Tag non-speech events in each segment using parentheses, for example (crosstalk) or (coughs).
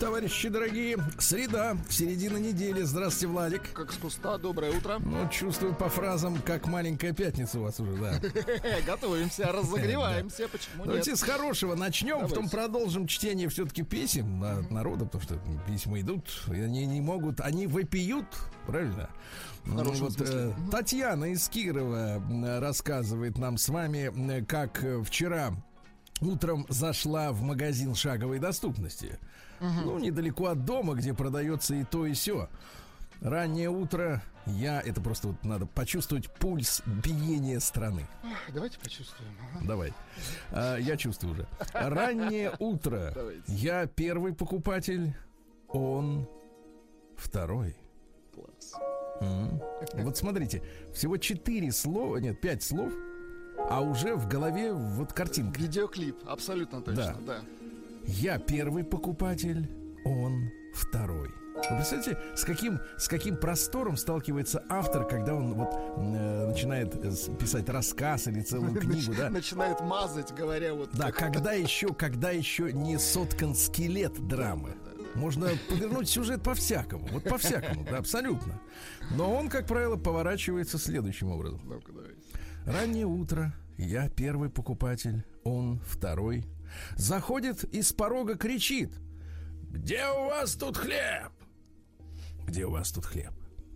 Товарищи дорогие, среда, середина недели. Здравствуйте, Владик. Как с куста, доброе утро. Ну, чувствую по фразам, как маленькая пятница у вас уже, да. (laughs) Готовимся, разогреваемся, почему нет? Давайте с хорошего начнем, потом продолжим чтение все-таки писем от народа, потому что письма идут, и они не могут, они вопиют, правильно? Ну, вот, э, Татьяна из Кирова м, рассказывает нам с вами, э, как э, вчера утром зашла в магазин шаговой доступности. Ну, недалеко от дома, где продается и то, и все. Раннее утро, я, это просто вот надо почувствовать пульс биения страны. Давайте почувствуем. ага. Давай. А, я чувствую уже. Раннее (laughs) утро. Давайте. Я первый покупатель, он второй. Класс. М. Вот смотрите, всего четыре слова, нет, пять слов, а уже в голове вот картинка. Видеоклип, абсолютно точно, да. Я первый покупатель, он второй. Вы представляете, с каким, с каким простором сталкивается автор, когда он вот э, начинает э, писать рассказ или целую (laughs) книгу, да? Начинает мазать, говоря вот... Да, когда еще, когда еще не соткан скелет драмы. Можно повернуть сюжет по-всякому. Вот по-всякому, да, абсолютно. Но он, как правило, поворачивается следующим образом. Раннее утро, я первый покупатель, он второй. Заходит и с порога кричит. Где у вас тут хлеб? Где у вас тут хлеб?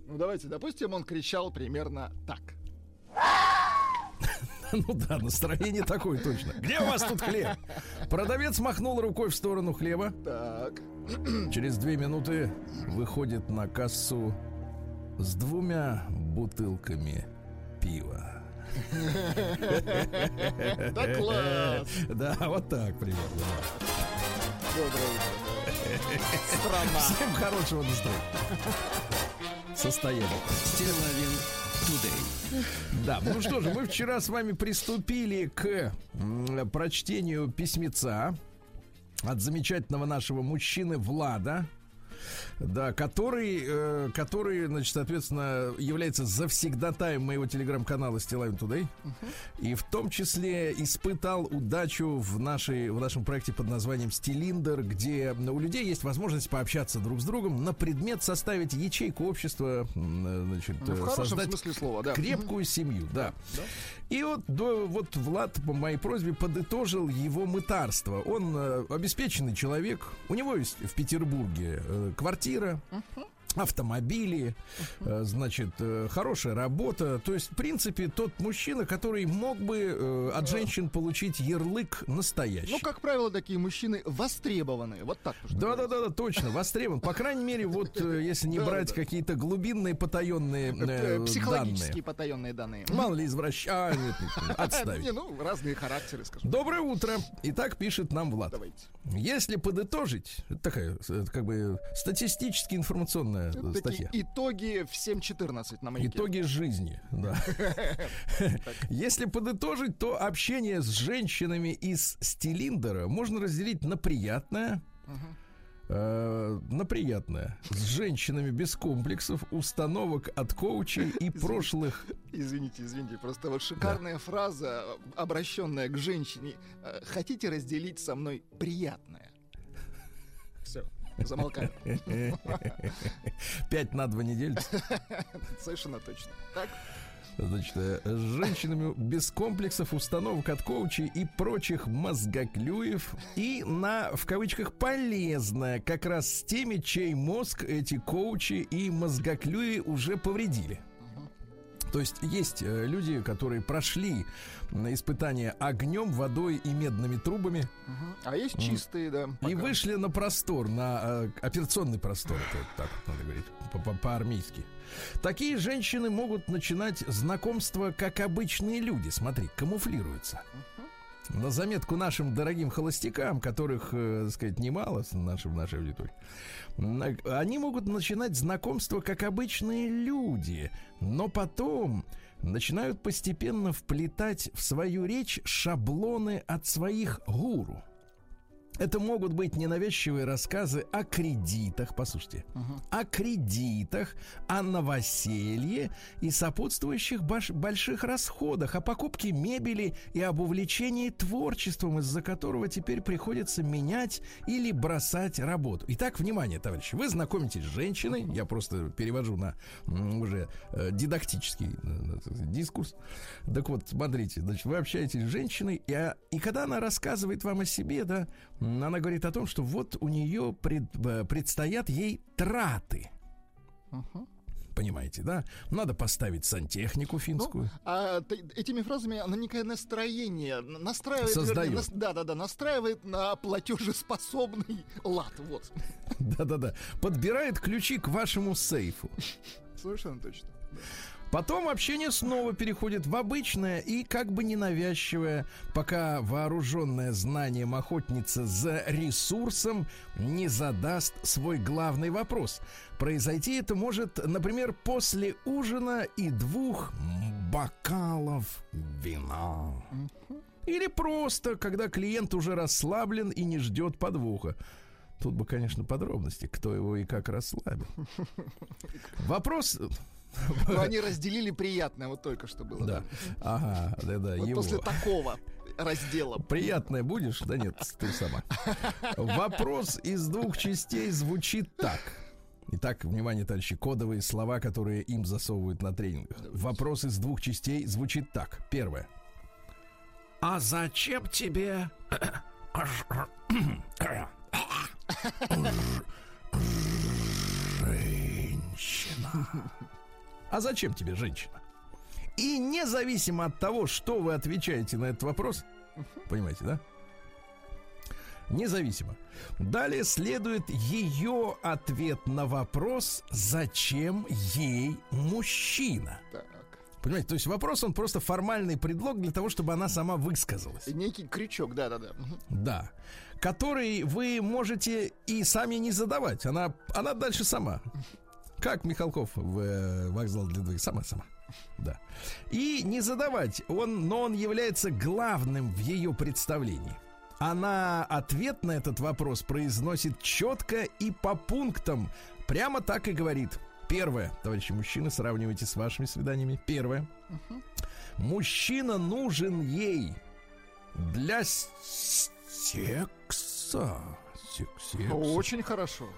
Ну, давайте, допустим, он кричал примерно так. (laughs) Ну да, настроение такое точно. Где у вас тут хлеб? Продавец махнул рукой в сторону хлеба. Так. Через две минуты выходит на кассу с двумя бутылками пива. Да класс! (laughs) Да, вот так примерно. Доброе утро. Страна. Всем хорошего настроения. Состояния. Стилавин Тудей. Да, ну что же, мы вчера с вами приступили к прочтению письмеца от замечательного нашего мужчины Влада. Да, который, э, который, значит, соответственно, является завсегдатаем моего телеграм-канала Стилавин Today. И в том числе испытал удачу в, нашей, в нашем проекте под названием Стилиндер, где у людей есть возможность пообщаться друг с другом на предмет составить ячейку общества, м, значит, Ну, в э, создать смысле слова, да. крепкую семью, да. И вот, до- вот Влад по моей просьбе подытожил его мытарство. Он э, обеспеченный человек. У него есть в Петербурге э, квартира. Автомобили, э, значит, э, хорошая работа. То есть, в принципе, тот мужчина, который мог бы э, от женщин получить ярлык настоящий. Ну, как правило, такие мужчины востребованные. Вот так Да, да, да, да, точно, востребован. По крайней мере, вот (laughs) если не брать какие-то глубинные потаенные Э, Психологические данные. потаенные данные. Мало ли нет, нет, (laughs) отставить. Не, ну, разные характеры, скажем. Доброе утро. Итак, пишет нам Влад. Давайте. Если подытожить, такая, как бы, статистически информационная э, Это статья. такие итоги в 7.14 на маяке. Итоги жизни, да. Если подытожить, то общение с женщинами из стилиндера можно разделить на приятное, э, на приятное. С женщинами без комплексов, установок от коучей и прошлых Извините, извините, просто вот шикарная фраза, обращенная к женщине. Э, Хотите разделить со мной приятное? Все, замолкаем. пять на два недели. Совершенно точно. Так? Значит, э, с женщинами без комплексов, установок от коучей и прочих мозгоклюев. И на, в кавычках, полезное как раз с теми, чей мозг эти коучи и мозгоклюи уже повредили. То есть есть э, люди, которые прошли испытания огнем, водой и медными трубами. А есть чистые, да. и пока. вышли на простор, на э, операционный простор, это вот так вот надо говорить, по- по- по-армейски. Такие женщины могут начинать знакомство как обычные люди. Смотри, камуфлируются. На заметку нашим дорогим холостякам, которых, э, так сказать, немало в нашей аудитории, они могут начинать знакомство как обычные люди, но потом начинают постепенно вплетать в свою речь шаблоны от своих гуру. Это могут быть ненавязчивые рассказы о кредитах, послушайте, о кредитах, о новоселье и сопутствующих баш- больших расходах, о покупке мебели и об увлечении творчеством, из-за которого теперь приходится менять или бросать работу. Итак, внимание, товарищи, вы знакомитесь с женщиной, я просто перевожу на уже э, дидактический э, дискурс. Так вот, смотрите, значит, вы общаетесь с женщиной, и, а- и когда она рассказывает вам о себе, да, она говорит о том, что вот у нее пред- э, предстоят ей траты. Мгм. Понимаете, да? Надо поставить сантехнику финскую. А т- этими фразами она некое настроение настраивает. Создает. вернее, нас- да, да, да, настраивает на платежеспособный (laughs) лад. Вот. (laughs) Да-да-да. Подбирает ключи к вашему сейфу. Совершенно точно. Потом общение снова переходит в обычное и как бы ненавязчивое, пока вооруженная знанием охотница за ресурсом не задаст свой главный вопрос. Произойти это может, например, после ужина и двух бокалов вина. Или просто, когда клиент уже расслаблен и не ждет подвоха. Тут бы, конечно, подробности, кто его и как расслабил. (laughs) Вопрос... (laughs) Но они разделили приятное, вот только что было. Да. Ага, да, да, Вот его. после такого раздела. Приятное будешь? Да нет, ты сама. Вопрос из двух частей звучит так. Итак, внимание, товарищи, кодовые слова, которые им засовывают на тренингах. Вопрос из двух частей звучит так. Первое. А зачем тебе женщина? А зачем тебе женщина? И независимо от того, что вы отвечаете на этот вопрос, понимаете, да? Независимо. Далее следует ее ответ на вопрос, зачем ей мужчина. Так. Понимаете, то есть вопрос, он просто формальный предлог для того, чтобы она сама высказалась. Некий крючок, да-да-да. Да. Который вы можете и сами не задавать. Она, она дальше сама. Как Михалков в э, вокзал для двоих. Сама, сама. Да. И не задавать. Он, но он является главным в ее представлении. Она ответ на этот вопрос произносит четко и по пунктам. Прямо так и говорит. Первое, товарищи мужчины, сравнивайте с вашими свиданиями. Первое. Мужчина нужен ей для секса. Сек- секса. Очень хорошо.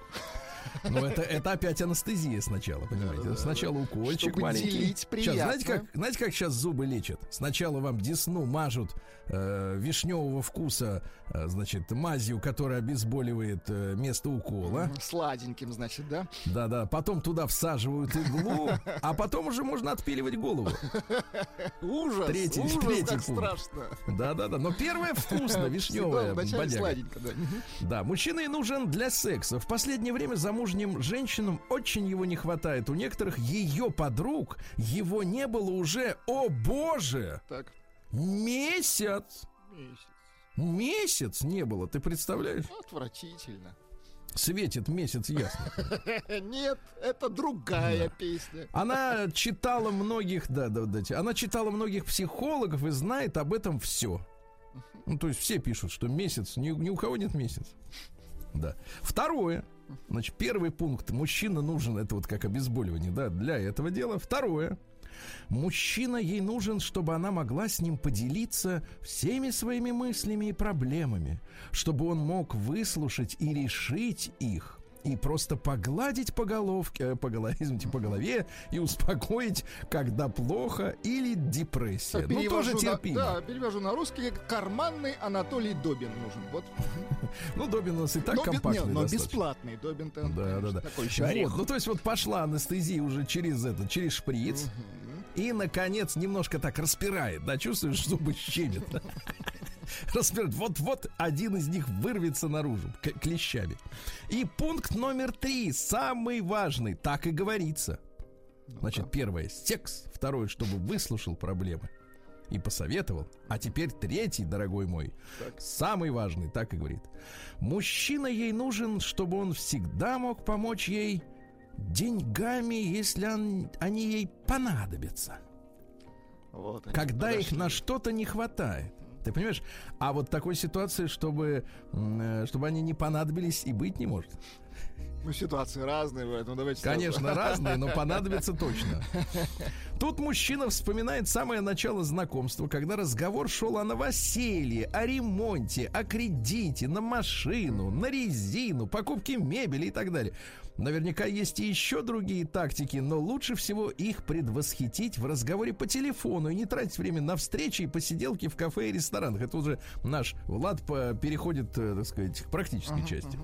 Ну, это, это опять анестезия сначала, понимаете? Да-да-да. Сначала укольчик Чтобы маленький. делить приятно. знаете, как, знаете, как сейчас зубы лечат? Сначала вам десну мажут э, вишневого вкуса, э, значит, мазью, которая обезболивает э, место укола. Сладеньким, значит, да? Да-да. Потом туда всаживают иглу, а потом уже можно отпиливать голову. Ужас, Третий- ужас, третий как пункт. страшно. Да-да-да. Но первое вкусно, (laughs) вишневое, бодяга. сладенько, да. Да, мужчина и нужен для секса. В последнее время замужним женщинам очень его не хватает. У некоторых ее подруг его не было уже, о боже, Так, месяц. месяц. Месяц не было, ты представляешь? Отвратительно. Светит месяц ясно. (laughs) Нет, это другая песня. Она читала многих, да, да, да, она читала многих психологов и знает об этом все. Ну, то есть все пишут, что месяц, ни, ни у кого нет месяц. Да. Второе. Значит, первый пункт. Мужчина нужен, это вот как обезболивание, да, для этого дела. Второе. Мужчина ей нужен, чтобы она могла с ним поделиться всеми своими мыслями и проблемами, чтобы он мог выслушать и решить их, и просто погладить по головке, э, по голове, (laughs) извините, по голове и успокоить, когда плохо или депрессия. Ну, тоже на- терпимо. Да, перевожу на русский. Карманный Анатолий Добин нужен. Вот. (laughs) Ну, Добин у нас и так бе- компактный не, но достаточно. бесплатный Добин-то. он, Да, да, конечно, да. Такой еще Вот, ну, то есть вот пошла анестезия уже через это, через шприц. И, наконец, немножко так распирает, да, чувствуешь, зубы щемит. (laughs) (laughs) Распирает. Вот-вот один из них вырвется наружу клещами. И пункт номер три, самый важный, так и говорится. Значит, первое, секс. Второе, чтобы выслушал проблемы и посоветовал. А теперь третий, дорогой мой, Так. самый важный, так и говорит. Мужчина ей нужен, чтобы он всегда мог помочь ей деньгами, если он- они ей понадобятся. Вот они когда их подошли. на что-то не хватает. Ты понимаешь? А вот такой ситуации, чтобы, э, чтобы они не понадобились, и быть не может. Ну, ситуации разные бывают. Ну, давайте сразу. Конечно, разные, но понадобится точно. Тут мужчина вспоминает самое начало знакомства, когда разговор шел о новоселье, о ремонте, о кредите, на машину, на резину, покупке мебели и так далее. Наверняка есть и еще другие тактики, но лучше всего их предвосхитить в разговоре по телефону и не тратить время на встречи и посиделки в кафе и ресторанах. Это уже наш Влад переходит, э, так сказать, к практической части.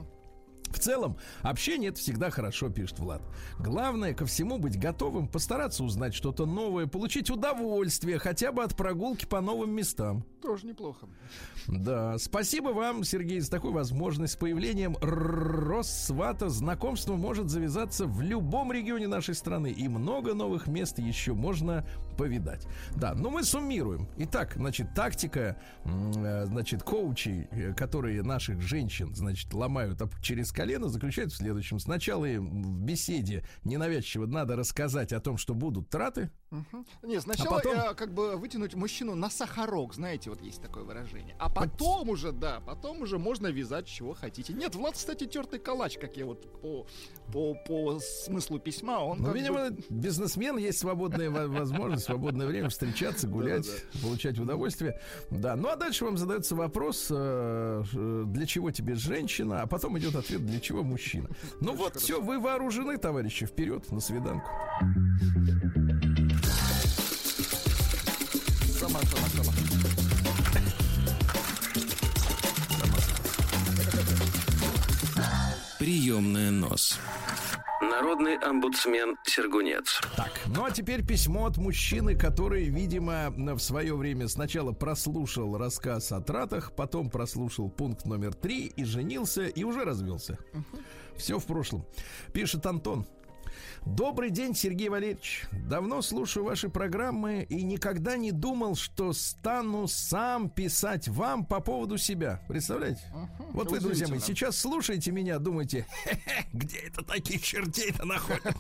В целом, общение это всегда хорошо, пишет Влад. Главное ко всему быть готовым, постараться узнать что-то новое, получить удовольствие хотя бы от прогулки по новым местам. Тоже неплохо. Да, спасибо вам, Сергей, за такую возможность. С появлением Россвата знакомство может завязаться в любом регионе нашей страны, и много новых мест еще можно повидать. Да, но мы суммируем. Итак, значит, тактика, э, значит, коучей, э, которые наших женщин, значит, ломают через колено, заключается в следующем. Сначала им в беседе ненавязчиво надо рассказать о том, что будут траты, Мгм. Не, сначала А потом- э, как бы вытянуть мужчину на сахарок, знаете, вот есть такое выражение. А потом уже, да, потом уже можно вязать чего хотите. Нет, Влад, кстати, тертый калач, как я вот по, по, по смыслу письма, он Ну, видимо, бы- бизнесмен есть свободная во- возможность, свободное время встречаться, гулять, получать удовольствие. Да, ну а дальше вам задается вопрос, э, для чего тебе женщина, а потом идет ответ, для чего мужчина. Ну вот, все, вы вооружены, товарищи, вперед, на свиданку. Приемная нос. Народный омбудсмен Сергунец. Так, ну а теперь письмо от мужчины, который, видимо, в свое время сначала прослушал рассказ о тратах, потом прослушал пункт номер три и женился, и уже развелся. Все в прошлом. Пишет Антон. Добрый день, Сергей Валерьевич. Давно слушаю ваши программы и никогда не думал, что стану сам писать вам по поводу себя. Представляете? Вот вы, друзья мои, сейчас слушаете меня, думаете, «Хе-хе, где это таких чертей-то находят?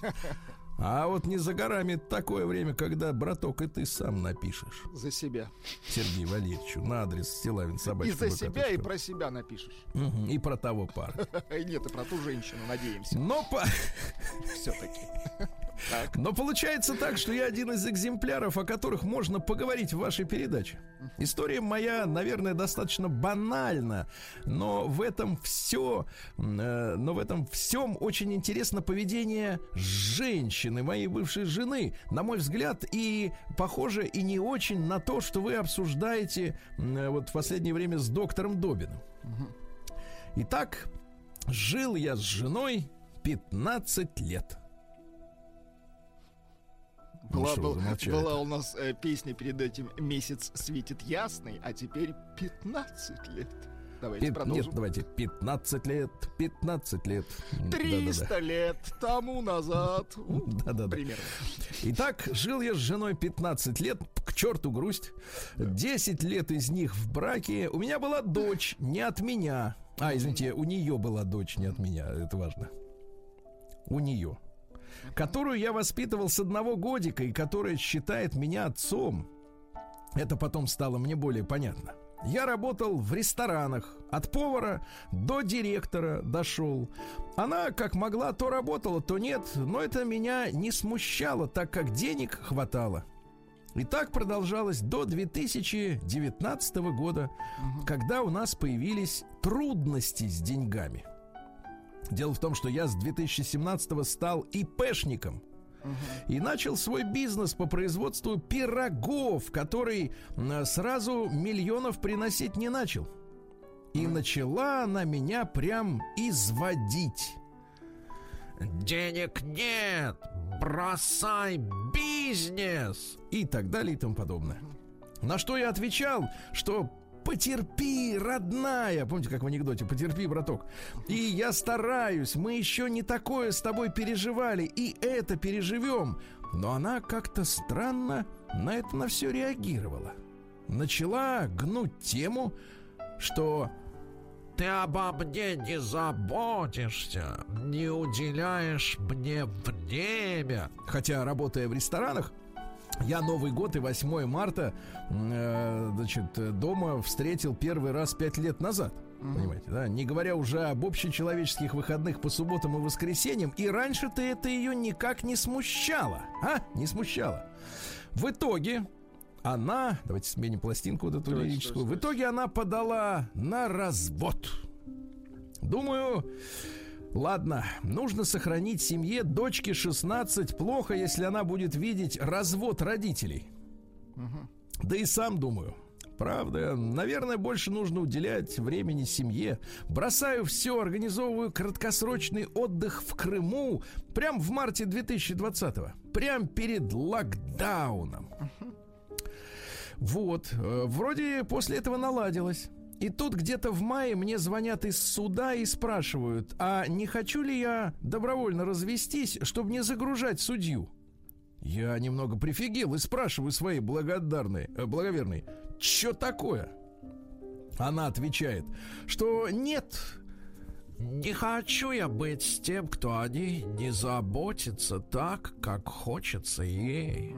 А вот не за горами такое время, когда, браток, и ты сам напишешь За себя. Сергею Валерьевичу на адрес Стилавин И собачка. за себя, и про себя напишешь. И про того пара. И (laughs) нет, и про ту женщину, надеемся, Но по... все-таки. Так. Но получается так, что я один из экземпляров, о которых можно поговорить в вашей передаче. История моя, наверное, достаточно банальна, но в этом все, э, но в этом всем очень интересно поведение женщины, моей бывшей жены, на мой взгляд, и похоже и не очень на то, что вы обсуждаете э, вот в последнее время с доктором Добиным. Итак, жил я с женой 15 лет. Ну Была, что вы был- замолчали-то? была у нас э, песня перед этим «Месяц светит ясный», а теперь 15 лет. Давайте Пят- продолжим. Нет, давайте 15 лет, 15 лет. М, 300 лет тому назад. (laughs) Да-да-да. Примерно. Итак, жил я с женой 15 лет, к черту грусть. 10 лет из них в браке. У меня была дочь, не от меня. А, извините, у нее была дочь, не от меня, это важно. У нее. Которую я воспитывал с одного годика и которая считает меня отцом. Это потом стало мне более понятно. Я работал в ресторанах. От повара до директора дошел. Она как могла, то работала, то нет. Но это меня не смущало, так как денег хватало. И так продолжалось до 2019 года, когда у нас появились трудности с деньгами. Дело в том, что я с 2017 стал ИПшником. И начал свой бизнес по производству пирогов, который сразу миллионов приносить не начал. И начала она меня прям изводить. Денег нет, бросай бизнес. И так далее и тому подобное. На что я отвечал, что потерпи, родная. Помните, как в анекдоте, потерпи, браток. И я стараюсь, мы еще не такое с тобой переживали, и это переживем. Но она как-то странно на это на все реагировала. Начала гнуть тему, что ты обо мне не заботишься, не уделяешь мне время. Хотя, работая в ресторанах, Я Новый год и 8 марта, э, значит, дома встретил первый раз 5 лет назад. Понимаете, да? Не говоря уже об общечеловеческих выходных по субботам и воскресеньям. И раньше-то это ее никак не смущало. А? Не смущало. В итоге она, давайте сменим пластинку вот эту Давайте, лирическую. В давайте, итоге она подала на развод. Думаю, ладно, нужно сохранить семье дочке 16. Плохо, если она будет видеть развод родителей. Да и сам думаю. Правда, наверное, больше нужно уделять времени семье. Бросаю все, организовываю краткосрочный отдых в Крыму прям в марте 2020-го. Прям перед локдауном. Вот, э, вроде после этого наладилось. И тут где-то в мае мне звонят из суда и спрашивают, а не хочу ли я добровольно развестись, чтобы не загружать судью? Я немного прифигел и спрашиваю своей благодарной, э, благоверной, что такое? Она отвечает, что нет, не хочу я быть с тем, кто о ней не заботится так, как хочется ей.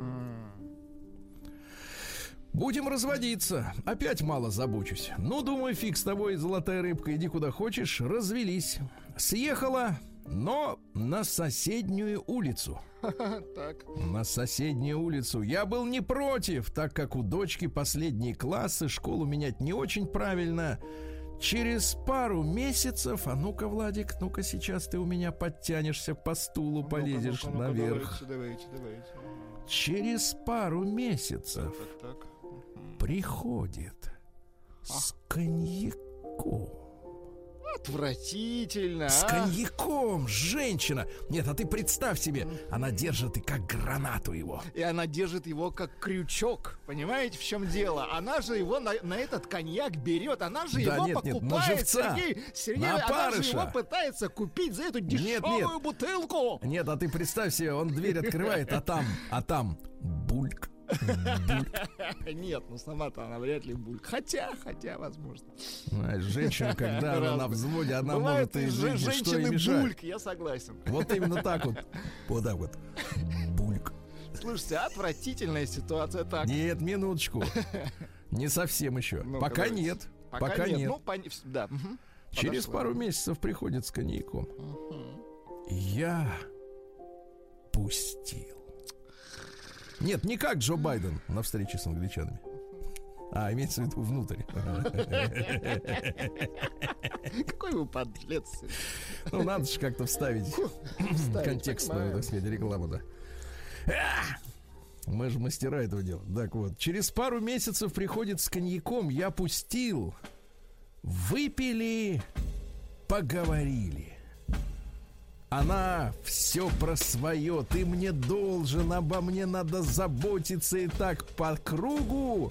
Будем разводиться. Опять мало забочусь. Ну, думаю, фиг с тобой, золотая рыбка, иди куда хочешь. Развелись. Съехала, но на соседнюю улицу. (laughs) Так. На соседнюю улицу. Я был не против, так как у дочки последние классы, школу менять не очень правильно. Через пару месяцев, а ну-ка, Владик, ну-ка сейчас ты у меня подтянешься по стулу, полезешь Ну-ка, ну-ка, наверх. Давайте, давайте, давайте. Через пару месяцев Так, так. Приходит с коньяком. Отвратительно, С а? коньяком, женщина. Нет, а ты представь себе, она держит и как гранату его. И она держит его как крючок. Понимаете, в чем дело? Она же его на, на этот коньяк берет. Она же Да его нет, нет, покупает, живца. Сергей. Сергей, На она же опарыша. его пытается купить за эту дешевую нет. бутылку. Нет, а ты представь себе, он дверь открывает, а там, а там бульк. Нет, ну сама-то она вряд ли будет. Хотя, хотя, возможно. Знаешь, женщина, когда она на взводе, она может и и женщины бульк, я согласен. Вот именно так вот. Вот так вот. Бульк. Слушайте, отвратительная ситуация. Так, Нет, минуточку. Не совсем еще. Пока давайте. нет. Пока нет. Ну, пон- да. Через Подошло. пару месяцев приходит с коньяком. Я пустил. Нет, не как Джо Байден на встрече с англичанами. А, имеется в виду внутрь. Какой вы подлец. Ну, надо же как-то вставить контекстную, так сказать, рекламу, да. Мы же мастера этого дела. Так вот, через пару месяцев приходит с коньяком. Я пустил. Выпили, поговорили. Она все про свое. Ты мне должен, обо мне надо заботиться и так по кругу.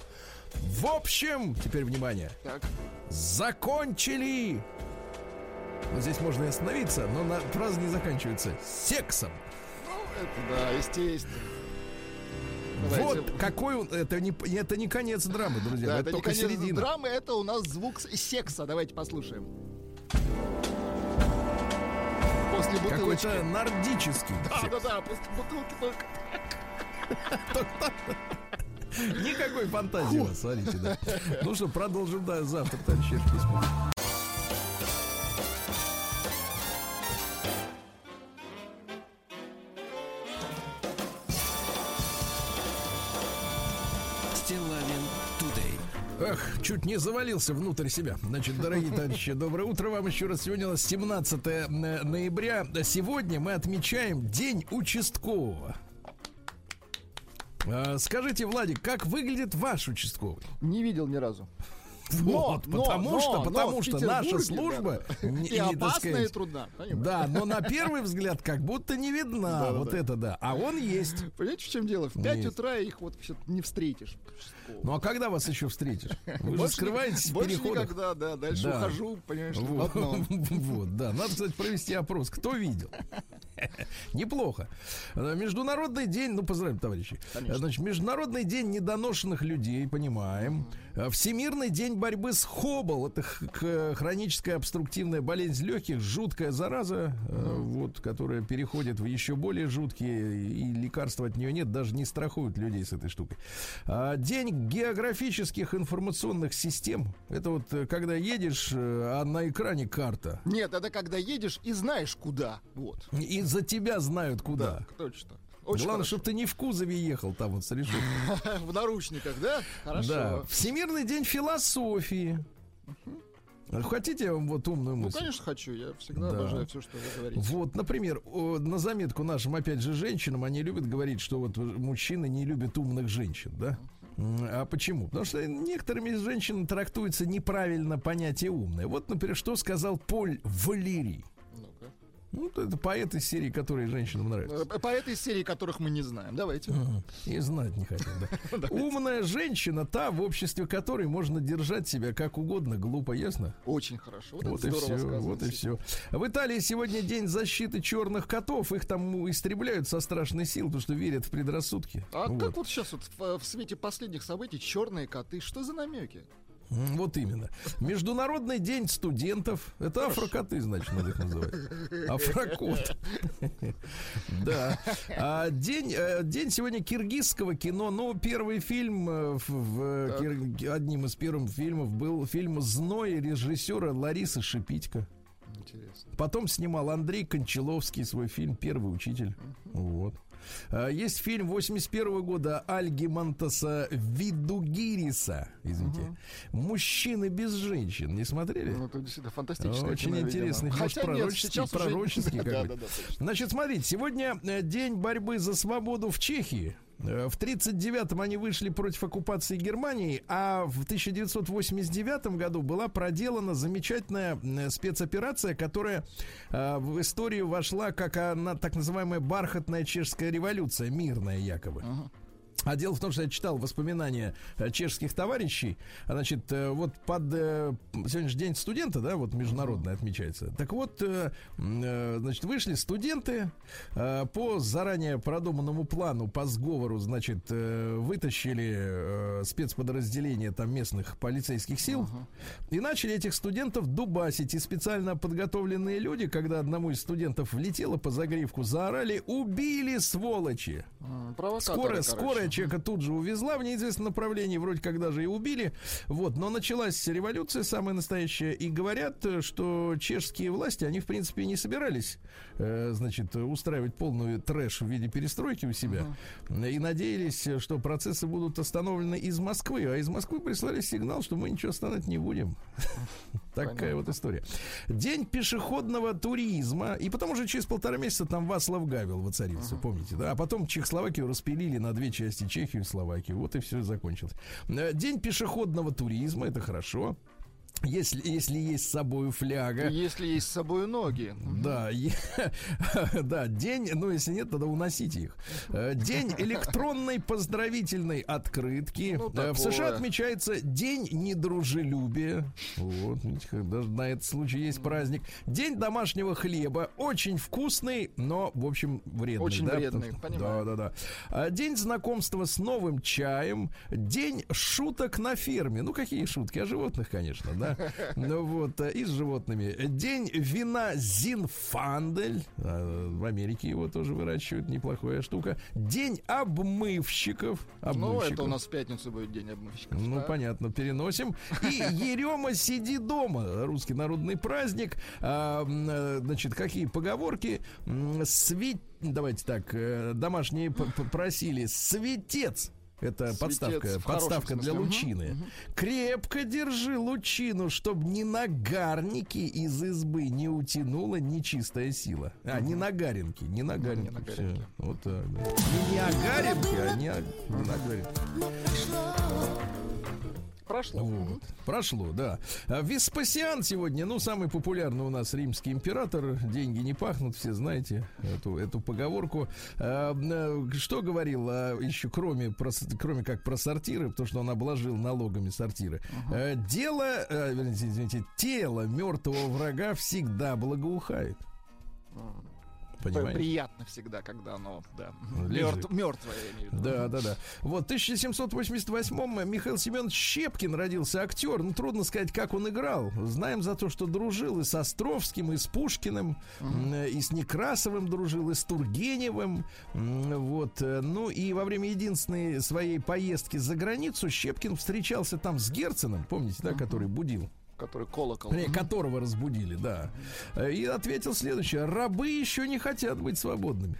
В общем, теперь внимание, Так. закончили. Ну, здесь можно и остановиться, но на, фраза не заканчивается сексом. Ну, это да, естественно. Давайте. Вот какой он. Это не, это не конец драмы, друзья. Да, это, это не только конец середина. драмы, это у нас звук секса. Давайте послушаем. После бутылочки. Какой-то нордический. Да, секс. да, да, после бутылки только. (laughs) Никакой фантазии смотрите, да. (laughs) Ну что, продолжим да, завтра, товарищи письмо. Чуть не завалился внутрь себя. Значит, дорогие товарищи, доброе утро вам еще раз. Сегодня у нас 17 н- ноября. Сегодня мы отмечаем День участкового. А, Скажите, Владик, как выглядит ваш участковый? Не видел ни разу. Вот, Но, потому но, что, но потому что наша служба (laughs) не- И опасна, и сказать, трудна. понимаете? Да, но на первый взгляд как будто не видна. Вот это да. А он есть. Понимаете, в чем дело? В 5 Есть. утра их вот не встретишь. Ну а когда вас еще встретишь? Вы же скрываетесь в больше переходах. никогда, да. Дальше Да. ухожу, понимаешь, в Вот, одно. (laughs) вот, да. Надо, кстати, провести опрос. Кто видел? (laughs) Неплохо. Э, Международный день, ну, поздравим, товарищи. Конечно. Значит, Международный день недоношенных людей, понимаем. Э, Всемирный день борьбы с хобл. Это хроническая обструктивная болезнь легких, жуткая зараза, э, вот, которая переходит в еще более жуткие, и лекарства от нее нет, даже не страхуют людей с этой штукой. А, День географических информационных систем. Это вот э, когда едешь, э, а на экране карта. Нет, это когда едешь и знаешь куда. Вот. И за тебя знают куда. Да, точно. Очень Главное, чтобы ты не в кузове ехал там вот с решеткой. (laughs) В наручниках, да? Хорошо. Да. Всемирный день философии. Хотите вот умную Ну, мысль? конечно, хочу. Я всегда Да. обожаю все, что вы говорите. Вот, например, на заметку нашим, опять же, женщинам, они любят говорить, что вот мужчины не любят умных женщин, да? А почему? Потому что некоторыми из женщин трактуется неправильно понятие умное. Вот, например, что сказал Поль Валерий. Ну, это поэт из серии, которые женщинам нравятся. Э, По этой серии, которых мы не знаем. Давайте. И знать не хотим, да. (laughs) Умная женщина, та, в обществе которой можно держать себя как угодно, глупо, ясно? Очень хорошо. Вот, Вот и все, вот и все. В Италии сегодня день защиты черных котов. Их там истребляют со страшной силой, потому что верят в предрассудки. А вот. как вот сейчас вот в, в свете последних событий черные коты, что за намеки? Вот именно. Международный день студентов. Это афрокоты, значит, надо их называть. (laughs) Афрокот. (laughs) Да. А день, э, день сегодня киргизского кино. Ну, первый фильм, э, в, Так. Кир- одним из первых фильмов был фильм «Зной» режиссера Ларисы Шипитько. Интересно. Потом снимал Андрей Кончаловский свой фильм «Первый учитель». Вот. А, Есть фильм 81 года Альгимантаса Видугириса. Извините. «Мужчины без женщин». Не смотрели? Ну, это действительно фантастическое Очень кино, интересный, Хотя нет, пророческий, сейчас уже- пророческий (laughs) Да, какой-то. да, да, точно. Значит, смотрите, сегодня э, день борьбы за свободу в Чехии. Э, В 1939-м они вышли против оккупации Германии, а в 1989 году была проделана замечательная спецоперация, которая э, в историю вошла как она, так называемая бархатная чешская революция, мирная якобы. Ага. А дело в том, что я читал воспоминания э, чешских товарищей. Значит, э, вот под э, сегодняшний день студента, да, вот международный отмечается. Так вот, значит, вышли студенты по заранее продуманному плану, по сговору, значит, вытащили спецподразделения там местных полицейских сил и начали этих студентов дубасить. И специально подготовленные люди, когда одному из студентов влетело по загривку, заорали «Убили, сволочи!» Провокаторы, Скорая, короче. скорая человека тут же увезла в неизвестном направлении, вроде как даже и убили. Вот, но началась революция самая настоящая, и говорят, что чешские власти, они в принципе не собирались, э, значит, устраивать полную трэш в виде перестройки у себя, и надеялись, что процессы будут остановлены из Москвы, а из Москвы прислали сигнал, что мы ничего остановить не будем. (laughs) Такая Понятно. вот история. День пешеходного туризма. И потом уже через полтора месяца там Вацлав Гавел воцарился, помните, да? А потом Чехословакию распилили на две части, Чехию Словакию. Вот и все закончилось. Э, День пешеходного туризма, это хорошо. Если, если есть с собой фляга. Если есть с собой ноги. Да, е- (laughs) да, день, ну если нет, тогда уносите их. Э, День (laughs) электронной поздравительной открытки. Ну, Э, В. США отмечается День недружелюбия. Вот, даже на этот случай есть праздник. День домашнего хлеба. Очень вкусный, но, в общем, вредный. Очень да, вредный, потому- понимаю. Да, да, да. А, День знакомства с новым чаем. День шуток на ферме. Ну, какие шутки? О животных, конечно, да. Ну вот, э, и с животными. День вина Зинфандель. А, В Америке его тоже выращивают, неплохая штука. День обмывщиков. Ну, Обмывщиков. это у нас в пятницу будет день обмывщиков. Ну, да. понятно, переносим. И Ерема сиди дома. Русский народный праздник. А, э, значит, какие поговорки? Сви... Давайте так, э, домашние просили. Светец. Это Светец подставка, подставка для лучины. Крепко держи лучину, чтобы ни нагарники из избы не утянула нечистая сила. А, не нагаринки, не нагаринки. не всё. нагаринки. Вот так, да. Не, не агаринки, а не, не нагаринки. Прошло. Вот. Прошло, да. А Веспасиан сегодня, ну, самый популярный у нас римский император. Деньги не пахнут, все знаете эту, эту поговорку. А, э, что говорил а, еще, кроме, про кроме как про сортиры, потому что он обложил налогами сортиры. Э, дело, извините, тело мертвого врага всегда благоухает. Понимаете? Приятно всегда, когда оно, да, мертв, мертвое. Да, да, да. Вот, в 1788-м Михаил Семенович Щепкин родился актер. Ну, трудно сказать, как он играл. Знаем за то, что дружил и с Островским, и с Пушкиным, м, и с Некрасовым дружил, и с Тургеневым. Вот. э, Ну, и во время единственной своей поездки за границу Щепкин встречался там с Герценом, помните, да, который будил? Который колокол. Вернее, которого разбудили, да. Э, И ответил следующее. Рабы еще не хотят быть свободными.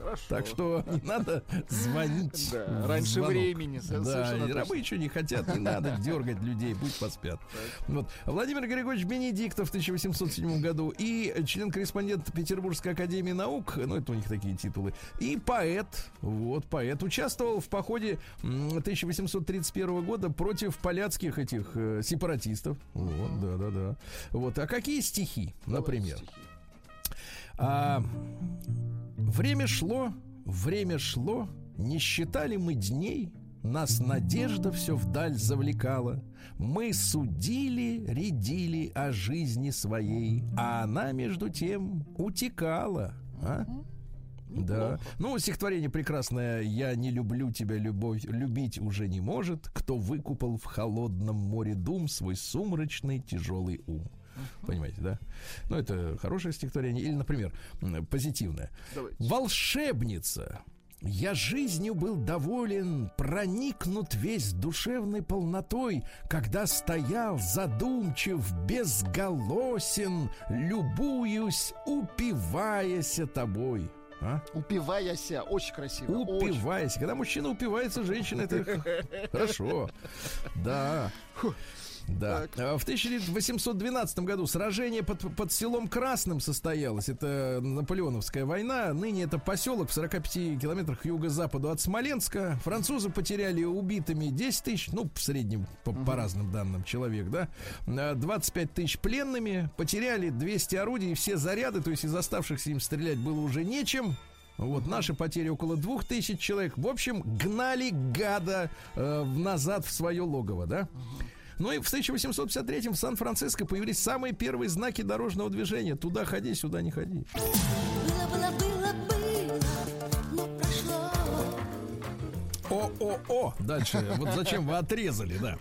Хорошо. Так что (laughs) не надо звонить. Да, раньше звонок. времени, Да, точно. рабы еще не хотят, не надо (laughs) дергать людей, пусть поспят. Вот. Владимир Григорьевич Бенедиктов в 1807 году и член-корреспондент Петербургской академии наук, ну это у них такие титулы, и поэт, вот, поэт, участвовал в походе м, 1831 года против поляцких этих э, сепаратистов. Вот, да-да-да. Вот, а какие стихи, например? Стихи. А, время шло, время шло, не считали мы дней, нас надежда все вдаль завлекала. Мы судили, рядили о жизни своей, а она между тем утекала. А? Да. Ну, стихотворение прекрасное. Я не люблю тебя, любовь, любить уже не может. Кто выкупал в холодном море дум свой сумрачный тяжелый ум. Понимаете, да? Ну, это хорошее стихотворение. Или, например, позитивное. Давайте. Волшебница. Я жизнью был доволен, проникнут весь душевной полнотой, когда стоял задумчив, безголосен, любуюсь, упиваясь тобой. А? Упиваяся. Очень красиво. очень. Упиваясь. Когда мужчина упивается, женщина это (laughs) хорошо. Да. Да. А В 1812 году сражение под, под селом Красным состоялось. Это Наполеоновская война. Ныне это поселок в 45 километрах к юго-западу от Смоленска. Французы потеряли убитыми 10 тысяч, ну, в среднем, по, по разным данным, человек, да. А, 25 тысяч пленными. Потеряли 200 орудий, все заряды, то есть из оставшихся им стрелять было уже нечем. Вот наши потери около двух тысяч человек. В общем, гнали гада э, в- назад в свое логово, да? Ну и в 1853 в Сан-Франциско появились самые первые знаки дорожного движения. Туда ходи, сюда не ходи. Было, было, было, было. О-о-о! Дальше. Вот зачем вы отрезали, да.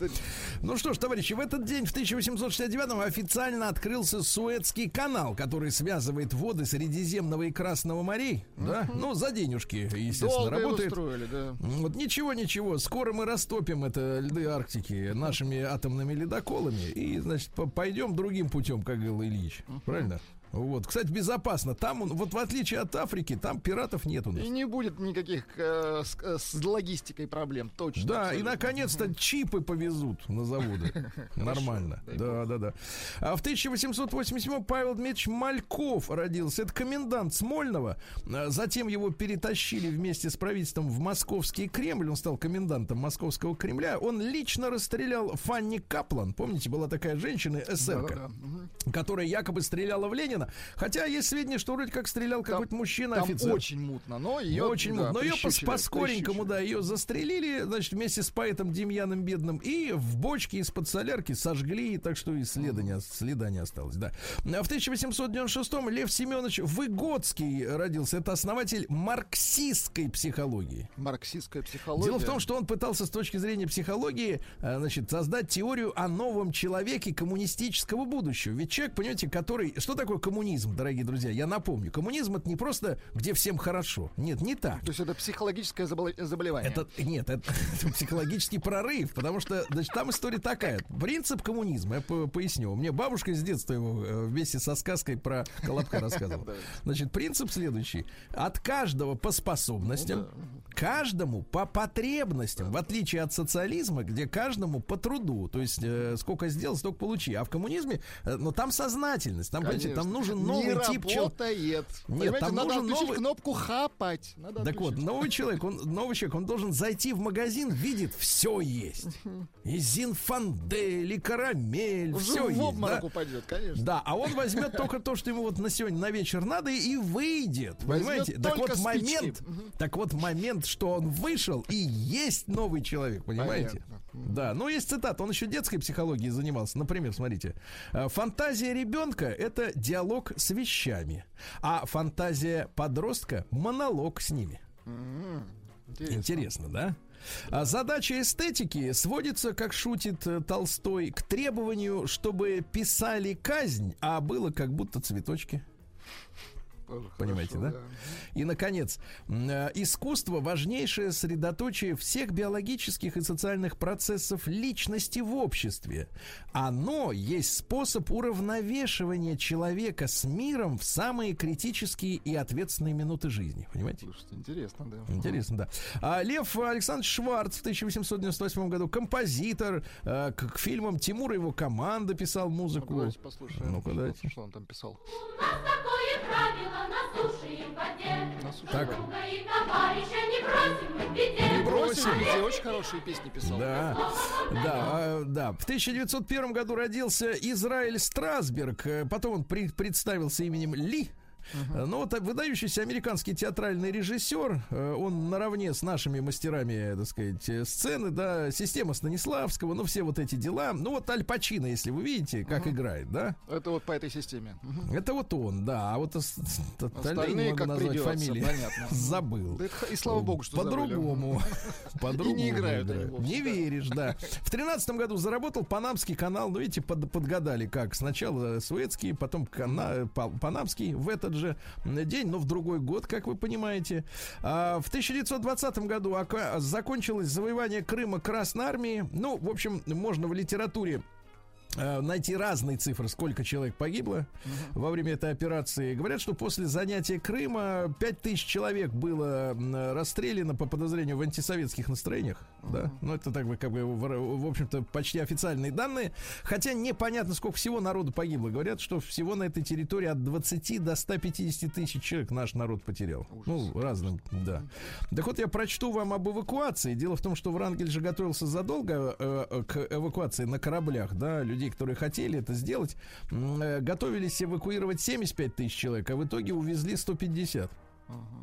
Ну что ж, товарищи, в этот день, в 1869-м, официально открылся Суэцкий канал, который связывает воды Средиземного и Красного морей. Да? Ну, за денежки, естественно, Долго работает. строили, да. Вот ничего, ничего. Скоро мы растопим это льды Арктики нашими атомными ледоколами и, значит, по- пойдем другим путем, как говорил Ильич. Правильно? Вот, кстати, безопасно. Там, он- вот в отличие от Африки, там пиратов нет у нас. И не будет никаких э, с, э, с логистикой проблем, точно. Да, и абсолютно. наконец-то чипы повезут на заводы. (laughs) Нормально. Да, да, да. А в 1887 Павел Дмитриевич Мальков родился. Это комендант Смольного. А Затем его перетащили вместе с правительством в московский Кремль. Он стал комендантом московского Кремля. Он лично расстрелял Фанни Каплан. Помните, была такая женщина, эсерка, которая якобы стреляла в Ленина. Хотя есть сведения, что вроде как стрелял какой-то мужчина, Там офицер. очень мутно, но ее Очень мутно. Но ее по-скоренькому, да, ее застрелили, значит, вместе с поэтом Демьяном Бедным. И в бочке из-под солярки сожгли, так что и следа не, следа не осталось, да. В 1896-м Лев Семенович Выгодский родился. Это основатель марксистской психологии. Марксистская психология. Дело в том, что он пытался с точки зрения психологии, э, значит, создать теорию о новом человеке коммунистического будущего. Ведь человек, понимаете, который... Что такое коммунизм, дорогие друзья? Я напомню. Коммунизм это не просто, где всем хорошо. Нет, не так. То есть это психологическое забол- заболевание. Это, нет, это, (laughs) это психологический прорыв, потому что, значит, там история такая. Принцип коммунизма, я по- поясню. Мне бабушка с детства его э, вместе со сказкой про Колобка (laughs) рассказывала. Значит, принцип следующий. От каждого по способностям, каждому по потребностям, в отличие от социализма, где каждому по труду. То есть, э, сколько сделал, столько получи. А в коммунизме, э, но там сознательность. Там, понимаете, там Конечно. нужен новый не тип человека. Нет, там надо нужен новый- кнопку хапать. Надо Так вот, новый человек, он новый человек, он должен зайти в магазин, видит, все есть. И зинфандель, и карамель, Уже все в есть. Да? упадет, конечно. Да, а он возьмет только то, что ему вот на сегодня, на вечер надо, и выйдет. Возьмет Понимаете? Так вот момент, так вот момент момент, что он вышел, и есть новый человек, понимаете? Понятно. Да, ну есть цитата, он еще детской психологией занимался. Например, смотрите, э, фантазия ребенка это диалог с вещами, а фантазия подростка монолог с ними. Интересно. Интересно, да? А задача эстетики сводится, как шутит э, Толстой, к требованию, чтобы писали казнь, а было как будто цветочки. Тоже Понимаете, хорошо, да? И, наконец, э, искусство – важнейшее средоточие всех биологических и социальных процессов личности в обществе. Оно есть способ уравновешивания человека с миром в самые критические и ответственные минуты жизни. Понимаете? Слушайте, интересно, да. Интересно, да. А Лев Александрович Шварц в 1898 году композитор э, к, к фильмам Тимура и его команда писал Ну, музыку. давайте послушаем. Ну-ка, давайте. Что он там писал? Такое правило Так. Не бросим. Где очень хорошие песни писал. Да, да, а, да. В 1901 году родился Израиль Страсберг. Э, Потом он при- представился именем Ли. Э, Ну вот выдающийся американский театральный режиссер, э, он наравне с нашими мастерами, так сказать, э, сцены, да, система Станиславского, ну все вот эти дела. Ну вот Аль Пачино, если вы видите, как играет, да, Это вот по этой системе. Это вот он, да, а вот ос- остальные как назвать придется, фамилии. понятно. (laughs) Забыл. Да это- и слава богу, что. По-другому. (laughs) По-другому. Не играют они Не веришь, да. В тринадцатом году заработал Панамский канал. Ну, видите, под- подгадали как. Сначала Суэцкий, потом Кана- Панамский в этот же день, но в другой год, как вы понимаете. А в 1920 году закончилось завоевание Крыма Красной Армии. Ну, в общем, можно в литературе найти разные цифры, сколько человек погибло во время этой операции. Говорят, что после занятия Крыма 5000 человек было расстреляно по подозрению в антисоветских настроениях. Да? Ну, это так бы, как бы, в, в общем-то, почти официальные данные. Хотя непонятно, сколько всего народу погибло. Говорят, что всего на этой территории от 20 до 150 тысяч человек наш народ потерял. Ну, разным, да. Так вот, я прочту вам об эвакуации. Дело в том, что Врангель же готовился задолго э, к эвакуации на кораблях, да, людей, которые хотели это сделать, э, готовились эвакуировать 75 тысяч человек, а в итоге увезли 150.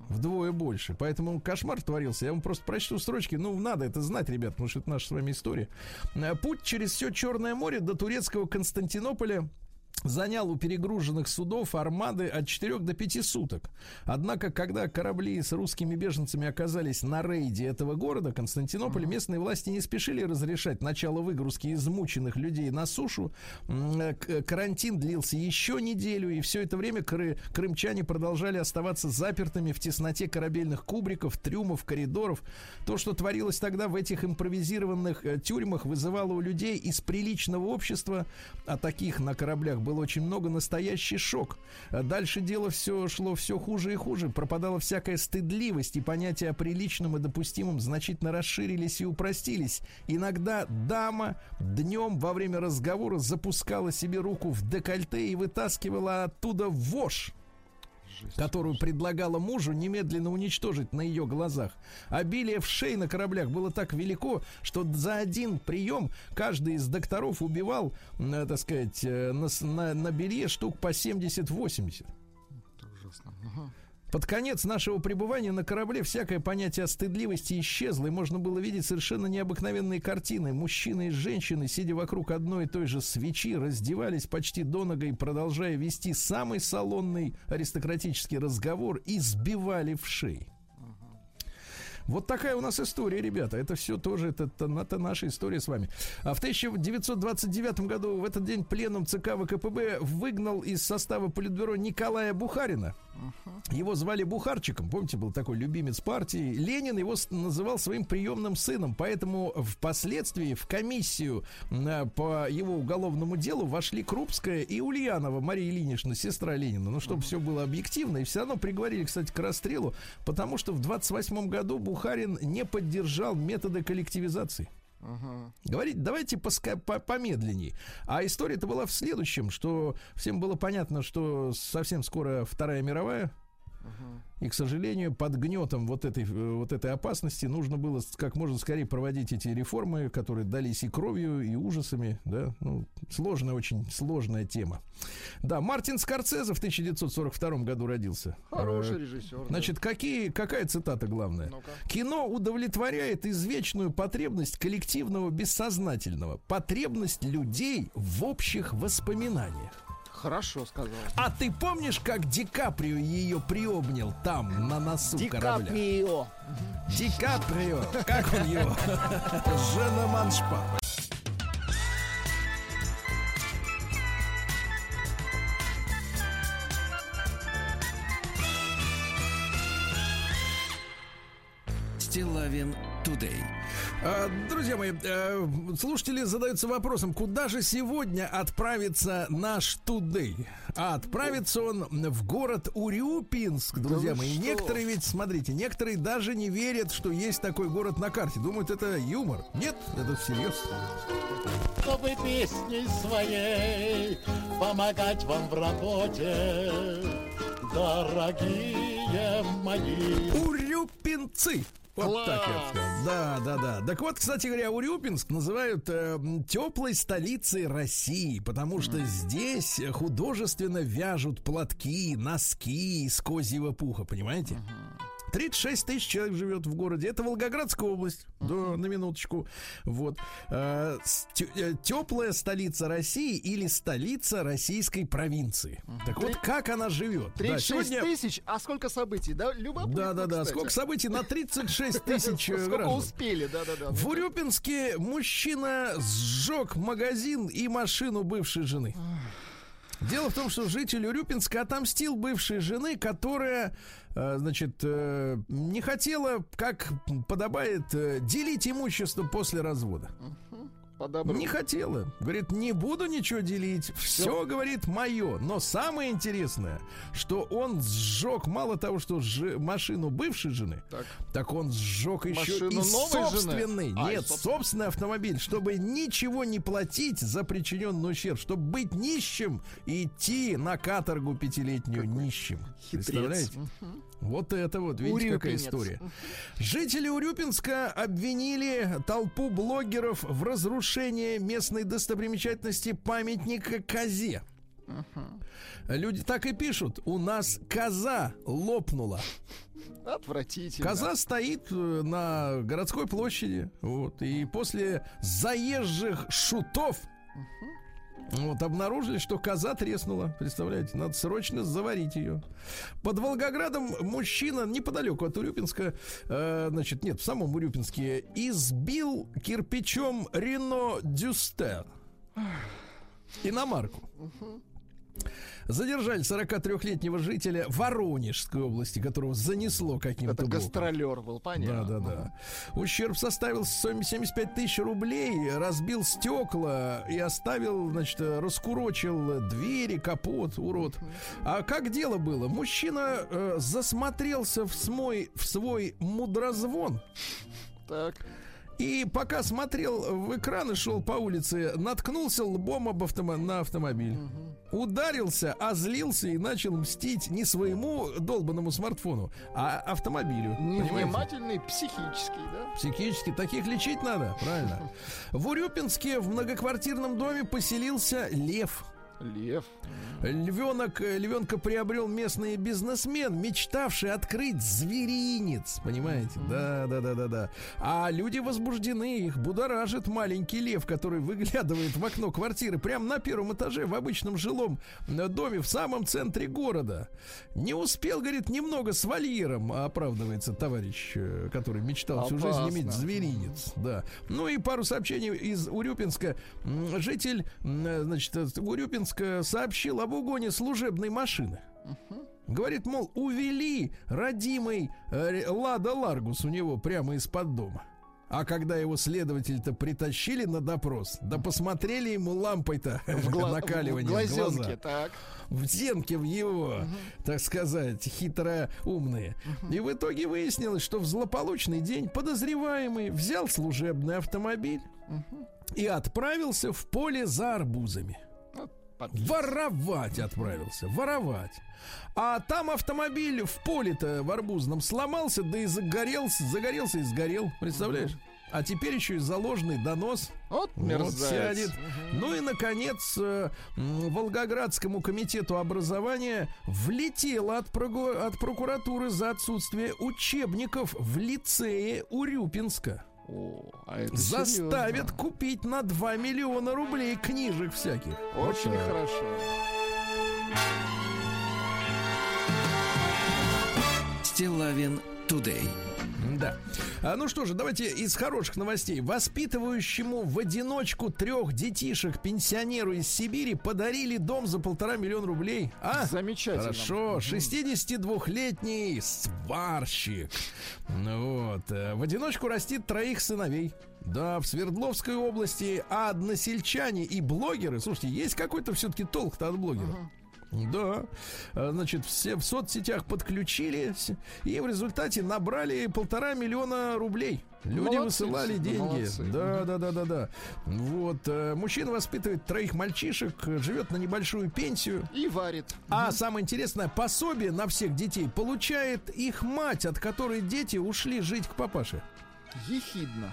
Вдвое больше. Поэтому кошмар творился. Я вам просто прочту строчки. Ну, надо это знать, ребят, потому что это наша с вами история. Э, Путь через все Черное море до турецкого Константинополя занял у перегруженных судов армады от 4 до 5 суток. Однако, когда корабли с русскими беженцами оказались на рейде этого города, Константинополя, местные власти не спешили разрешать начало выгрузки измученных людей на сушу. Э, к- Карантин длился еще неделю, и все это время кры- крымчане продолжали оставаться запертыми в тесноте корабельных кубриков, трюмов, коридоров. То, что творилось тогда в этих импровизированных э, тюрьмах, вызывало у людей из приличного общества, а таких на кораблях было очень много, настоящий шок. А Дальше дело все шло все хуже и хуже. Пропадала всякая стыдливость, и понятия о приличном и допустимом значительно расширились и упростились. Иногда дама днем во время разговора запускала себе руку в декольте и вытаскивала оттуда вошь которую предлагала мужу немедленно уничтожить на ее глазах. Обилие вшей на кораблях было так велико, что за один прием каждый из докторов убивал, э, так сказать, э, на, на, на белье штук по 70-80. Это ужасно. Ага. Под конец нашего пребывания на корабле всякое понятие о стыдливости исчезло, и можно было видеть совершенно необыкновенные картины. Мужчины и женщины, сидя вокруг одной и той же свечи, раздевались почти до нога и, продолжая вести самый салонный аристократический разговор, избивали в шеи. Вот такая у нас история, ребята. Это все тоже, это, это, это наша история с вами. А в 1929 году в этот день пленум ЦК ВКПБ выгнал из состава Политбюро Николая Бухарина. Его звали Бухарчиком, помните, был такой любимец партии. Ленин его называл своим приемным сыном, поэтому впоследствии в комиссию м, по его уголовному делу вошли Крупская и Ульянова Мария Ильинична, сестра Ленина. Ну, чтобы все было объективно. И все равно приговорили, кстати, к расстрелу, потому что в 28 году Бухарин не поддержал методы коллективизации. Ага. Говорить, давайте поска- по- помедленней. А история-то была в следующем, что всем было понятно, что совсем скоро Вторая мировая. И, к сожалению, под гнетом вот этой, э, вот этой опасности нужно было как можно скорее проводить эти реформы, которые дались и кровью, и ужасами. Да? Ну, сложная, очень сложная тема. Да, Мартин Скорцезе в 1942 году родился. Хороший Э, режиссер. Значит, какие, какая цитата главная? Ну-ка. Кино удовлетворяет извечную потребность коллективного бессознательного, потребность людей в общих воспоминаниях. Хорошо сказал. А ты помнишь, как Ди Каприо ее приобнял там, на носу корабля? Каприо. Ди Каприо, как он его? Жена Маншпа. Стилавин Тудей. А, Друзья мои, э, слушатели задаются вопросом, куда же сегодня отправится наш Тудей? А отправится он в город Урюпинск, друзья вы мои. что? Некоторые ведь, смотрите, некоторые даже не верят, что есть такой город на карте. Думают, это юмор. Нет, это всерьез. чтобы песней своей помогать вам в работе, дорогие мои. Урюпинцы. Вот так я Класс! сказал. Да, да, да. Так вот, кстати говоря, Урюпинск называют э, теплой столицей России, потому что здесь художественно вяжут платки, носки из козьего пуха, понимаете? 36 тысяч человек живет в городе. Это Волгоградская область. Да, на минуточку. Вот. Э, тё- э, Теплая столица России или столица российской провинции. Так вот, как она живет? Да, 36 сегодня- тысяч, а сколько событий, да? Любопытно, да, да, да. кстати. Сколько событий на 36 (laughs) тысяч э, Сколько успели, да, да, да. В Урюпинске мужчина сжег магазин и машину бывшей жены. Дело в том, что житель Урюпинска отомстил бывшей жены, которая, э, значит, э, не хотела, как подобает, э, делить имущество после развода. По добру. Не хотела. Говорит, не буду ничего делить. Все, говорит, мое. Но самое интересное, что он сжег, мало того, что жи- машину бывшей жены, Так. он сжег еще и новой жены? собственный. А, Нет, собственный. собственный автомобиль, чтобы ничего не платить за причиненный ущерб, чтобы быть нищим и идти на каторгу пятилетнюю нищим. Представляете? Вот это вот, видите, какая Урюпинец. история. Жители Урюпинска обвинили толпу блогеров в разрушении местной достопримечательности памятника козе. Люди так и пишут. У нас коза лопнула. Отвратительно. Коза стоит э, на городской площади. Вот, и после заезжих шутов вот, обнаружили, что коза треснула. Представляете, надо срочно заварить ее. Под Волгоградом мужчина неподалеку от Урюпинска, э, значит, нет, в самом Урюпинске, избил кирпичом Рено Дюстер. Иномарку. Задержали 43-летнего жителя Воронежской области, которого занесло каким-то Это боком. гастролер был, Да, понятно. да, да. Ущерб составил 75 тысяч рублей, разбил стекла и оставил, значит, раскурочил двери, капот, урод. А как дело было? Мужчина э, засмотрелся в свой, в свой мудрозвон. Так. И пока смотрел в экран и шел по улице, наткнулся лбом об автомо- на автомобиль. Ударился, озлился и начал мстить не своему долбанному смартфону, а автомобилю. Невнимательный, психический, да? Психически таких лечить надо, правильно. (laughs) В Урюпинске в многоквартирном доме поселился лев. Лев. Львенок, э, львенка приобрел местный бизнесмен, мечтавший открыть зверинец. Понимаете? Да, да, да, да, да. А люди возбуждены, их будоражит маленький лев, который выглядывает в окно квартиры прямо на первом этаже в обычном жилом э, доме в самом центре города. Не успел, говорит, немного с вольером, оправдывается товарищ, э, который мечтал всю жизнь Опасно. иметь зверинец. Да. Ну и пару сообщений из Урюпинска. Житель, значит, э, Урюпинска сообщил об угоне служебной машины. Говорит, мол, увели родимый э, Лада Ларгус у него прямо из-под дома. А когда его следователь-то притащили на допрос, да посмотрели ему лампой-то (laughs) В гла- накаливание в глазенке, глаза так. в зенке в его, так сказать, хитро умные. И в итоге выяснилось, что в злополучный день подозреваемый взял служебный автомобиль и отправился в поле за арбузами. Подлец. Воровать отправился, воровать. А там автомобиль в поле-то в арбузном сломался, да и загорелся, загорелся и сгорел. Представляешь? А теперь еще и заложенный донос. Вот Вот сядет. Ну и, наконец, э, Волгоградскому комитету образования влетело от, прогу- от прокуратуры за отсутствие учебников в лицее Урюпинска. О, а это Заставят серьезно. купить на 2 миллиона рублей книжек всяких. Вот Очень так. хорошо. Стилавин Today. Да. А, ну что же, давайте из хороших новостей. Воспитывающему в одиночку трех детишек пенсионеру из Сибири подарили дом за полтора миллиона рублей. А? Замечательно. Хорошо, 62-летний сварщик. Вот. э, В одиночку растит троих сыновей. Да, в Свердловской области а односельчане и блогеры. Слушайте, есть какой-то все-таки толк-то от блогеров. Да, А, значит, все в соцсетях подключились и в результате набрали полтора миллиона рублей. Люди Молодцы высылали деньги. молодцы. Да, да, да, да, да. Вот э, мужчина воспитывает троих мальчишек, э, живет на небольшую пенсию. И варит. А самое интересное, пособие на всех детей получает их мать, от которой дети ушли жить к папаше. Ехидно.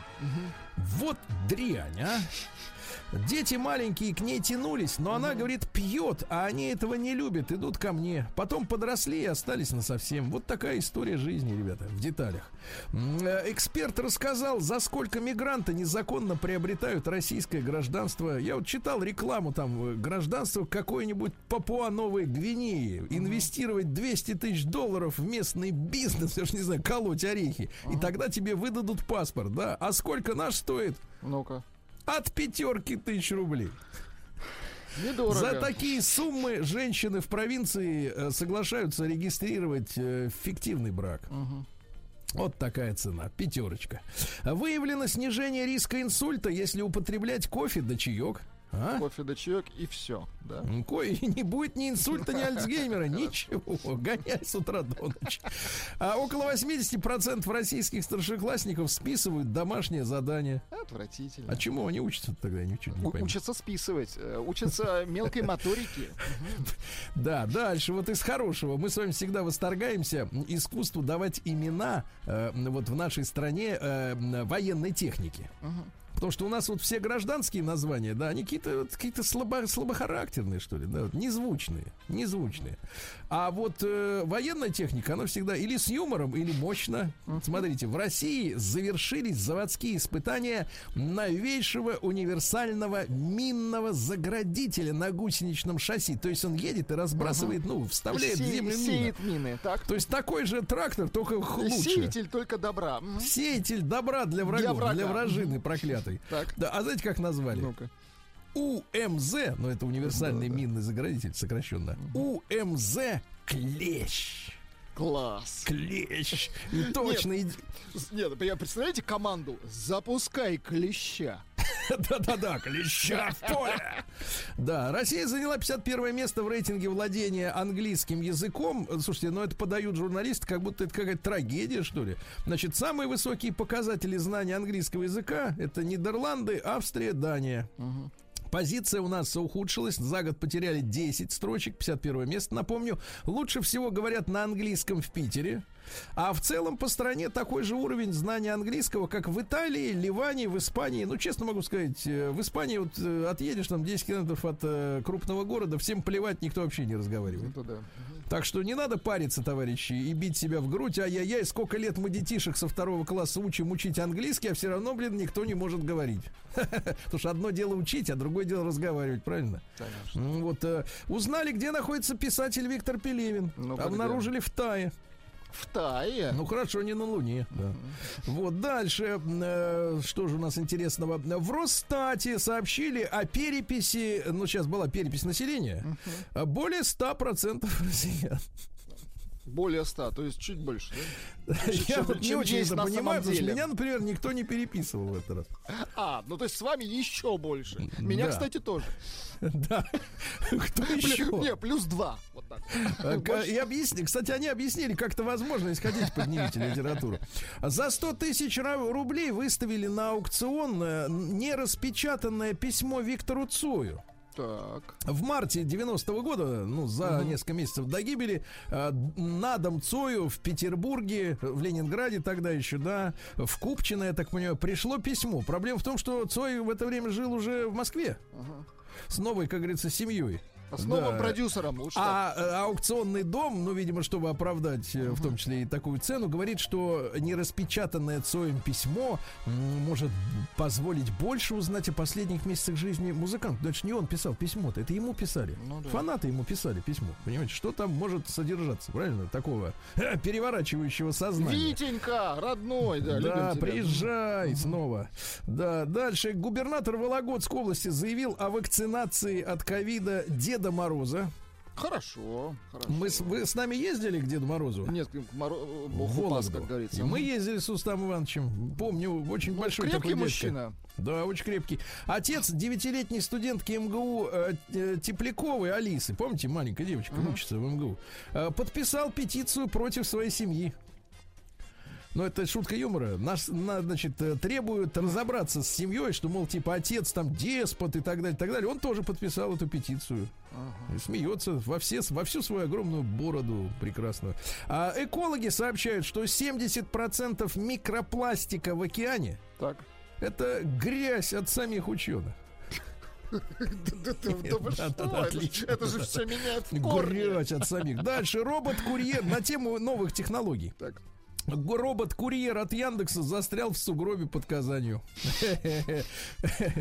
Вот дрянь, а! Дети маленькие к ней тянулись, но она, говорит, пьет, а они этого не любят, идут ко мне. Потом подросли и остались на совсем. Вот такая история жизни, ребята, в деталях. Э, Эксперт рассказал, за сколько мигранты незаконно приобретают российское гражданство. Я вот читал рекламу там, э, гражданство какой-нибудь Папуа Новой Гвинеи. Инвестировать 200 тысяч долларов в местный бизнес, (laughs) я ж не знаю, колоть орехи. И тогда тебе выдадут паспорт, да. А сколько наш стоит? Ну-ка. От пятерки тысяч рублей. Недорого. За такие суммы женщины в провинции э, соглашаются регистрировать э, фиктивный брак. Вот такая цена, пятерочка. Выявлено снижение риска инсульта, если употреблять кофе да чаек. А? Кофе да чаек и все. Да. Ко- и (laughs) не будет ни инсульта, ни Альцгеймера, ничего. Гоняй с утра до ночи. А около 80% российских старшеклассников списывают домашнее задание. Отвратительно. А чему они учатся тогда, я ничего не пойму. Учатся списывать, э, учатся мелкой моторике. Да, дальше вот из хорошего. Мы с вами всегда восторгаемся искусству давать имена э, вот в нашей стране э, военной техники. Потому что у нас вот все гражданские названия, да, они какие-то вот какие-то слабо, слабохарактерные, что ли, да, вот, незвучные, незвучные. А вот э, военная техника, она всегда или с юмором, или мощно. Смотрите, в России завершились заводские испытания новейшего универсального минного заградителя на гусеничном шасси. То есть он едет и разбрасывает, ну, вставляет в Се- землю мину. Сеет мины, так? То есть такой же трактор, только лучше. Сеятель только добра. Сеятель добра для врагов, врага. для вражины проклятой. Так. Да, а знаете, как назвали? Ну-ка. УМЗ, ну это универсальный минный заградитель сокращенно. УМЗ Клещ. Класс. Клещ. И (laughs) точно. Нет, я представляете команду? Запускай клеща. (laughs) Да-да-да, клеща в поле. Да, Россия заняла 51 место в рейтинге владения английским языком. Слушайте, ну это подают журналисты, как будто это какая-то трагедия, что ли. Значит, самые высокие показатели знания английского языка это Нидерланды, Австрия, Дания. Позиция у нас ухудшилась. За год потеряли 10 строчек, 51 место. Напомню, лучше всего говорят на английском в Питере. А в целом по стране такой же уровень знания английского, как в Италии, Ливане, в Испании. Ну, честно могу сказать, э, в Испании вот э, отъедешь там 10 километров от э, крупного города, всем плевать, никто вообще не разговаривает. Это да. Так что не надо париться, товарищи, и бить себя в грудь. Ай-яй-яй, сколько лет мы детишек со второго класса учим учить английский, а все равно, блин, никто не может говорить. (laughs) Потому что одно дело учить, а другое дело разговаривать, правильно? Конечно. Вот узнали, где находится писатель Виктор Пелевин. Обнаружили в Тае. В Тае. Ну хорошо, не на Луне. Да. Вот дальше, э, что же у нас интересного? В Росстате сообщили о переписи, ну сейчас была перепись населения, более 100% россиян. Более 100, то есть чуть больше, да? (laughs) Я чем- вот не очень это понимаю, потому что меня, например, никто не переписывал в этот раз. (laughs) А, ну то есть с вами еще больше. Меня, Да. кстати, тоже. (laughs) Да. Кто еще? Не, плюс два. Вот так. А, к- И объясни, кстати, они объяснили, как это возможно, если хотите, поднимите литературу. За 100 тысяч рублей выставили на аукцион э, нераспечатанное письмо Виктору Цою. Так. В марте 90-го года, ну, за несколько месяцев до гибели, э, на дом Цою в Петербурге, в Ленинграде тогда еще, да, в Купчино, я так понимаю, пришло письмо. Проблема в том, что Цой в это время жил уже в Москве. С новой, как говорится, семьей. А с новым Да. продюсером лучше. А э, аукционный дом, ну, видимо, чтобы оправдать э, в том числе и такую цену, говорит, что нераспечатанное Цоем письмо может позволить больше узнать о последних месяцах жизни музыканта. Же не он писал письмо-то, это ему писали. Ну да. Фанаты ему писали письмо. Понимаете, что там может содержаться, правильно? Такого (laughs) переворачивающего сознания. Витенька, родной, да, Да, приезжай снова. Да, дальше. Губернатор Вологодской области заявил о вакцинации от ковида Деда Мороза. Хорошо, хорошо. Мы с, вы с нами ездили к Деду Морозу? Нет, к Моро- В Бог упас, как говорится. И мы ездили с Устам Ивановичем. Помню, очень Ну, большой крепкий такой дядька. мужчина. Да, очень крепкий. Отец девятилетней студентки МГУ э, э, Тепляковой Алисы, помните, маленькая девочка учится в МГУ, э, подписал петицию против своей семьи. Ну, это шутка юмора. Нас, на- значит, э, требуют разобраться с семьей, что, мол, типа, отец там деспот и так далее, и так далее. Он тоже подписал эту петицию. И смеется во, все, во всю свою огромную бороду прекрасную. А экологи сообщают, что 70% микропластика в океане Так. это грязь от самих ученых. Это же все меняет в. Грязь от самих. Дальше робот-курьер на тему новых технологий. Так. Робот-курьер от Яндекса застрял в сугробе под Казанью. (laughs)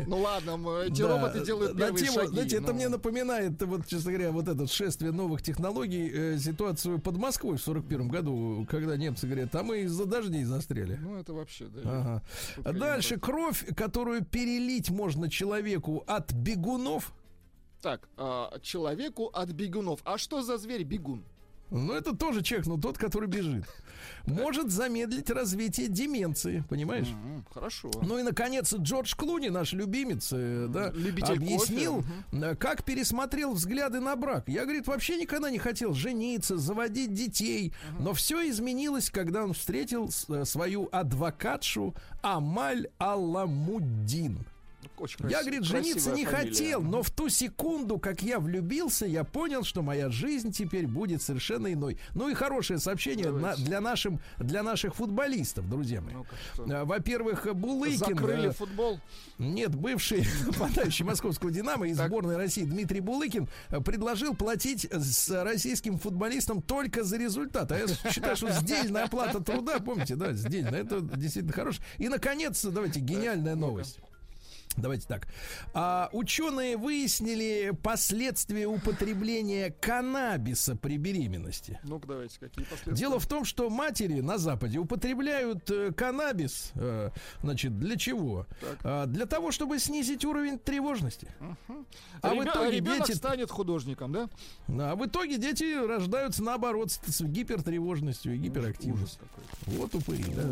Ну ладно, эти Да, роботы делают на первые тему, шаги. Знаете, это ну. мне напоминает, вот, честно говоря, вот это шествие новых технологий, э, ситуацию под Москвой в 41 году, когда немцы говорят, а мы из-за дождей застряли. Ну это вообще, да. Ага. Дальше кровь, которую перелить можно человеку от бегунов. Так, а, человеку от бегунов. А что за зверь бегун? Ну, это тоже человек, но тот, который бежит. Может замедлить развитие деменции, понимаешь? М, Хорошо. Ну и, наконец, Джордж Клуни, наш любимец, э, да, Любитель объяснил, кофе. э, как пересмотрел взгляды на брак. Я, говорит, вообще никогда не хотел жениться, заводить детей. Но все изменилось, когда он встретил э, свою адвокатшу Амаль Алламуддин. Очень Я, говорит, жениться не фамилия. хотел, но в ту секунду, как я влюбился, я понял, что моя жизнь теперь будет совершенно иной. Ну и хорошее сообщение на- для, нашим, для наших футболистов, друзья мои. Что? А, Во-первых, Булыкин, Закрыли э, футбол. нет, бывший (laughs) нападающий московского «Динамо» Так. сборной России Дмитрий Булыкин э, предложил платить с российским футболистам только за результат. А я считаю, что сдельная оплата труда, помните, да, сдельная, это действительно хорошо. И, наконец, давайте, гениальная новость. Давайте так. А, ученые выяснили последствия употребления каннабиса при беременности. Ну-ка, давайте, какие последствия? Дело в том, что матери на Западе употребляют э, каннабис, э, значит, для чего? А, для того, чтобы снизить уровень тревожности. А в Ребё- итоге ребенок дети, станет художником, да? а в итоге дети рождаются наоборот с, с гипертревожностью и гиперактивностью. какой. Вот упыри, да.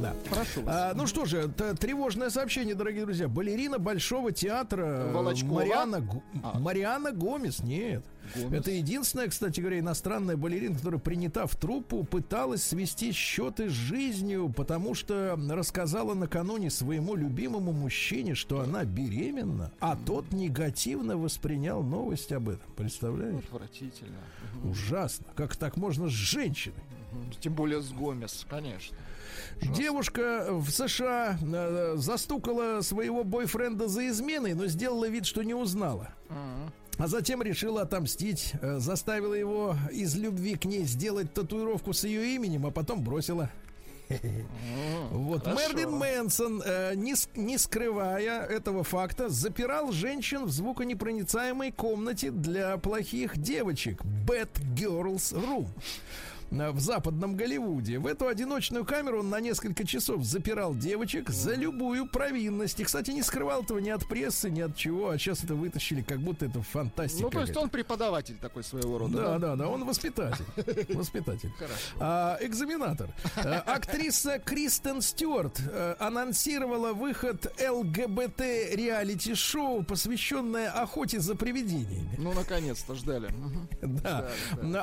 Да. Прошу вас. А, ну что же, тревожное сообщение, дорогие друзья. Балерина Большого театра э, Волочкова? Мариана, А. Мариана Гомес. Нет. Гомес. Это единственная, кстати говоря, иностранная балерина, которая, принята в труппу, пыталась свести счеты с жизнью, потому что рассказала накануне своему любимому мужчине, что она беременна, а тот негативно воспринял новость об этом. Представляешь? Отвратительно. Ужасно. Как так можно с женщиной? Тем более с Гомес, конечно. Девушка в США э, застукала своего бойфренда за изменой, но сделала вид, что не узнала. А затем решила отомстить, э, заставила его из любви к ней сделать татуировку с ее именем, а потом бросила. Вот хорошо. Мерлин Мэнсон, э, не, скрывая этого факта, запирал женщин в звуконепроницаемой комнате для плохих девочек Bad Girls Room в западном Голливуде. В эту одиночную камеру он на несколько часов запирал девочек за любую провинность. И, кстати, не скрывал этого ни от прессы, ни от чего, а сейчас это вытащили, как будто это фантастика. Ну, то есть он преподаватель такой своего рода. Да, да, да, он воспитатель. (laughs) Воспитатель. А, экзаменатор. А, актриса Кристен Стюарт э, анонсировала выход ЛГБТ реалити-шоу, посвященное охоте за привидениями. Ну, наконец-то ждали. Мгм. Да.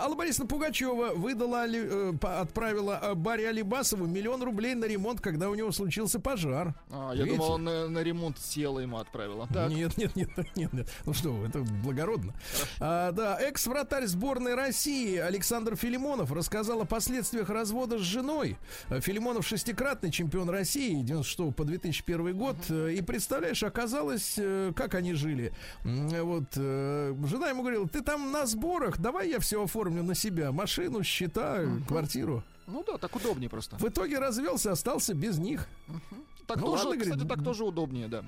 Алла Борисовна Пугачева выдала отправила, э, отправила э, Барри Алибасову миллион рублей на ремонт, когда у него случился пожар. А, я Видите? думал, он на, на ремонт села ему отправила. Так. Нет, нет, нет, (laughs) нет, нет. Ну что, вы, это благородно. А, да, экс-вратарь сборной России Александр Филимонов рассказал о последствиях развода с женой. А, Филимонов шестикратный чемпион России 96 по 2001 год. Э, И представляешь, оказалось, э, как они жили. Вот э, жена ему говорила: ты там на сборах, давай я все оформлю на себя: машину, счета, квартиру. Ну да, так удобнее просто. В итоге развелся, остался без них. Так Ну тоже, ладно, кстати, говорит, так тоже удобнее, да.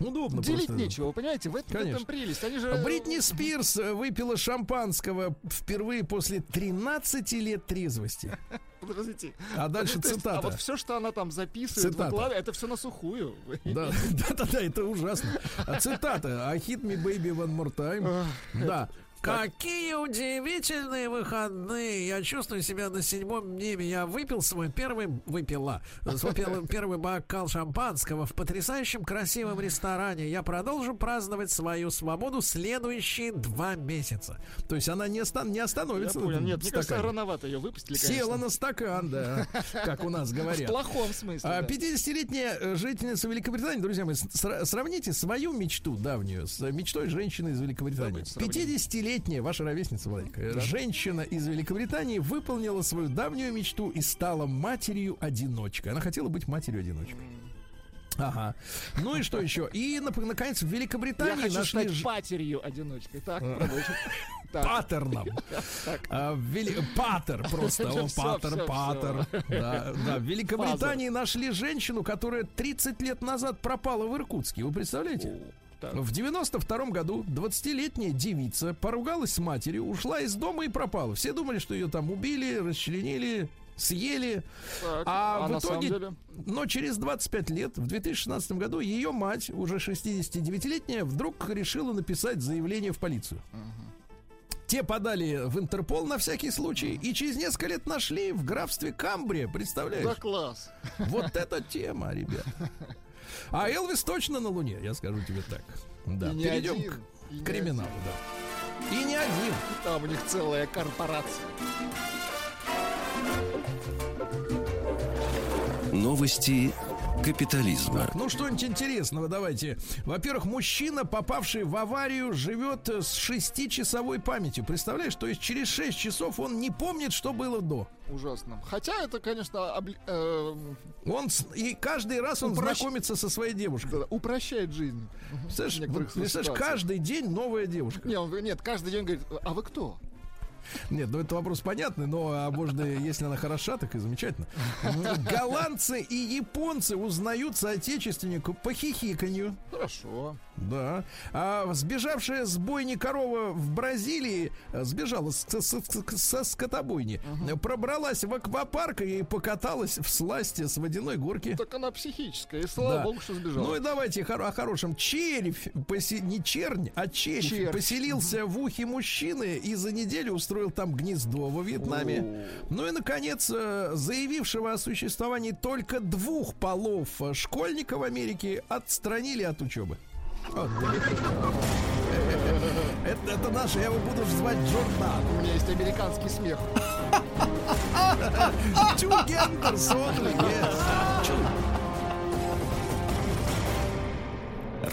Удобно. Делить просто. нечего, вы понимаете? В этом, в этом прелесть. Они же... Бритни Спирс э, выпила шампанского впервые после 13 лет трезвости. (laughs) Подождите. А дальше То есть, цитата. А вот все, что она там записывает, Цитата. это все на сухую. Да, да, да, да, это ужасно. А цитата. I hit me baby one more time. Да. Какие удивительные выходные. Я чувствую себя на седьмом небе. Я выпил свой первый, выпила, свой (laughs) первый, бокал шампанского в потрясающем красивом ресторане. Я продолжу праздновать свою свободу следующие два месяца. То есть она не, остан- не Я остановится. на понял. Нет, мне кажется, рановато ее выпустили, Села конечно. на стакан, да. (laughs) Как у нас В говорят. плохом смысле. А, да. 50-летняя э, жительница Великобритании, друзья мои, сравните свою мечту давнюю с мечтой женщины из Великобритании. Давайте 50-летняя, ваша ровесница, Владик, э, женщина из Великобритании выполнила свою давнюю мечту и стала матерью-одиночкой. Она хотела быть матерью-одиночкой. Ага. Ну и что еще? И, наконец, в Я Великобритании хочу нашли стать ж- матерью-одиночкой. Так. (laughs) Так. паттерном. (laughs) А, Паттер просто. О, (laughs) паттер, паттер. Да. В Великобритании нашли женщину, которая 30 лет назад пропала в Иркутске. Вы представляете? Так. В 92 году 20-летняя девица поругалась с матерью, ушла из дома и пропала. Все думали, что ее там убили, расчленили, съели. Так, А, в на самом итоге, но через 25 лет, в 2016 году, ее мать, уже 69-летняя, вдруг решила написать заявление в полицию. Те подали в Интерпол на всякий случай и через несколько лет нашли в графстве Камбрия, представляешь? Да класс. Вот эта тема, ребят. (laughs) А Элвис точно на Луне, я скажу тебе так. Да, И не перейдем один, к и не криминалу, да. И не один. Там у них целая корпорация. Новости капитализма. Ну, что-нибудь интересного давайте. Во-первых, мужчина, попавший в аварию, живет э, с шестичасовой памятью. Представляешь, то есть через 6 часов он не помнит, что было до. Ужасно. Хотя это, конечно, обли- эм, Он с- и каждый раз он Упрощ- знакомится со своей девушкой. да, упрощает жизнь. Представляешь, в некоторых вот, представляешь, ситуациях. каждый день новая девушка. Не, он нет, каждый день говорит, а вы кто? Нет, ну это вопрос понятный, но а может, и если она хороша, так и замечательно. Голландцы и японцы узнают соотечественника по хихиканью. Хорошо. Да. А сбежавшая с бойни корова в Бразилии э, сбежала с- с- с- со скотобойни, э, пробралась в аквапарк и покаталась в сласти с водяной горки. Так она психическая, и слава Да. богу, что сбежала. Ну и давайте о хорошем. Червь, посе- не чернь, а червь, Червь. поселился в ухе мужчины и за неделю устроил там гнездо во Вьетнаме. Ну и, наконец, э, заявившего о существовании только двух полов э, школьника в Америке отстранили от учебы. Вот. Это, это наш, я его буду звать Джордан. У меня есть американский смех. Two genders only, yes.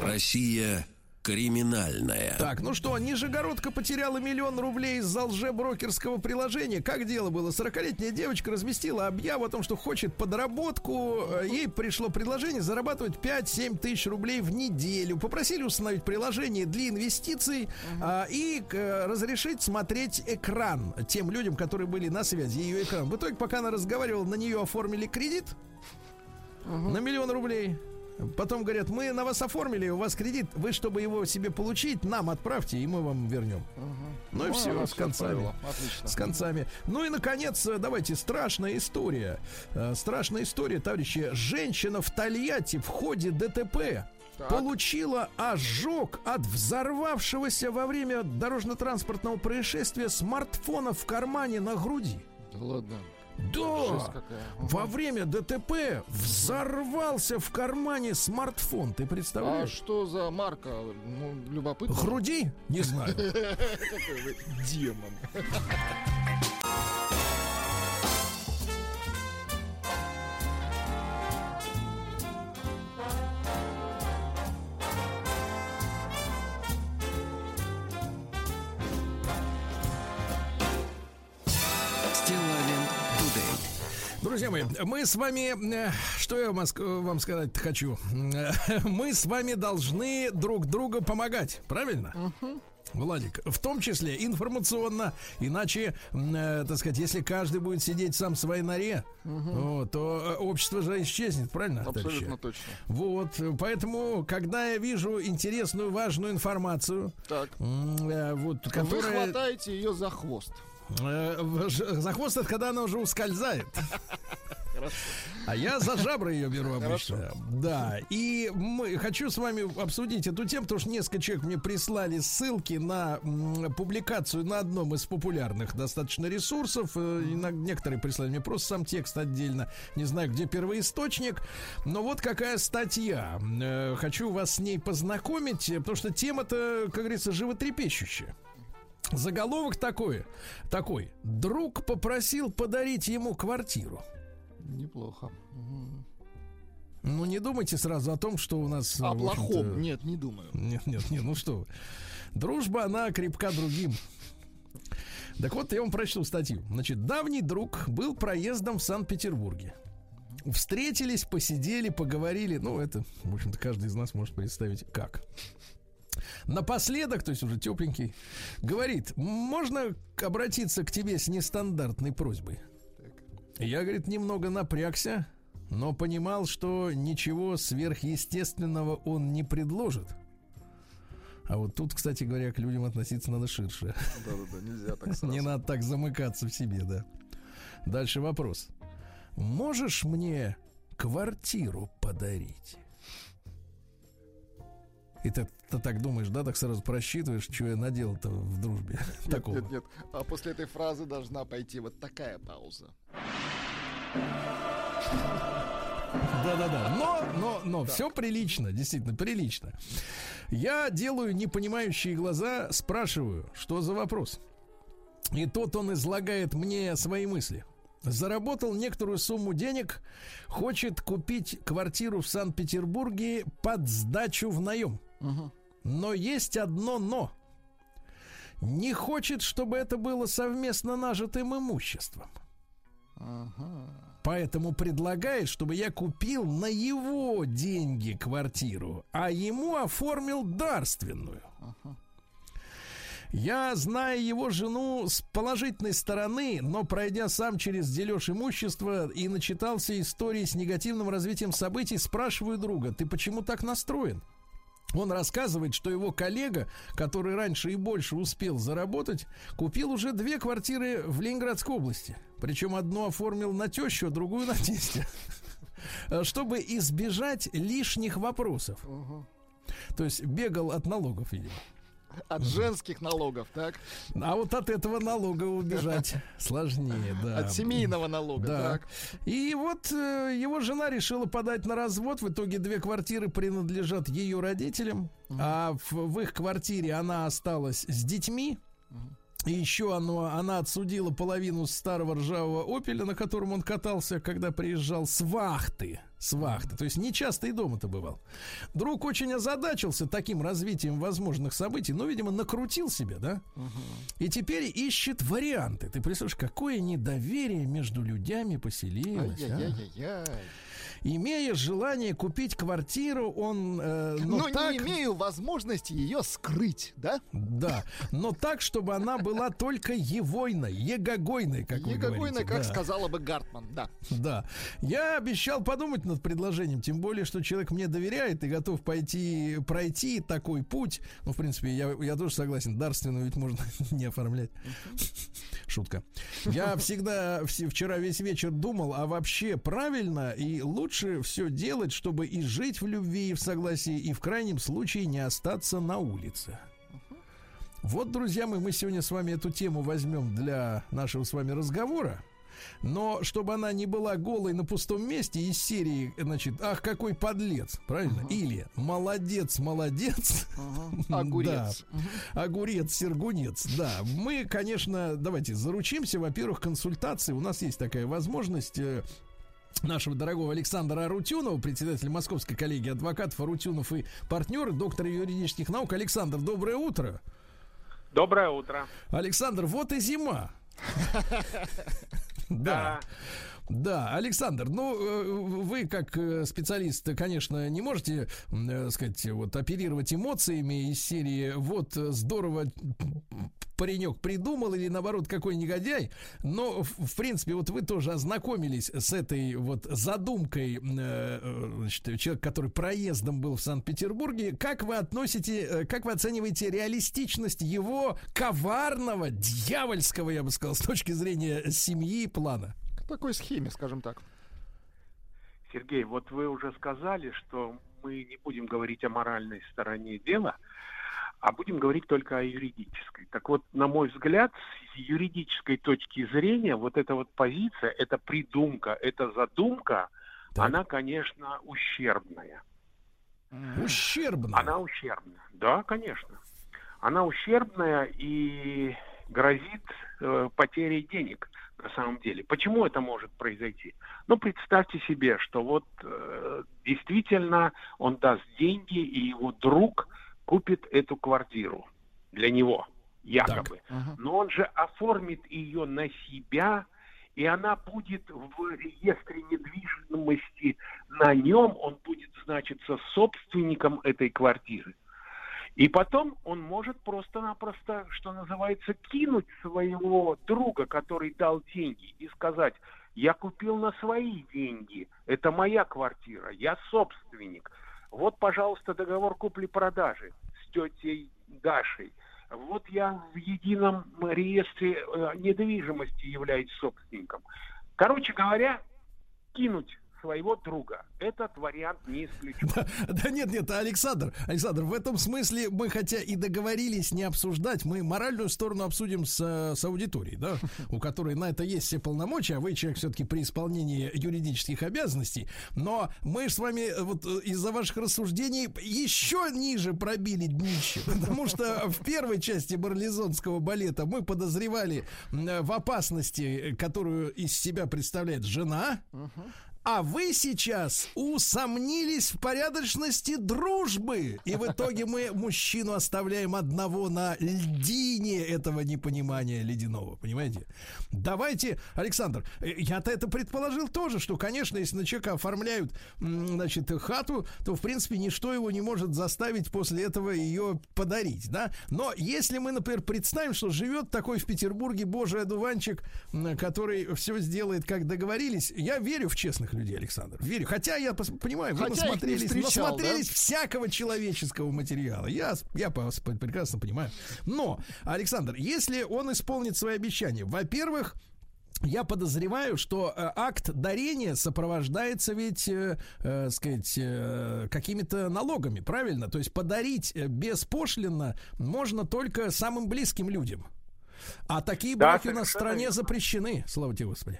Россия криминальная. Так, ну что, Нижегородка потеряла миллион рублей из-за лжеброкерского приложения. Как дело было? 40-летняя девочка разместила объяву о том, что хочет подработку. Э, Ей пришло предложение зарабатывать 5-7 тысяч рублей в неделю. Попросили установить приложение для инвестиций а, и э, разрешить смотреть экран тем людям, которые были на связи, ее экран. В итоге, пока она разговаривала, на нее оформили кредит на миллион рублей. Потом говорят, мы на вас оформили, у вас кредит, вы, чтобы его себе получить, нам отправьте, и мы вам вернем. Ну и Ну, все, с концами. С концами. Ну и, наконец, давайте, страшная история. Э, Страшная история, товарищи. Женщина в Тольятти в ходе ДТП Так. получила ожог от взорвавшегося во время дорожно-транспортного происшествия смартфона в кармане на груди. Да ладно. Да! Во время ДТП взорвался в кармане смартфон. Ты А представляешь? что за марка? Ну, любопытно. Груди? Не знаю. (laughs) Демон. Друзья мои, мы с вами, э, что я вам, ск- вам сказать хочу, Э, (laughs) мы с вами должны друг другу помогать, правильно? Владик, в том числе информационно, иначе, э, так сказать, если каждый будет сидеть сам в своей норе, вот, то э, общество же исчезнет, правильно? товарищи? Абсолютно точно. Вот, поэтому, когда я вижу интересную, важную информацию, Так. э, вот, Вы которая... хватаете ее за хвост. Э, За хвост это когда она уже ускользает. А я за жабры ее беру обычно. Да. И мы, хочу с вами обсудить эту тему, потому что несколько человек мне прислали ссылки на публикацию на одном из популярных достаточно ресурсов. Э, Некоторые прислали мне просто сам текст отдельно. Не знаю, где первоисточник. Но вот какая статья. Э, Хочу вас с ней познакомить, потому что тема-то, как говорится, животрепещущая. Заголовок такой, такой. Друг попросил подарить ему квартиру. Неплохо. Ну, не думайте сразу о том, что у нас... О плохом. Нет, не думаю. Нет, нет, нет, ну что вы. Дружба, она крепка другим. Так вот, я вам прочту статью. Значит, давний друг был проездом в Санкт-Петербурге. Встретились, посидели, поговорили. Ну, это, в общем-то, каждый из нас может представить, как. Напоследок, то есть уже тепленький, говорит, можно обратиться к тебе с нестандартной просьбой? Я, говорит, немного напрягся, но понимал, что ничего сверхъестественного он не предложит. А вот тут, кстати говоря, к людям относиться надо ширше. Да-да-да, нельзя так сразу. (laughs) Не надо так замыкаться в себе, да. Дальше вопрос. Можешь мне квартиру подарить? И ты, ты так думаешь, да, так сразу просчитываешь, что я наделал-то в дружбе. (laughs) Нет, Такого. нет, нет. А после этой фразы должна пойти вот такая пауза. Да-да-да. Но, но, но, все прилично, действительно, прилично. Я делаю непонимающие глаза, спрашиваю, что за вопрос. И тот он излагает мне свои мысли. Заработал некоторую сумму денег, хочет купить квартиру в Санкт-Петербурге под сдачу в наем. Но есть одно но. Не хочет, чтобы это было совместно нажитым имуществом. Поэтому предлагает, чтобы я купил на его деньги квартиру, а ему оформил дарственную. Я знаю его жену с положительной стороны, но пройдя сам через дележ имущества и начитался истории с негативным развитием событий, спрашиваю друга, ты почему так настроен? Он рассказывает, что его коллега, который раньше и больше успел заработать, купил уже две квартиры в Ленинградской области. Причем одну оформил на тещу, а другую на тестя. (laughs) Чтобы избежать лишних вопросов. То есть бегал от налогов, видимо. От женских налогов, так? А вот от этого налога убежать (laughs) сложнее, да. От семейного налога, Да. так? И вот э, его жена решила подать на развод. В итоге две квартиры принадлежат ее родителям. А в, в их квартире она осталась с детьми. И еще оно, она отсудила половину старого ржавого опеля, на котором он катался, когда приезжал с вахты. С вахты. То есть не часто и дома-то бывал. Друг очень озадачился таким развитием возможных событий, но, видимо, накрутил себя, да? И теперь ищет варианты. Ты представляешь, какое недоверие между людьми поселилось. а? Имея желание купить квартиру, он... э, но Но так, не имею возможности ее скрыть, да? Да, но так, чтобы она была только егойной, егогойной, как вы Егогойно, говорите. как да. сказала бы Гартман, да. Да. Я обещал подумать над предложением, тем более, что человек мне доверяет и готов пойти, пройти такой путь. Ну, в принципе, я, я тоже согласен, дарственную ведь можно (laughs) не оформлять. Шутка. Я всегда вс- вчера весь вечер думал, а вообще правильно и лучше все делать, чтобы и жить в любви и в согласии, и в крайнем случае не остаться на улице. Вот, друзья мои, мы сегодня с вами эту тему возьмем для нашего с вами разговора. Но чтобы она не была голой на пустом месте из серии, значит, ах, какой подлец, правильно? Или молодец, молодец. (laughs) Огурец. Да. Огурец, сергунец. Да. Мы, конечно, давайте заручимся. Во-первых, консультации. У нас есть такая возможность. Нашего дорогого Александра Арутюнова, председателя Московской коллегии адвокатов Арутюнов и партнер, доктора юридических наук. Александр, доброе утро. Доброе утро. Александр, вот и зима. (laughs) Да. Да, Александр, ну э, вы как э, специалист, конечно, не можете, м, э, сказать, вот оперировать эмоциями из серии «Вот здорово паренек придумал» или наоборот какой негодяй, но в, принципе вот вы тоже ознакомились с этой вот задумкой, значит, человек, который проездом был в Санкт-Петербурге. Как вы относите, как вы оцениваете реалистичность его коварного, дьявольского, я бы сказал, с точки зрения семьи плана? Такой схеме, скажем так. Сергей, вот вы уже сказали, что мы не будем говорить о моральной стороне дела, а будем говорить только о юридической. Так вот, на мой взгляд, с юридической точки зрения, вот эта вот позиция, эта придумка, эта задумка, Так. она, конечно, ущербная. Ущербно. Она ущербная. Да, конечно. Она ущербная и грозит э, потерей денег на самом деле. Почему это может произойти? Ну, представьте себе, что вот э, действительно он даст деньги, и его друг купит эту квартиру для него, якобы. Ага. Но он же оформит ее на себя, и она будет в реестре недвижимости на нем, он будет значиться собственником этой квартиры. И потом он может просто-напросто, что называется, кинуть своего друга, который дал деньги, и сказать, я купил на свои деньги, это моя квартира, я собственник. Вот, пожалуйста, договор купли-продажи с тетей Дашей. Вот я в едином реестре э, недвижимости являюсь собственником. Короче говоря, кинуть своего друга. Этот вариант не исключен. Да, да нет, нет, Александр, Александр, в этом смысле мы хотя и договорились не обсуждать, мы моральную сторону обсудим с, э, с аудиторией, да, у которой на это есть все полномочия, а вы человек все-таки при исполнении юридических обязанностей, но мы с вами э, вот э, из-за ваших рассуждений еще ниже пробили днище, потому что в первой части барлизонского балета мы подозревали в опасности, которую из себя представляет жена, а вы сейчас усомнились в порядочности дружбы. И в итоге мы мужчину оставляем одного на льдине этого непонимания ледяного. Понимаете? Давайте, Александр, э, я-то это предположил тоже, что, конечно, если на человека оформляют, значит, хату, то, в принципе, ничто его не может заставить после этого ее подарить, да? Но если мы, например, представим, что живет такой в Петербурге божий одуванчик, который все сделает, как договорились, я верю в честных людей, Александр. Верю. Хотя я пос- понимаю, вы Хотя насмотрелись, встречал, насмотрелись всякого человеческого материала. Я, я прекрасно понимаю. Но, Александр, если он исполнит свои обещания, во-первых, я подозреваю, что э, акт дарения сопровождается ведь, э, э, сказать, э, какими-то налогами, правильно? То есть подарить э, беспошлинно можно только самым близким людям. А такие Да, браки у нас в стране верно. запрещены, слава тебе, Господи.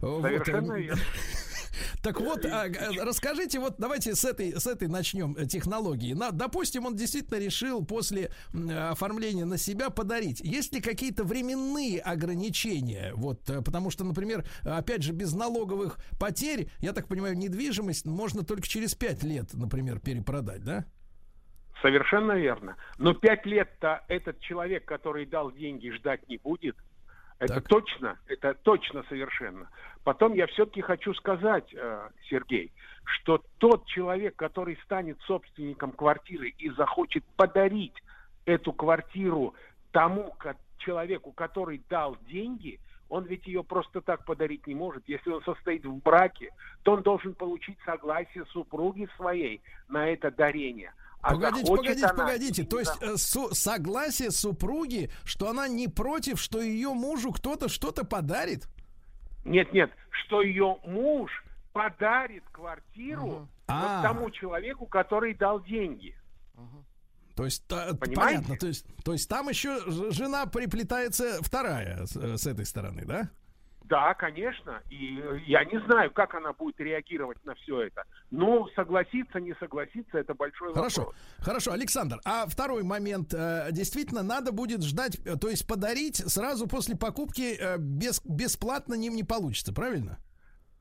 Вот, Совершенно э, верно. (laughs) так вот, а, а, расскажите, вот давайте с этой, с этой начнем э, технологии. На, допустим, он действительно решил после м, оформления на себя подарить. Есть ли какие-то временные ограничения? Вот, э, потому что, например, опять же, без налоговых потерь, я так понимаю, недвижимость можно только через 5 лет, например, перепродать, да? Совершенно верно. Но пять лет-то этот человек, который дал деньги, ждать не будет. Это Так. точно, это точно совершенно. Потом я все-таки хочу сказать, э, Сергей, что тот человек, который станет собственником квартиры и захочет подарить эту квартиру тому человеку, который дал деньги, он ведь ее просто так подарить не может. Если он состоит в браке, то он должен получить согласие супруги своей на это дарение. А погодите, погодите, она погодите. То есть э, су- согласие супруги, что она не против, что ее мужу кто-то что-то подарит? Нет, нет, что ее муж подарит квартиру вот А. тому человеку, который дал деньги. То есть, та- Понимаете? понятно, то есть, то есть там еще жена приплетается вторая с, э, с этой стороны, да? Да, конечно. И э, я не знаю, как она будет реагировать на все это. Но согласиться, не согласиться, это большой Хорошо, вопрос. хорошо, Александр. А второй момент, э, действительно, надо будет ждать, э, то есть подарить сразу после покупки без, бесплатно ним не получится, правильно?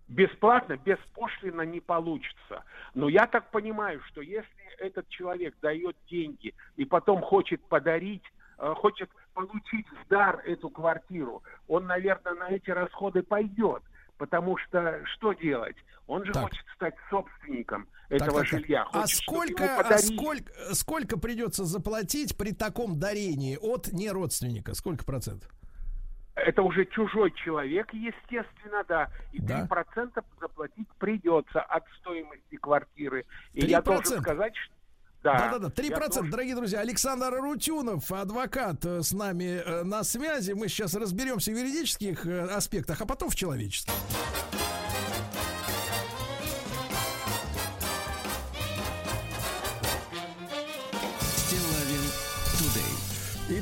Бесплатно, беспошлино не получится. Но я так понимаю, что если этот человек дает деньги и потом хочет подарить, хочет получить в дар эту квартиру, он, наверное, на эти расходы пойдет. потому что что делать? Он же Так. хочет стать собственником этого так, так. жилья. А Хочет, ему сколько, а сколько, сколько придется заплатить при таком дарении от неродственника? Сколько процентов? Это уже чужой человек, естественно, да. И Да. 3% заплатить придется от стоимости квартиры. И я 3%? должен сказать, что... Да, Да-да-да, 3%, я должен- дорогие друзья. Александр Рутюнов, адвокат, э, с нами э, на связи. Мы сейчас разберемся в юридических э, аспектах, а потом в человеческих.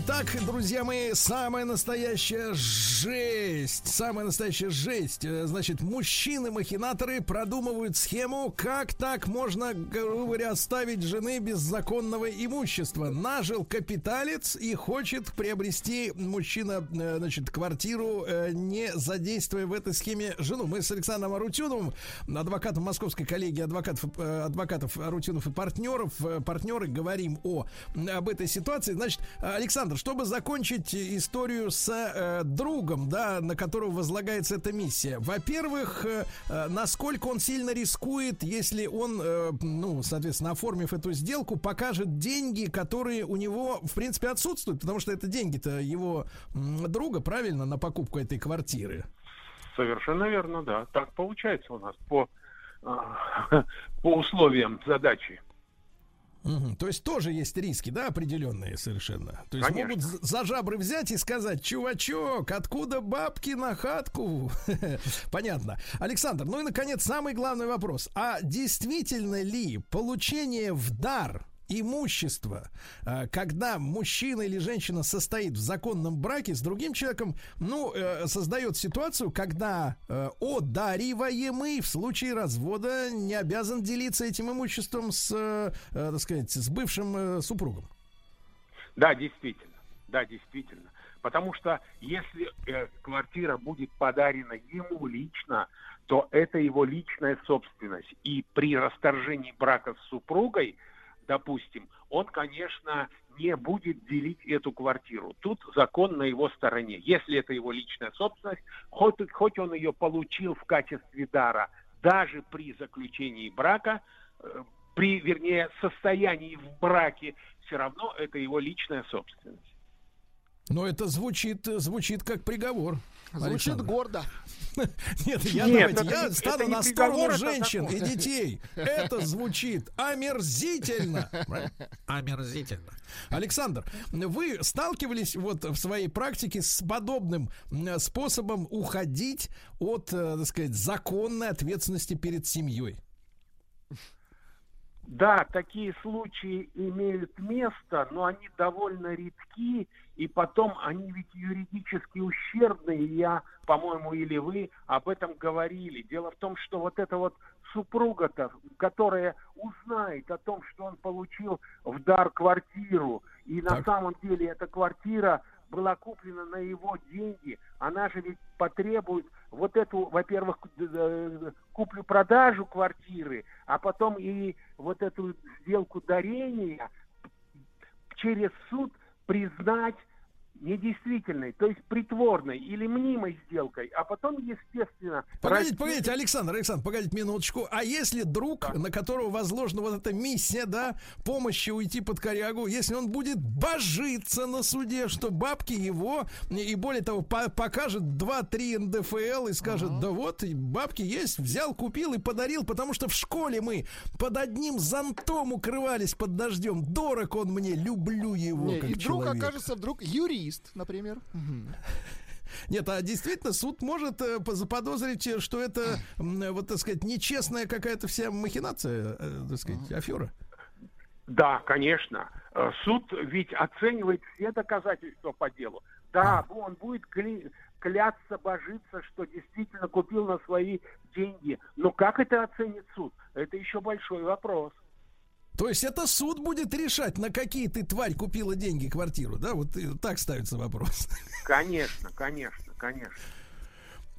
Итак, друзья мои, самая настоящая жесть. Самая настоящая жесть. Э, Значит, мужчины-махинаторы продумывают схему, как так можно, грубо говоря, оставить жены без законного имущества. Нажил капиталец и хочет приобрести мужчина, э, значит, квартиру, э, не задействуя в этой схеме жену. Мы с Александром Арутюновым, адвокатом Московской коллегии адвокатов, адвокатов Арутюнов и партнеров, партнеры, говорим о, об этой ситуации. Значит, Александр, чтобы закончить историю с э, другом, да, на которого возлагается эта миссия. Во-первых, э, э, насколько он сильно рискует, если он, э, ну, соответственно, оформив эту сделку, покажет деньги, которые у него, в принципе, отсутствуют, потому что это деньги-то его друга, правильно, на покупку этой квартиры. Совершенно верно, да. Так получается у нас по, а, (laughs) по условиям задачи. Мгм. То есть тоже есть риски, да, определенные совершенно. То есть Конечно. могут за жабры взять и сказать, чувачок, откуда бабки на хатку? (laughs) Понятно. Александр, ну и, наконец, самый главный вопрос. А действительно ли получение в дар имущества, э, когда мужчина или женщина состоит в законном браке с другим человеком, ну, э, создает ситуацию, когда э, одариваемый в случае развода не обязан делиться этим имуществом с, э, так сказать, с бывшим супругом. Да, действительно. Да, действительно. Потому что если квартира будет подарена ему лично, то это его личная собственность. И при расторжении брака с супругой, допустим, он, конечно, не будет делить эту квартиру. Тут закон на его стороне. Если это его личная собственность, хоть, хоть он ее получил в качестве дара, даже при заключении брака, э, при, вернее, состоянии в браке, все равно это его личная собственность. Но это звучит, звучит как приговор. Звучит Александр. гордо. (laughs) Нет, я, Нет, давайте, это я стану это на сторону женщин и детей. Это звучит омерзительно. (laughs) Омерзительно. Александр, вы сталкивались вот в своей практике с подобным способом уходить от, э, так сказать, законной ответственности перед семьей? Да, такие случаи имеют место, но они довольно редки, и потом они ведь юридически ущербные. Я, по-моему, или вы об этом говорили. Дело в том, что вот эта вот супруга-то, которая узнает о том, что он получил в дар квартиру, и на Так. самом деле эта квартира была куплена на его деньги, она же ведь потребует вот эту, во-первых, куплю-продажу квартиры, а потом и вот эту сделку дарения через суд признать недействительной, то есть притворной или мнимой сделкой, а потом, естественно... Погодите, расти- погодите, Александр, Александр, погодите минуточку. А если друг, на которого возложена вот эта миссия, да, помощи уйти под корягу, если он будет божиться на суде, что бабки его, и более того, по- покажет 2-3 НДФЛ и скажет, да вот, бабки есть, взял, купил и подарил, потому что в школе мы под одним зонтом укрывались под дождем. Дорог он мне, люблю его Не, как и вдруг человек. окажется вдруг юрист, например. Нет, а действительно суд может э, по- заподозрить, э, что это, э, вот так сказать, нечестная какая-то вся махинация, так сказать, афера. Да, конечно. Суд ведь оценивает все доказательства по делу. Да, он будет кля- клясться, божиться, что действительно купил на свои деньги. Но как это оценит суд? Это еще большой вопрос. То есть это суд будет решать, на какие ты, тварь, купила деньги, квартиру, да? Вот э, так ставится вопрос. Конечно, конечно, конечно.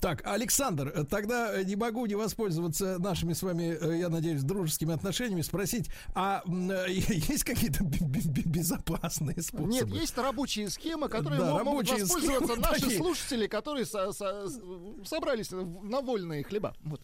Так, Александр, э, тогда э, не могу не воспользоваться нашими с вами, я надеюсь, дружескими отношениями, спросить, а (laughs) есть какие-то бе- бе- бе- безопасные способы? Нет, есть рабочие схемы, которые Да, мо- могут воспользоваться схемы наши такие. слушатели, которые со- со- собрались на вольные хлеба. Вот.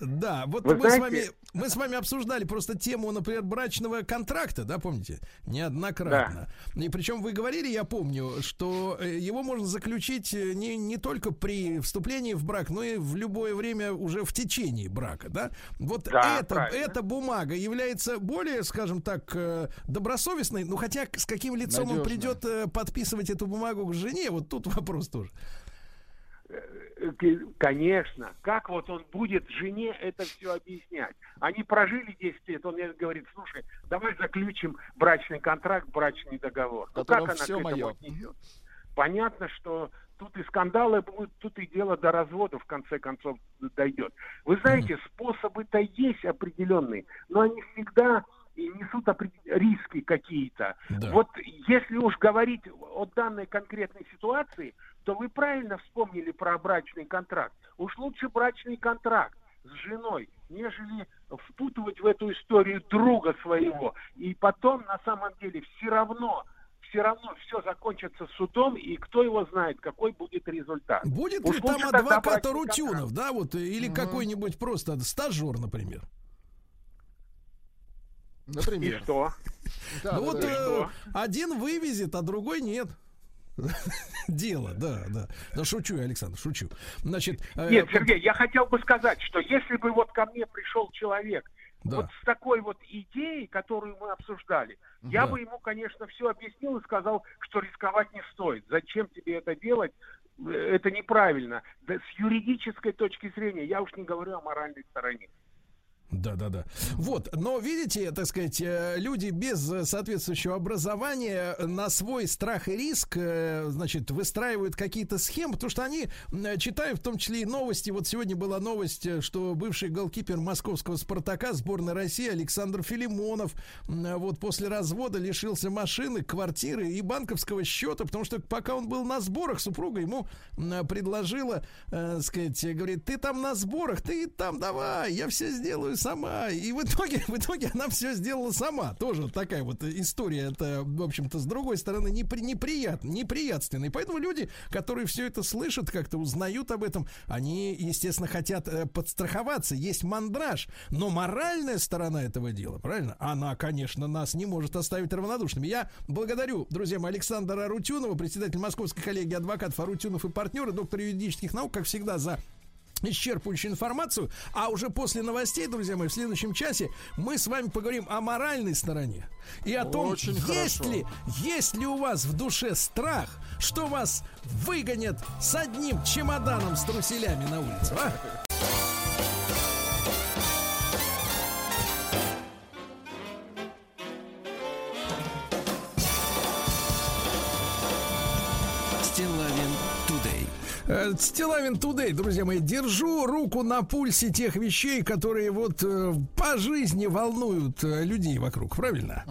Да, вот Вы мы, с знаете- вами, мы с вами обсуждали просто тему, например, брачного контракта, да, помните? Неоднократно. И причем вы говорили, я помню, что э, его можно заключить э, не, не только при вступлении в брак, но и в любое время уже в течение брака, да? Вот Да, это, эта бумага является более, скажем так, э, добросовестной, ну хотя с каким лицом он Надежная. придет подписывать эту бумагу к жене, вот тут вопрос тоже. Э, к- Конечно. Как вот он будет жене это все объяснять? Они прожили 10 лет, он мне говорит, слушай, давай заключим брачный контракт, брачный договор. Ну, как она всё к этому отнесется? Понятно, что тут и скандалы будут, тут и дело до развода в конце концов дойдет. Вы знаете, способы-то есть определенные, но они всегда и несут риски какие-то. Да. Вот если уж говорить о данной конкретной ситуации, то вы правильно вспомнили про брачный контракт. Уж лучше брачный контракт с женой, нежели впутывать в эту историю друга своего. И потом, на самом деле, все равно, все равно все закончится судом, и кто его знает, какой будет результат. Будет Уж ли там адвокат брачный Рутюнов, контракт. да, вот, или какой-нибудь просто стажер, например? И Например. что? Да, ну да, вот да. э, что? один вывезет, а другой нет. (laughs) Дело, да, да. Да шучу, я, Александр, шучу. Значит, э, Нет, Сергей, я хотел бы сказать, что если бы вот ко мне пришел человек Да. вот с такой вот идеей, которую мы обсуждали, я Да. бы ему, конечно, все объяснил и сказал, что рисковать не стоит. Зачем тебе это делать? Э, Это неправильно. Да, с юридической точки зрения, я уж не говорю о моральной стороне. Да, да, да. Вот, но видите, так сказать, э, люди без э, соответствующего образования на свой страх и риск, э, значит, выстраивают какие-то схемы, потому что они читают в том числе и новости. Вот сегодня была новость, что бывший голкипер московского Спартака сборной России Александр Филимонов вот после развода лишился машины, квартиры и банковского счета, потому что пока он был на сборах, супруга ему предложила, э, сказать, говорит, ты там на сборах, ты там давай, я все сделаю сама. И в итоге, в итоге она все сделала сама. Тоже такая вот история, это, в общем-то, с другой стороны, непри, неприятно, неприятственная. И Поэтому люди, которые все это слышат, как-то узнают об этом, они, естественно, хотят э, подстраховаться. Есть мандраж. Но моральная сторона этого дела, правильно? Она, конечно, нас не может оставить равнодушными. Я благодарю, друзья мои, Александра Арутюнова, председатель Московской коллегии адвокатов Арутюнов и партнеры, доктор юридических наук, как всегда, за исчерпывающую информацию. А уже после новостей, друзья мои, в следующем часе мы с вами поговорим о моральной стороне. И о том, Очень есть хорошо. ли, есть ли у вас в душе страх, что вас выгонят с одним чемоданом с труселями на улицу, а? Стилавин Тудей, друзья мои, держу руку на пульсе тех вещей, которые вот э, по жизни волнуют э, людей вокруг, правильно?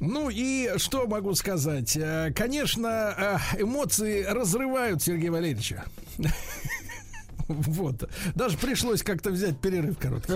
Ну и что могу сказать? Э, Конечно, э, эмоции разрывают Сергея Валерьевича. (laughs) Вот. Даже пришлось как-то взять перерыв короткий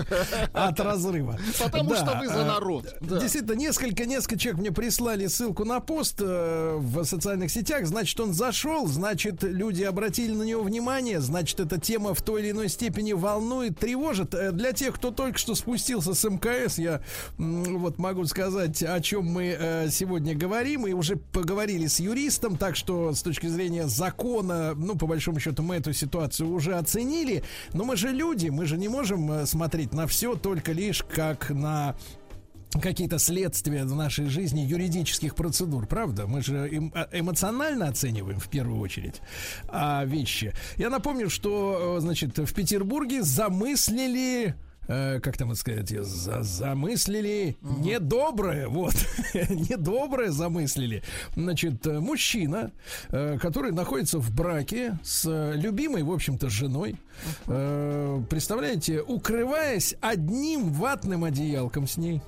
от разрыва. Потому Да, что вы за э, народ. Да. Действительно, несколько, несколько человек мне прислали ссылку на пост э, в социальных сетях. Значит, он зашел, значит, люди обратили на него внимание, значит, эта тема в той или иной степени волнует, тревожит. Э, Для тех, кто только что спустился с МКС, я вот могу сказать, о чем мы э, сегодня говорим, и уже поговорили с юристом, так что с точки зрения закона, ну, по большому счету, мы эту ситуацию уже оценили. Но мы же люди, мы же не можем э, смотреть на все только лишь как на какие-то следствия в нашей жизни юридических процедур, правда? Мы же эм- э- эмоционально оцениваем в первую очередь а, вещи. Я напомню, что, э, значит, в Петербурге замыслили э, как там сказать, за- замыслили. Недоброе, вот, (laughs) недоброе замыслили. Значит, э, мужчина, э, который находится в браке с э, любимой, в общем-то, женой, э, представляете, укрываясь одним ватным одеялком с ней,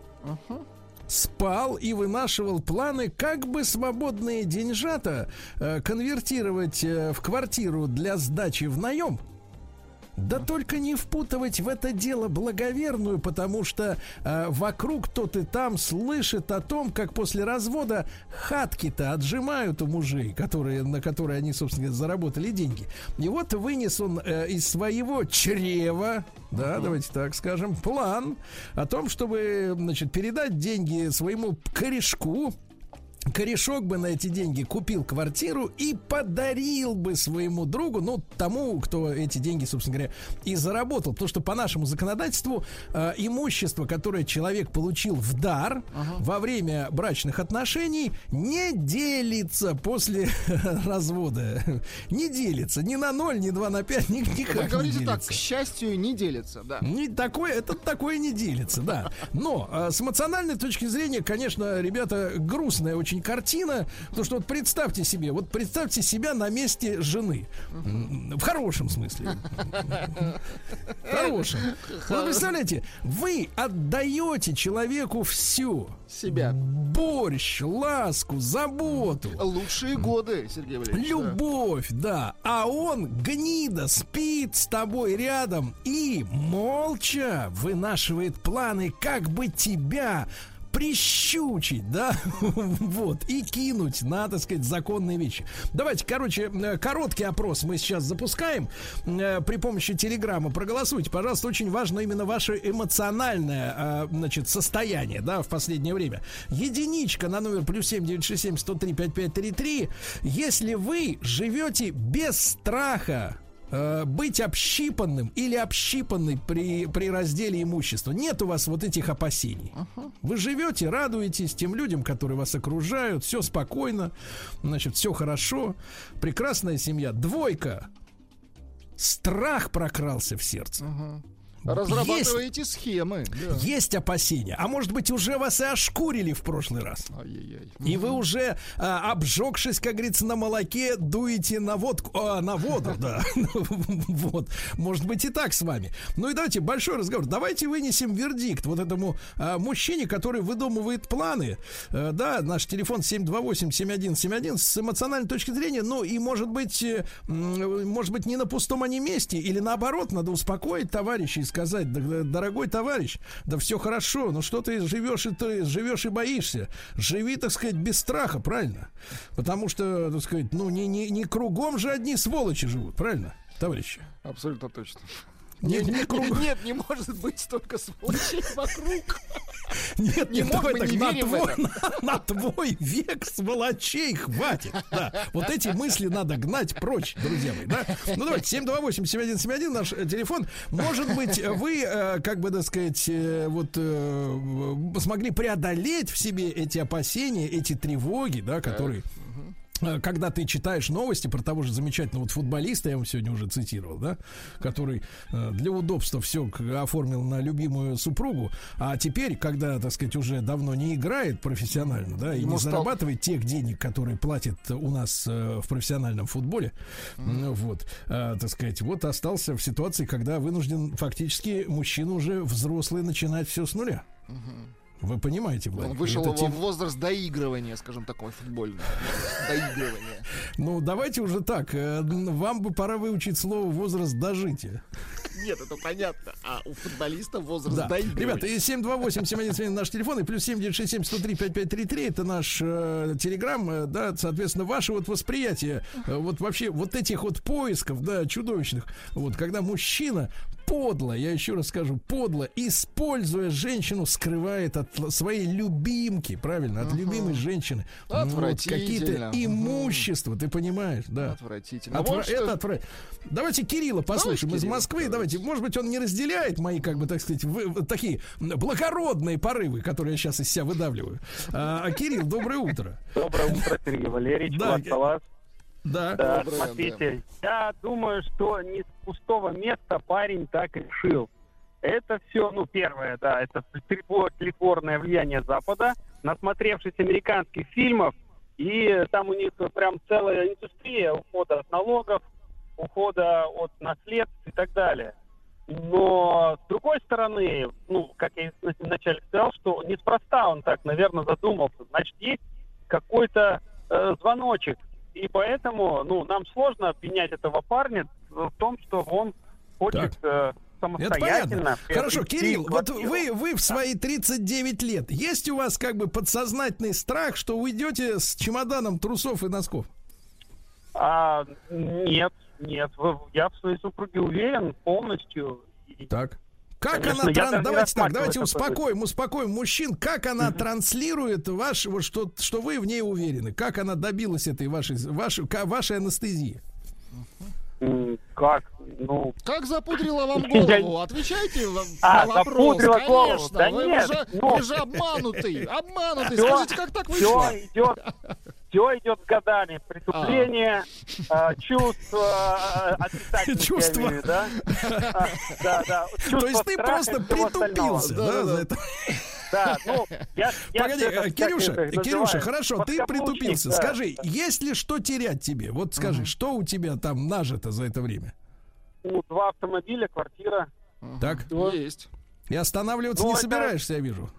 спал и вынашивал планы, как бы свободные деньжата э, конвертировать э, в квартиру для сдачи в наем. Да только не впутывать в это дело благоверную, потому что э, вокруг тот и там слышит о том, как после развода хатки-то отжимают у мужей, которые, на которые они, собственно заработали деньги. И вот вынес он э, из своего чрева, да, давайте так скажем, план о том, чтобы, значит, передать деньги своему корешку, корешок бы на эти деньги купил квартиру и подарил бы своему другу, ну, тому, кто эти деньги, собственно говоря, и заработал. Потому что по нашему законодательству э, имущество, которое человек получил в дар во время брачных отношений, не делится после (laughs) развода. Не делится ни на 0, ни 2 на 5, ни, никак Вы не говорите так, делится. к счастью, не делится, да. Не такое, это такое не делится, да. Но э, с эмоциональной точки зрения, конечно, ребята, грустная очень картина. Потому что вот представьте себе, вот представьте себя на месте жены. В хорошем смысле. В хорошем. Вот представляете, вы отдаете человеку все. Себя. Борщ, ласку, заботу. Лучшие годы, Сергей Валерьевич. Любовь, да. А он гнида спит с тобой рядом и молча вынашивает планы, как бы тебя прищучить, да, (laughs) вот, и кинуть на, так сказать, законные вещи. Давайте, короче, э, короткий опрос мы сейчас запускаем э, при помощи телеграмма. Проголосуйте, пожалуйста, очень важно именно ваше эмоциональное, э, значит, состояние, да, в последнее время. Единичка на номер плюс семь девять шесть семь сто три пять пять три три. Если вы живете без страха э, быть общипанным или общипанной при, при разделе имущества. Нет у вас вот этих опасений. Вы живете, радуетесь тем людям, которые вас окружают, все спокойно, значит, все хорошо, прекрасная семья. Двойка. Страх прокрался в сердце. Разрабатываете схемы. да. Есть опасения. А может быть, уже вас и ошкурили в прошлый раз. Ай-яй-яй. И вы уже, а, обжегшись, как говорится, на молоке, дуете на водку, а, на воду, да. (laughs) Вот. Может быть и так с вами. Ну и давайте большой разговор. Давайте вынесем вердикт вот этому а, мужчине, который выдумывает планы. Э, Да, наш телефон 728-7171 с эмоциональной точки зрения. Ну и может быть, э, может быть не на пустом они месте или наоборот, надо успокоить товарища и сказать, «Да, да, дорогой товарищ, да все хорошо, но что ты живешь и ты живешь и боишься. Живи, так сказать, без страха, правильно? Потому что, так сказать, ну не, не, не кругом же одни сволочи живут, правильно, товарищи? Абсолютно точно. Не, не кругом. Нет, не может быть столько сволочей вокруг. Нет, Не нет, давай так, не на твой, (laughs) на, на твой век сволочей хватит. Да, вот эти мысли надо гнать прочь, друзья мои, да? Ну, давайте, 728-7171, наш э, телефон. Может быть, вы, э, как бы, так сказать, э, вот э, смогли преодолеть в себе эти опасения, эти тревоги, да, которые... э, Когда ты читаешь новости про того же замечательного вот футболиста, я вам сегодня уже цитировал, да, который э, для удобства все оформил на любимую супругу, а теперь, когда, так сказать, уже давно не играет профессионально, да, и Ему не стал- зарабатывает тех денег, которые платят у нас э, в профессиональном футболе, ну, вот, так сказать, вот остался в ситуации, когда вынужден фактически мужчина уже взрослый начинать все с нуля. Вы понимаете, Он Владик? вышел Это тем- возраст доигрывания, скажем, такой футбольный. Доигрывания. Ну, давайте уже так. э, Вам бы пора выучить слово возраст дожития. Нет, это понятно. А у футболиста возраст Да. доигрывания. Ребята, и 728-7171 наш телефон, и плюс 7967-103-5533 это наш э, телеграм, э, да, соответственно, ваше вот восприятие, э, вот вообще вот этих вот поисков, да, чудовищных, вот, когда мужчина подло, я еще раз скажу, подло, используя женщину, скрывает от своей любимки, правильно, от любимой женщины ну, вот Отвратительно. какие-то имущества, ты понимаешь, да. Отвратительно. Отвра- Вот что- это отвра- Давайте Кирилла послушаем из Кирилла, Москвы. давайте. Давайте. Может быть, он не разделяет мои, как бы, так сказать, вы- такие благородные порывы, которые я сейчас из себя выдавливаю. А, а, Кирилл, доброе утро. Доброе утро, Сергей Валерьевич. Да, Салас. Да. Да, Доброе, смотрите, я думаю, что не с пустого места парень так решил. Это все, ну, первое, да, это тлетво- тлетворное влияние Запада, насмотревшись американских фильмов, и там у них прям целая индустрия ухода от налогов, ухода от наследств и так далее. Но с другой стороны, ну, как я вначале сказал, что неспроста он так, наверное, задумался. Значит, есть какой-то э, звоночек. И поэтому, ну, нам сложно обвинять этого парня в том, что он хочет э, Это самостоятельно... понятно. Хорошо, Кирилл, вот вы, вы в свои 39 лет, есть у вас как бы подсознательный страх, что уйдете с чемоданом трусов и носков? А, нет, нет. Я в своей супруге уверен полностью. Так. Как Конечно, она тран- Давайте так, давайте успокоим, успокоим мужчин. Как она транслирует ваш, вот что, что вы в ней уверены? Как она добилась этой вашей, вашей, вашей анестезии? Как? Ну, Как запудрила вам (laughs) Я- голову? Отвечайте в- А, на вопрос. запудрила голову? Конечно. Да вы, нет, же, ну. вы же обманутый. Обманутый. Всё- Скажите, как так вышло? все идет, все идет с годами. Притупление, а, чувства, а, отрицательных, я Чувства. имею да? А, Да, да. То Чувство есть ты просто притупился, да, за это? Да, ну, я, я Погоди, это, э, как Кирюша, это Кирюша, хорошо, ты притупился. да, Скажи, да. есть ли что терять тебе? Вот скажи, что у тебя там нажито за это время? Ну, два автомобиля, квартира. Так? Есть. И останавливаться Ну, не это- собираешься, я вижу.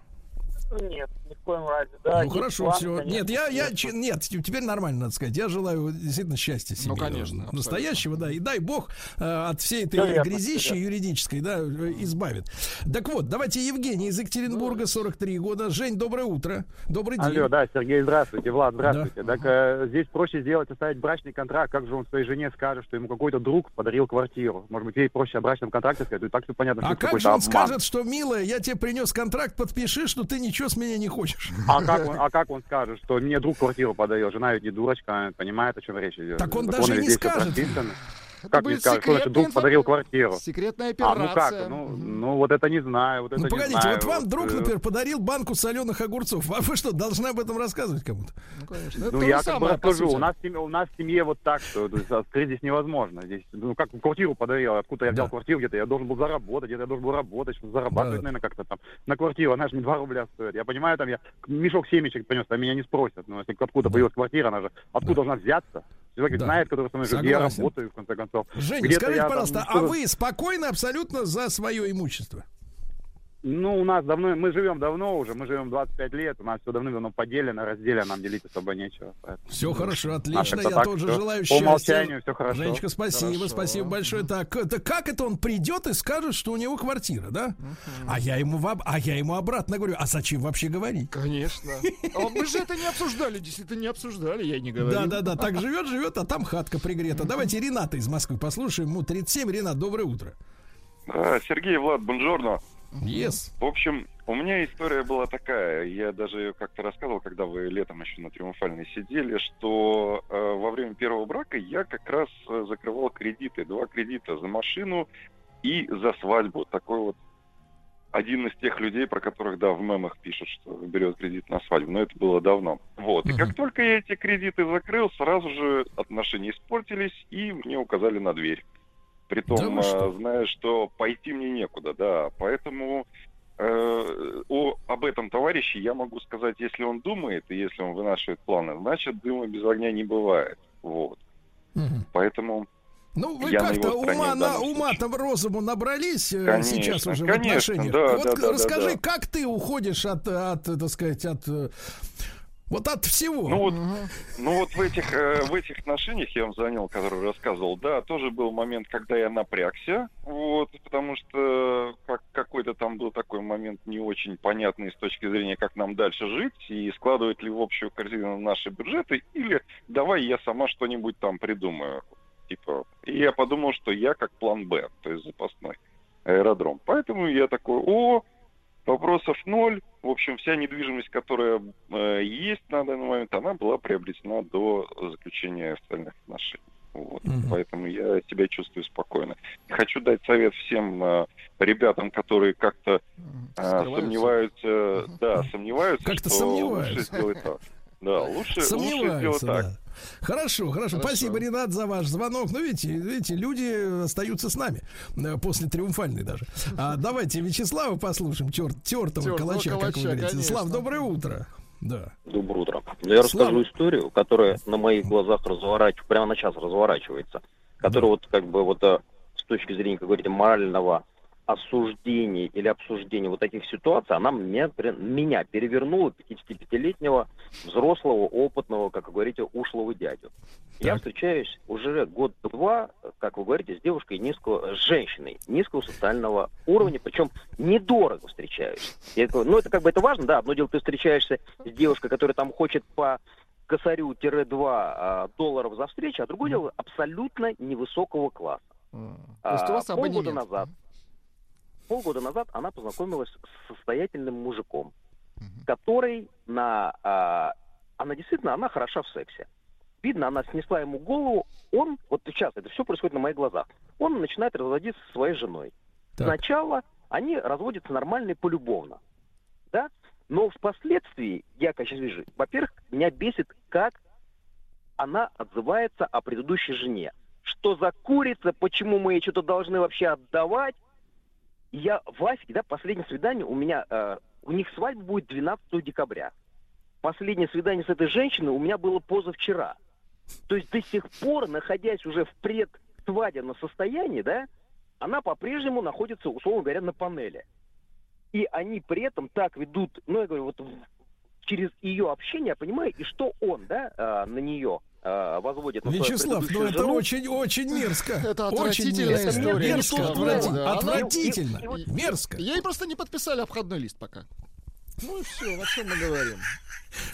Нет, ни в коем разе. Да, ну хорошо, план, все. конечно. Нет, я, я, че- нет, теперь нормально надо сказать. Я желаю действительно счастья себе. Ну, конечно, абсолютно. Настоящего, да. И дай бог э, от всей этой верно, грязищи верно. юридической, да, э, избавит. Так вот, давайте Евгений из Екатеринбурга, 43 года. Жень, доброе утро. Добрый день. Алло, да, Сергей, здравствуйте, Влад, здравствуйте. Так э, здесь проще сделать, оставить брачный контракт, как же он своей жене скажет, что ему какой-то друг подарил квартиру. Может быть, ей проще о брачном контракте сказать, и так все понятно, что А как же он обман. скажет, что, милая, я тебе принес контракт, подпиши, что ты ничего с меня не хочешь? (laughs) А как, он, а как он скажет, что мне друг квартиру подарил, жена ведь не дурочка, понимает, о чем речь идет. Так он Законы даже ведь не скажет. Это Как не значит секретная друг подарил инфо- квартиру? Секретная А, операция. ну как? Ну, ну вот это не знаю, вот это Ну не погодите, знаю. вот вам друг, э, например, подарил банку соленых огурцов. А вы что, должны об этом рассказывать кому-то? Ну, конечно. Это Ну, я как бы расскажу. У нас, в семье, у нас в семье вот так, что то есть, открыть здесь невозможно. Здесь, ну, как квартиру подарил, откуда я взял Да. квартиру, где-то я должен был заработать, где-то я должен был работать, чтобы зарабатывать, Да. наверное, как-то там на квартиру. Она же не 2 рубля стоит. Я понимаю, там я мешок семечек принес, там меня не спросят. Но если откуда Да. появилась квартира, она же откуда Да. должна взяться? Человек Да. знает, который со мной живет, я работаю, в конце концов. Женя, скажите, я там пожалуйста, а вы спокойны абсолютно за свое имущество? Ну, у нас давно, мы живем давно уже, мы живем 25 лет, у нас все давно-давно поделено, разделено, нам делить особо нечего. поэтому- Все хорошо, А отлично. Я так, тоже всё. желаю По счастья. умолчанию все хорошо. Женечка, спасибо, Хорошо. спасибо большое. Так, это как это он придет и скажет, что у него квартира, да? А я ему в а я ему обратно говорю, а зачем вообще говорить? Конечно. А мы же это не обсуждали, действительно не обсуждали, я не говорю. Да, да, да, так живет, живет, а там хатка пригрета. Давайте Рената из Москвы послушаем. Ему 37. Ренат, доброе утро. А, Сергей, Влад, бонжорно. Yes. В общем, у меня история была такая. Я даже ее как-то рассказывал, когда вы летом еще на Триумфальной сидели, что э, во время первого брака я как раз э, закрывал кредиты. Два кредита за машину и за свадьбу. Такой вот один из тех людей, про которых, да, в мемах пишут, что берет кредит на свадьбу. Но это было давно. Вот. И как только я эти кредиты закрыл, сразу же отношения испортились, и мне указали на дверь. Притом, Да вы что? э, зная, что пойти мне некуда, да. Поэтому э, о, об этом товарище я могу сказать, если он думает и если он вынашивает планы, значит, дыма без огня не бывает. Вот. Мгм. Поэтому Ну, вы как-то ума, в на, ума там розуму набрались э, Конечно, сейчас уже в конечно, отношениях. да, вот да, да, расскажи, да, да. как ты уходишь от, от, так сказать, от э, вот от всего. Ну вот, ну вот в этих, э, в этих отношениях я вам звонил, который рассказывал, да, тоже был момент, когда я напрягся, вот, потому что как, какой-то там был такой момент не очень понятный с точки зрения, как нам дальше жить, и складывать ли в общую корзину наши бюджеты, или давай я сама что-нибудь там придумаю. Типа, и я подумал, что я как план Б, то есть запасной аэродром. Поэтому я такой, о, вопросов ноль. В общем, вся недвижимость, которая э, есть на данный момент, она была приобретена до заключения официальных отношений. Вот. Мгм. Поэтому я себя чувствую спокойно. Хочу дать совет всем э, ребятам, которые как-то э, сомневаются, Мгм. да, сомневаются, Как-то что сомневаются. лучше сделать так. Да, лучше, лучше Сомневаются, сделать так. да. Хорошо, хорошо, Хорошо. Спасибо, Ренат, за ваш звонок. Ну, видите, видите, люди остаются с нами э, после триумфальной даже. А (laughs) давайте Вячеслава послушаем, тер, тертого Тертого калача, как вы калача, говорите. конечно. Слав, доброе утро. Да. Доброе утро. Я Слава. расскажу историю, которая на моих глазах разворачивается, прямо сейчас разворачивается, которая вот как бы вот э, с точки зрения, как говорите, морального осуждении или обсуждении вот таких ситуаций, она меня, меня перевернула 55-летнего взрослого, опытного, как вы говорите, ушлого дядю. Я встречаюсь уже год-два, как вы говорите, с девушкой низкого, с женщиной низкого социального уровня, причем недорого встречаюсь. Я говорю, ну это как бы это важно, да, одно дело ты встречаешься с девушкой, которая там хочет по косарю-2 долларов за встречу, а другое дело абсолютно невысокого класса. То есть у вас А, полгода назад, полгода назад она познакомилась с состоятельным мужиком, который на, а, она действительно, она хороша в сексе. Видно, она снесла ему голову, он, вот сейчас это все происходит на моих глазах, он начинает разводиться со своей женой. Сначала они разводятся нормально и полюбовно, да, но впоследствии, я, сейчас вижу, во-первых, меня бесит, как она отзывается о предыдущей жене. Что за курица, почему мы ей что-то должны вообще отдавать? Я в афиге, да, последнее свидание у меня, э, у них свадьба будет 12 декабря. Последнее свидание с этой женщиной у меня было позавчера. То есть до сих пор, находясь уже в предсвадебном состоянии, да, она по-прежнему находится, условно говоря, на панели. И они при этом так ведут, ну, я говорю, вот через ее общение я понимаю, и что он, да, э, на нее возводит на свою Вячеслав, ну это жену. очень, очень мерзко. Это Очень отвратительная мерзко. история. Мерзко, отвратительно. да. Мерзко. Ей просто не подписали обходной лист пока. Ну и все, о чем мы говорим?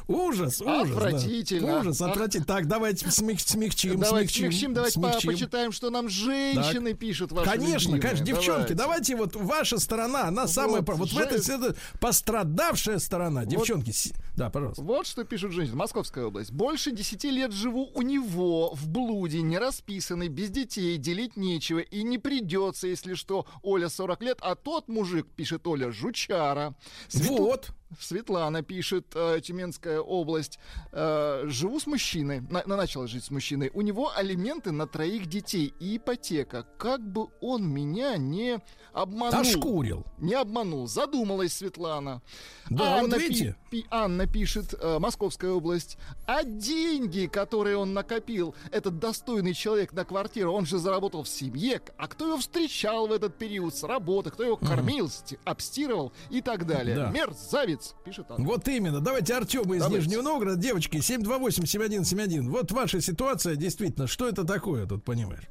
Ужас, ужас. да. Отвратительно. Ужас, Ах. отвратительно. Так, давайте смег- смягчим, Давайте смягчим. смягчим, давайте по- смягчим. почитаем, что нам женщины пишут ваши Конечно, любимые. конечно, девчонки, Давайте. давайте вот ваша сторона, она самая, Вот, вот в этой это пострадавшая сторона, девчонки. си- Да, пожалуйста. Вот что пишут женщины. Московская область. Больше десяти лет живу у него, в блуде, не расписанный, без детей, делить нечего. И не придется, если что. Оля 40 лет, а тот мужик, пишет Оля, жучара. Вот. Светлана пишет, э, Тюменская область. э, живу с мужчиной, на- на- начала жить с мужчиной. У него алименты на троих детей и ипотека. Как бы он меня не обманул. Ошкурил. Не обманул. Задумалась Светлана. Да, вот пи- видите? пи- Анна пишет, э, Московская область. А деньги, которые он накопил, этот достойный человек на квартиру, он же заработал в семье. А кто его встречал в этот период с работы, кто его кормил, сти- обстирывал и так далее. Да. Мерзавец, пишет Анна. Вот именно. Давайте Артема из Давайте. Нижнего Новгорода. Девочки, 728-7171. Вот ваша ситуация, действительно, что это такое тут, понимаешь?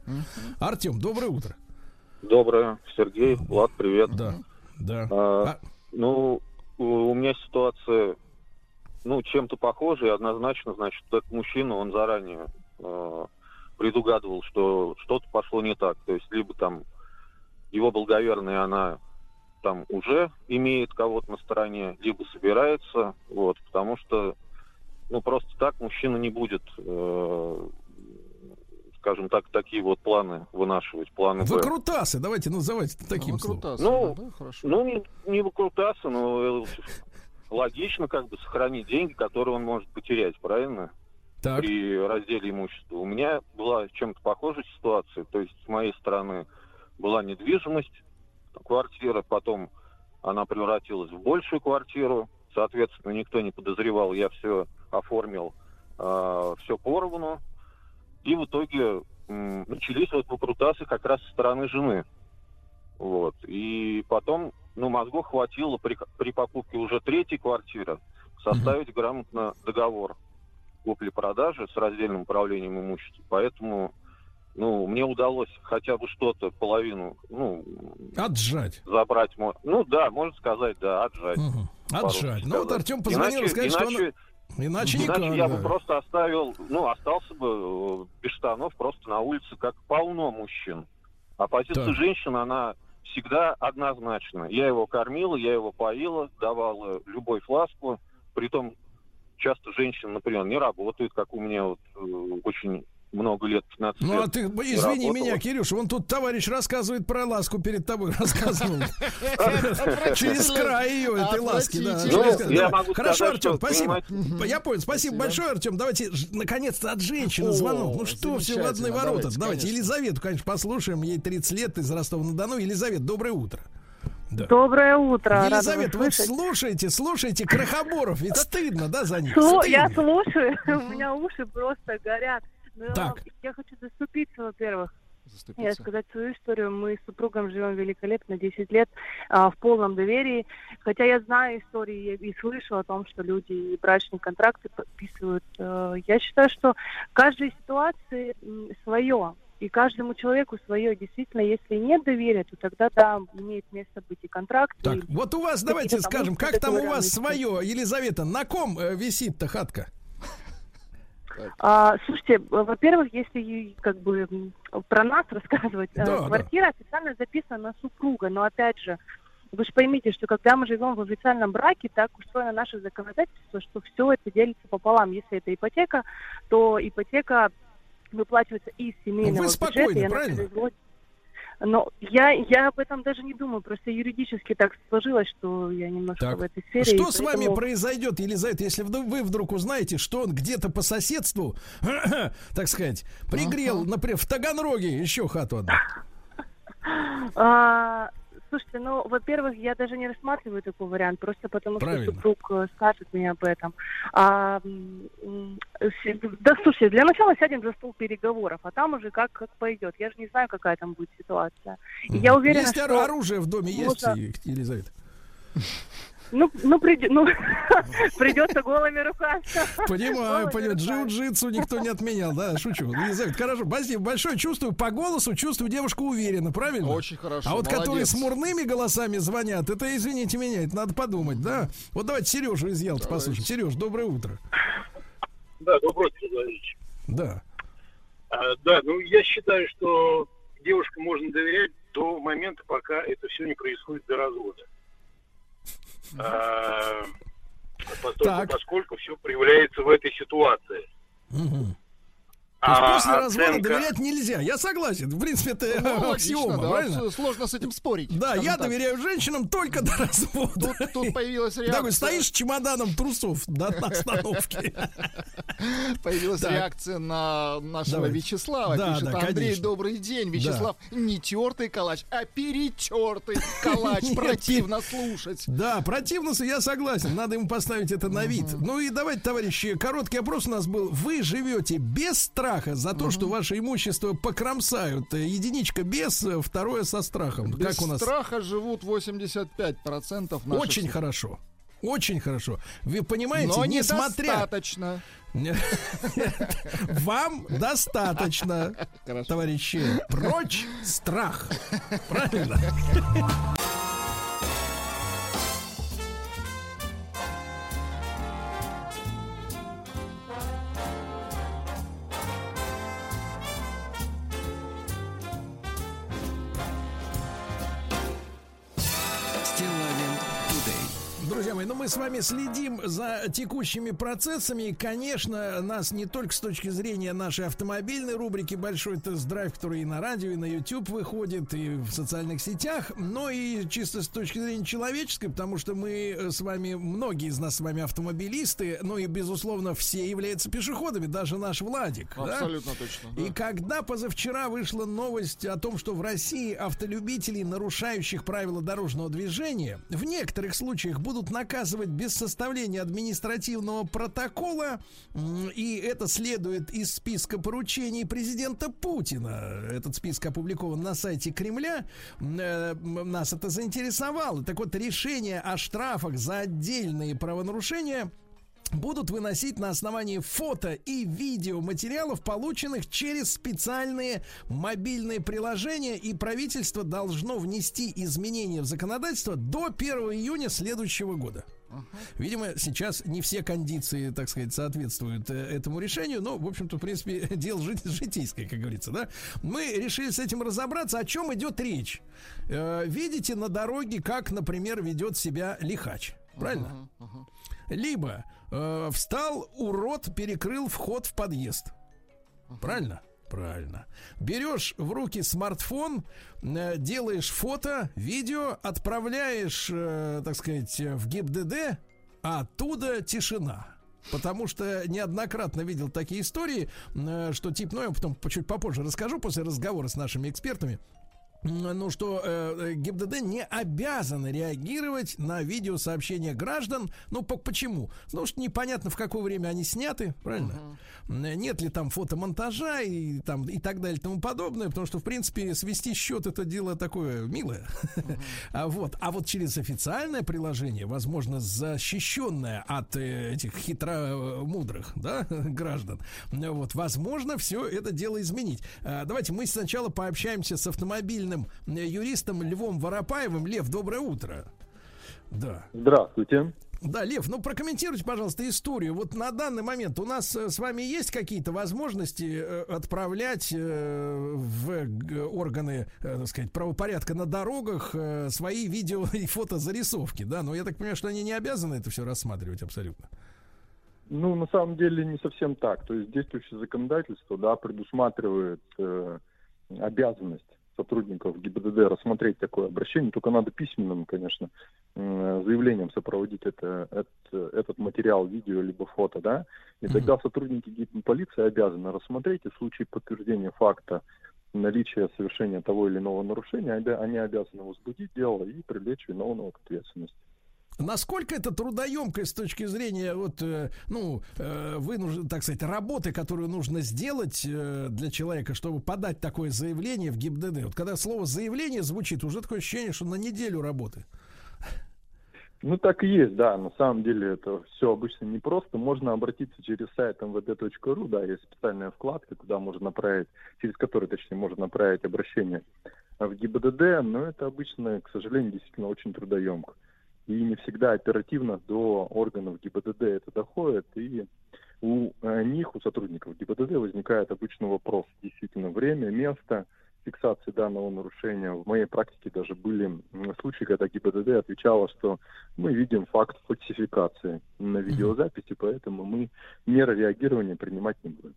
Артем, доброе утро. Доброе, Сергей, Влад, привет. Да, да. А, ну, у, у меня ситуация, ну, чем-то похожая, однозначно, значит, этот мужчина, он заранее э, предугадывал, что что-то пошло не так. То есть, либо там его благоверная, она там уже имеет кого-то на стороне, либо собирается, вот, потому что, ну, просто так мужчина не будет, э, скажем так, такие вот планы вынашивать, планы Б. Выкрутасы, давайте называть это таким словом. Ну, ну не, не выкрутаться, но э, логично как бы сохранить деньги, которые он может потерять, правильно? Так. При разделе имущества. У меня была чем-то похожая ситуация. То есть с моей стороны была недвижимость, квартира, потом она превратилась в большую квартиру. Соответственно, никто не подозревал, я все оформил, все поровну. И в итоге м, начались вот выкрутасы как раз со стороны жены. Вот. И потом, ну, мозгов хватило при, при покупке уже третьей квартиры составить грамотно договор купли-продажи с раздельным управлением имуществом. Поэтому, ну, мне удалось хотя бы что-то, половину, ну... Отжать. Забрать, ну да, можно сказать, да, отжать. Отжать. По-русски Ну вот. Артем позвонил Иначе- сказать, что он- иначе- Иначе никак. Иначе я бы просто оставил, ну, остался бы э, без штанов просто на улице, как полно мужчин. А позиция Так. женщины, она всегда однозначна. Я его кормила, я его поила, давала любовь ласку. Притом часто женщины, например, не работают, как у меня вот э, очень много лет, 15 Ну, лет. а ты, извини работала. меня, Кирюш, вон тут товарищ рассказывает про ласку перед тобой, (laughs) рассказывал. Через край ее, этой ласки, да. Ну, Хорошо, Артем, спасибо. Я понял, спасибо большое, Артем. Давайте, наконец-то, от женщины звонок. Ну что, все в ворота. Давайте. Елизавету, конечно, послушаем. Ей 30 лет из Ростова-на-Дону. Елизавета, доброе утро. Да. Доброе утро. Елизавета, вот слышать. слушайте, слушайте Крохоборов, ведь стыдно, да, за них? Слу- Я слушаю, (laughs) у меня уши просто горят. Но Так. я хочу заступиться, во-первых. Я заступиться? сказать свою историю. Мы с супругом живем великолепно 10 лет а, в полном доверии. Хотя я знаю истории и слышу о том, что люди брачные контракты подписывают. Э, Я считаю, что каждой ситуации свое. И каждому человеку свое. Действительно, если нет доверия, то тогда, да, имеет место быть и контракт. Так, и вот у вас, давайте скажем, как там у вас свое, Елизавета, на ком э, висит-то хатка? А, слушайте, во-первых, если как бы про нас рассказывать, э, Да, да. квартира официально записана на супруга, но опять же, вы же поймите, что когда мы живем в официальном браке, так устроено наше законодательство, что все это делится пополам. Если это ипотека, то ипотека выплачивается из семейного Вы бюджета. спокойны, она правильно? Но я, я об этом даже не думаю, просто юридически так сложилось, что я немножко Так, в этой сфере. Что и с вами поэтому- произойдет, Елизавета, если вы вдруг узнаете, что он где-то по соседству, (coughs) так сказать, пригрел, например, в Таганроге еще хату одну? А, слушайте, ну, во-первых, я даже не рассматриваю такой вариант, просто потому Правильно. что супруг э, скажет мне об этом. А, да, слушайте, для начала сядем за стол переговоров, а там уже как, как пойдет. Я же не знаю, какая там будет ситуация. И я уверена, Есть что... оружие в доме, есть, можно- Елизавета? Ну, ну, приди- ну, (laughs) придется голыми руками. Понимаю, понимаю. Джиу-джитсу никто не отменял, да, шучу. Елизавета, хорошо, спасибо большое. Чувствую по голосу, чувствую, девушка уверена, правильно? Очень хорошо, А вот которые молодец. с мурными голосами звонят, это, извините меня, это надо подумать, да? Вот давайте Сережу из Ялты послушаем. Сереж, доброе утро. Да, доброе утро, товарищ. Да. А, да, ну я считаю, что девушкам можно доверять до момента, пока это все не происходит до развода. А, поскольку, поскольку все проявляется в этой ситуации. Мгм. То А есть после развода оценка- доверять нельзя. Я согласен. В принципе, это Ну, аксиома, логично, да, правильно? Сложно с этим спорить. Да, я так. доверяю женщинам только до развода. Тут, тут появилась реакция. Такой стоишь с чемоданом трусов до на остановке. Появилась Так. реакция на нашего Давайте. Вячеслава. Да, Пишет да, Андрей, конечно. добрый день. Вячеслав, не тертый калач, а перетертый калач. (laughs) Нет, Противно слушать. Да, противно, я согласен. Надо ему поставить это на вид. Ну и давайте, товарищи, короткий опрос у нас был. Вы живете без страха за то, что ваше имущество покромсают? Э, Единичка без, э, второе со страхом. Без как у нас? страха живут 85% наших Очень хорошо. Очень хорошо. Вы понимаете, Но несмотря... недостаточно. (laughs) Вам достаточно, (laughs) товарищи. Прочь страх. Правильно? (laughs) Друзья мои, ну мы с вами следим за текущими процессами. И, конечно, нас не только с точки зрения нашей автомобильной рубрики «Большой тест-драйв», который и на радио, и на YouTube выходит, и в социальных сетях, но и чисто с точки зрения человеческой, потому что мы э, с вами, многие из нас с вами автомобилисты, ну и, безусловно, все являются пешеходами, даже наш Владик. да? Абсолютно точно. да. И когда позавчера вышла новость о том, что в России автолюбителей, нарушающих правила дорожного движения, в некоторых случаях будут наказывать без составления административного протокола, и это следует из списка поручений президента Путина. Этот список опубликован на сайте Кремля. Э, Нас это заинтересовало. Так вот, решение о штрафах за отдельные правонарушения будут выносить на основании фото и видеоматериалов, полученных через специальные мобильные приложения, и правительство должно внести изменения в законодательство до 1 июня следующего года. Видимо, сейчас не все кондиции, так сказать, соответствуют э, этому решению, но, в общем-то, в принципе, (laughs) дело жит- житейское, как говорится, да. Мы решили с этим разобраться, о чем идет речь. Э, видите на дороге, как, например, ведет себя лихач. Правильно? Либо э, встал урод, перекрыл вход в подъезд. Правильно? Правильно. Берешь в руки смартфон, э, делаешь фото, видео, отправляешь, э, так сказать, в ГИБДД, а оттуда тишина. Потому что неоднократно видел такие истории, э, что тип, ну я потом чуть попозже расскажу после разговора с нашими экспертами. Ну, что э, ГИБДД не обязаны реагировать на видеосообщения граждан. Ну, по почему? Потому что непонятно, в какое время они сняты, правильно? Uh-huh. Нет ли там фотомонтажа и, там, и так далее и тому подобное, потому что, в принципе, свести счет это дело такое милое. Uh-huh. а, вот. а вот через официальное приложение, возможно, защищенное от э, этих хитро-мудрых да, (laughs) граждан, вот, возможно, все это дело изменить. А, давайте мы сначала пообщаемся с автомобильным юристом Львом Воропаевым. Лев, доброе утро. Да. Здравствуйте. Да, Лев, ну прокомментируйте, пожалуйста, историю. Вот на данный момент у нас э, с вами есть какие-то возможности э, отправлять э, в органы, так сказать, правопорядка на дорогах свои видео (laughs) и фотозарисовки, да? Но я так понимаю, что они не обязаны это все рассматривать абсолютно. Ну, на самом деле не совсем так. То есть действующее законодательство, да, предусматривает э, обязанность сотрудников ГИБДД рассмотреть такое обращение, только надо письменным, конечно, заявлением сопроводить это, это, этот материал, видео либо фото, да, и тогда сотрудники полиции обязаны рассмотреть, и в случае подтверждения факта наличия совершения того или иного нарушения, они обязаны возбудить дело и привлечь виновного к ответственности. Насколько это трудоемкое с точки зрения вот, э, ну, э, вынужден, так сказать, работы, которую нужно сделать э, для человека, чтобы подать такое заявление в ГИБДД? Вот когда слово заявление звучит, уже такое ощущение, что на неделю работы. Ну, так и есть, да. На самом деле это все обычно непросто. Можно обратиться через сайт mvd.ru, да, есть специальная вкладка, куда можно направить, через которую, точнее, можно направить обращение в ГИБДД, но это обычно, к сожалению, действительно очень трудоемко и не всегда оперативно до органов ГИБДД это доходит, и у э, них, у сотрудников ГИБДД возникает обычный вопрос, действительно, время, место фиксации данного нарушения. В моей практике даже были случаи, когда ГИБДД отвечала, что мы видим факт фальсификации на видеозаписи, поэтому мы меры реагирования принимать не будем.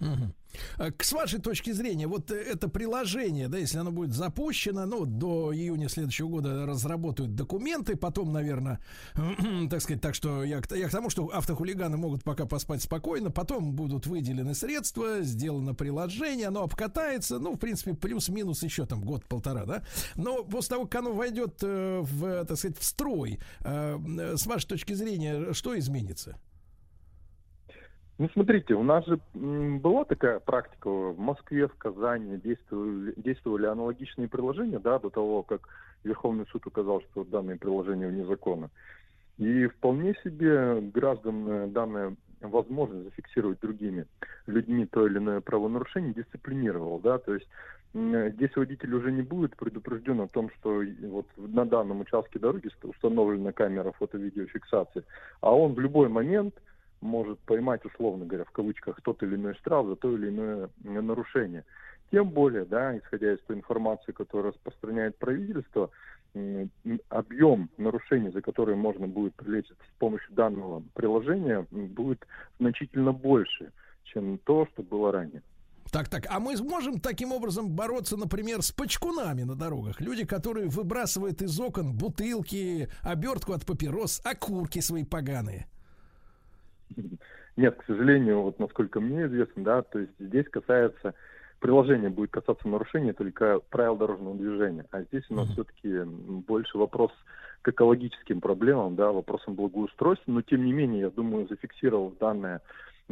Угу. С вашей точки зрения, вот э, это приложение, да, если оно будет запущено, ну, до июня следующего года разработают документы, потом, наверное, (clears throat) так сказать, так что я, я к тому, что автохулиганы могут пока поспать спокойно, потом будут выделены средства, сделано приложение, оно обкатается, ну, в принципе, плюс-минус еще там год-полтора, да, но после того, как оно войдет э, в, так сказать, в строй, с вашей точки зрения, что изменится? Ну, смотрите, у нас же была такая практика в Москве, в Казани, действовали, действовали аналогичные приложения, да, до того, как Верховный суд указал, что данные приложения вне закона. И вполне себе граждан э, данная возможность зафиксировать другими людьми то или иное правонарушение дисциплинировал, да, то есть здесь водитель уже не будет предупрежден о том, что вот на данном участке дороги установлена камера фото-видеофиксации, а он в любой момент может поймать, условно говоря, в кавычках, тот или иной штраф за то или иное нарушение. Тем более, да, исходя из той информации, которую распространяет правительство, объем нарушений, за которые можно будет привлечь с помощью данного приложения, будет значительно больше, чем то, что было ранее. Так, так, а мы сможем таким образом бороться, например, с почкунами на дорогах? Люди, которые выбрасывают из окон бутылки, обертку от папирос, окурки свои поганые. Нет, к сожалению, вот насколько мне известно, да, то есть здесь касается приложение будет касаться нарушения только правил дорожного движения, а здесь у нас mm-hmm. все-таки больше вопрос к экологическим проблемам, да, вопросам благоустройства, но тем не менее, я думаю, зафиксировав данное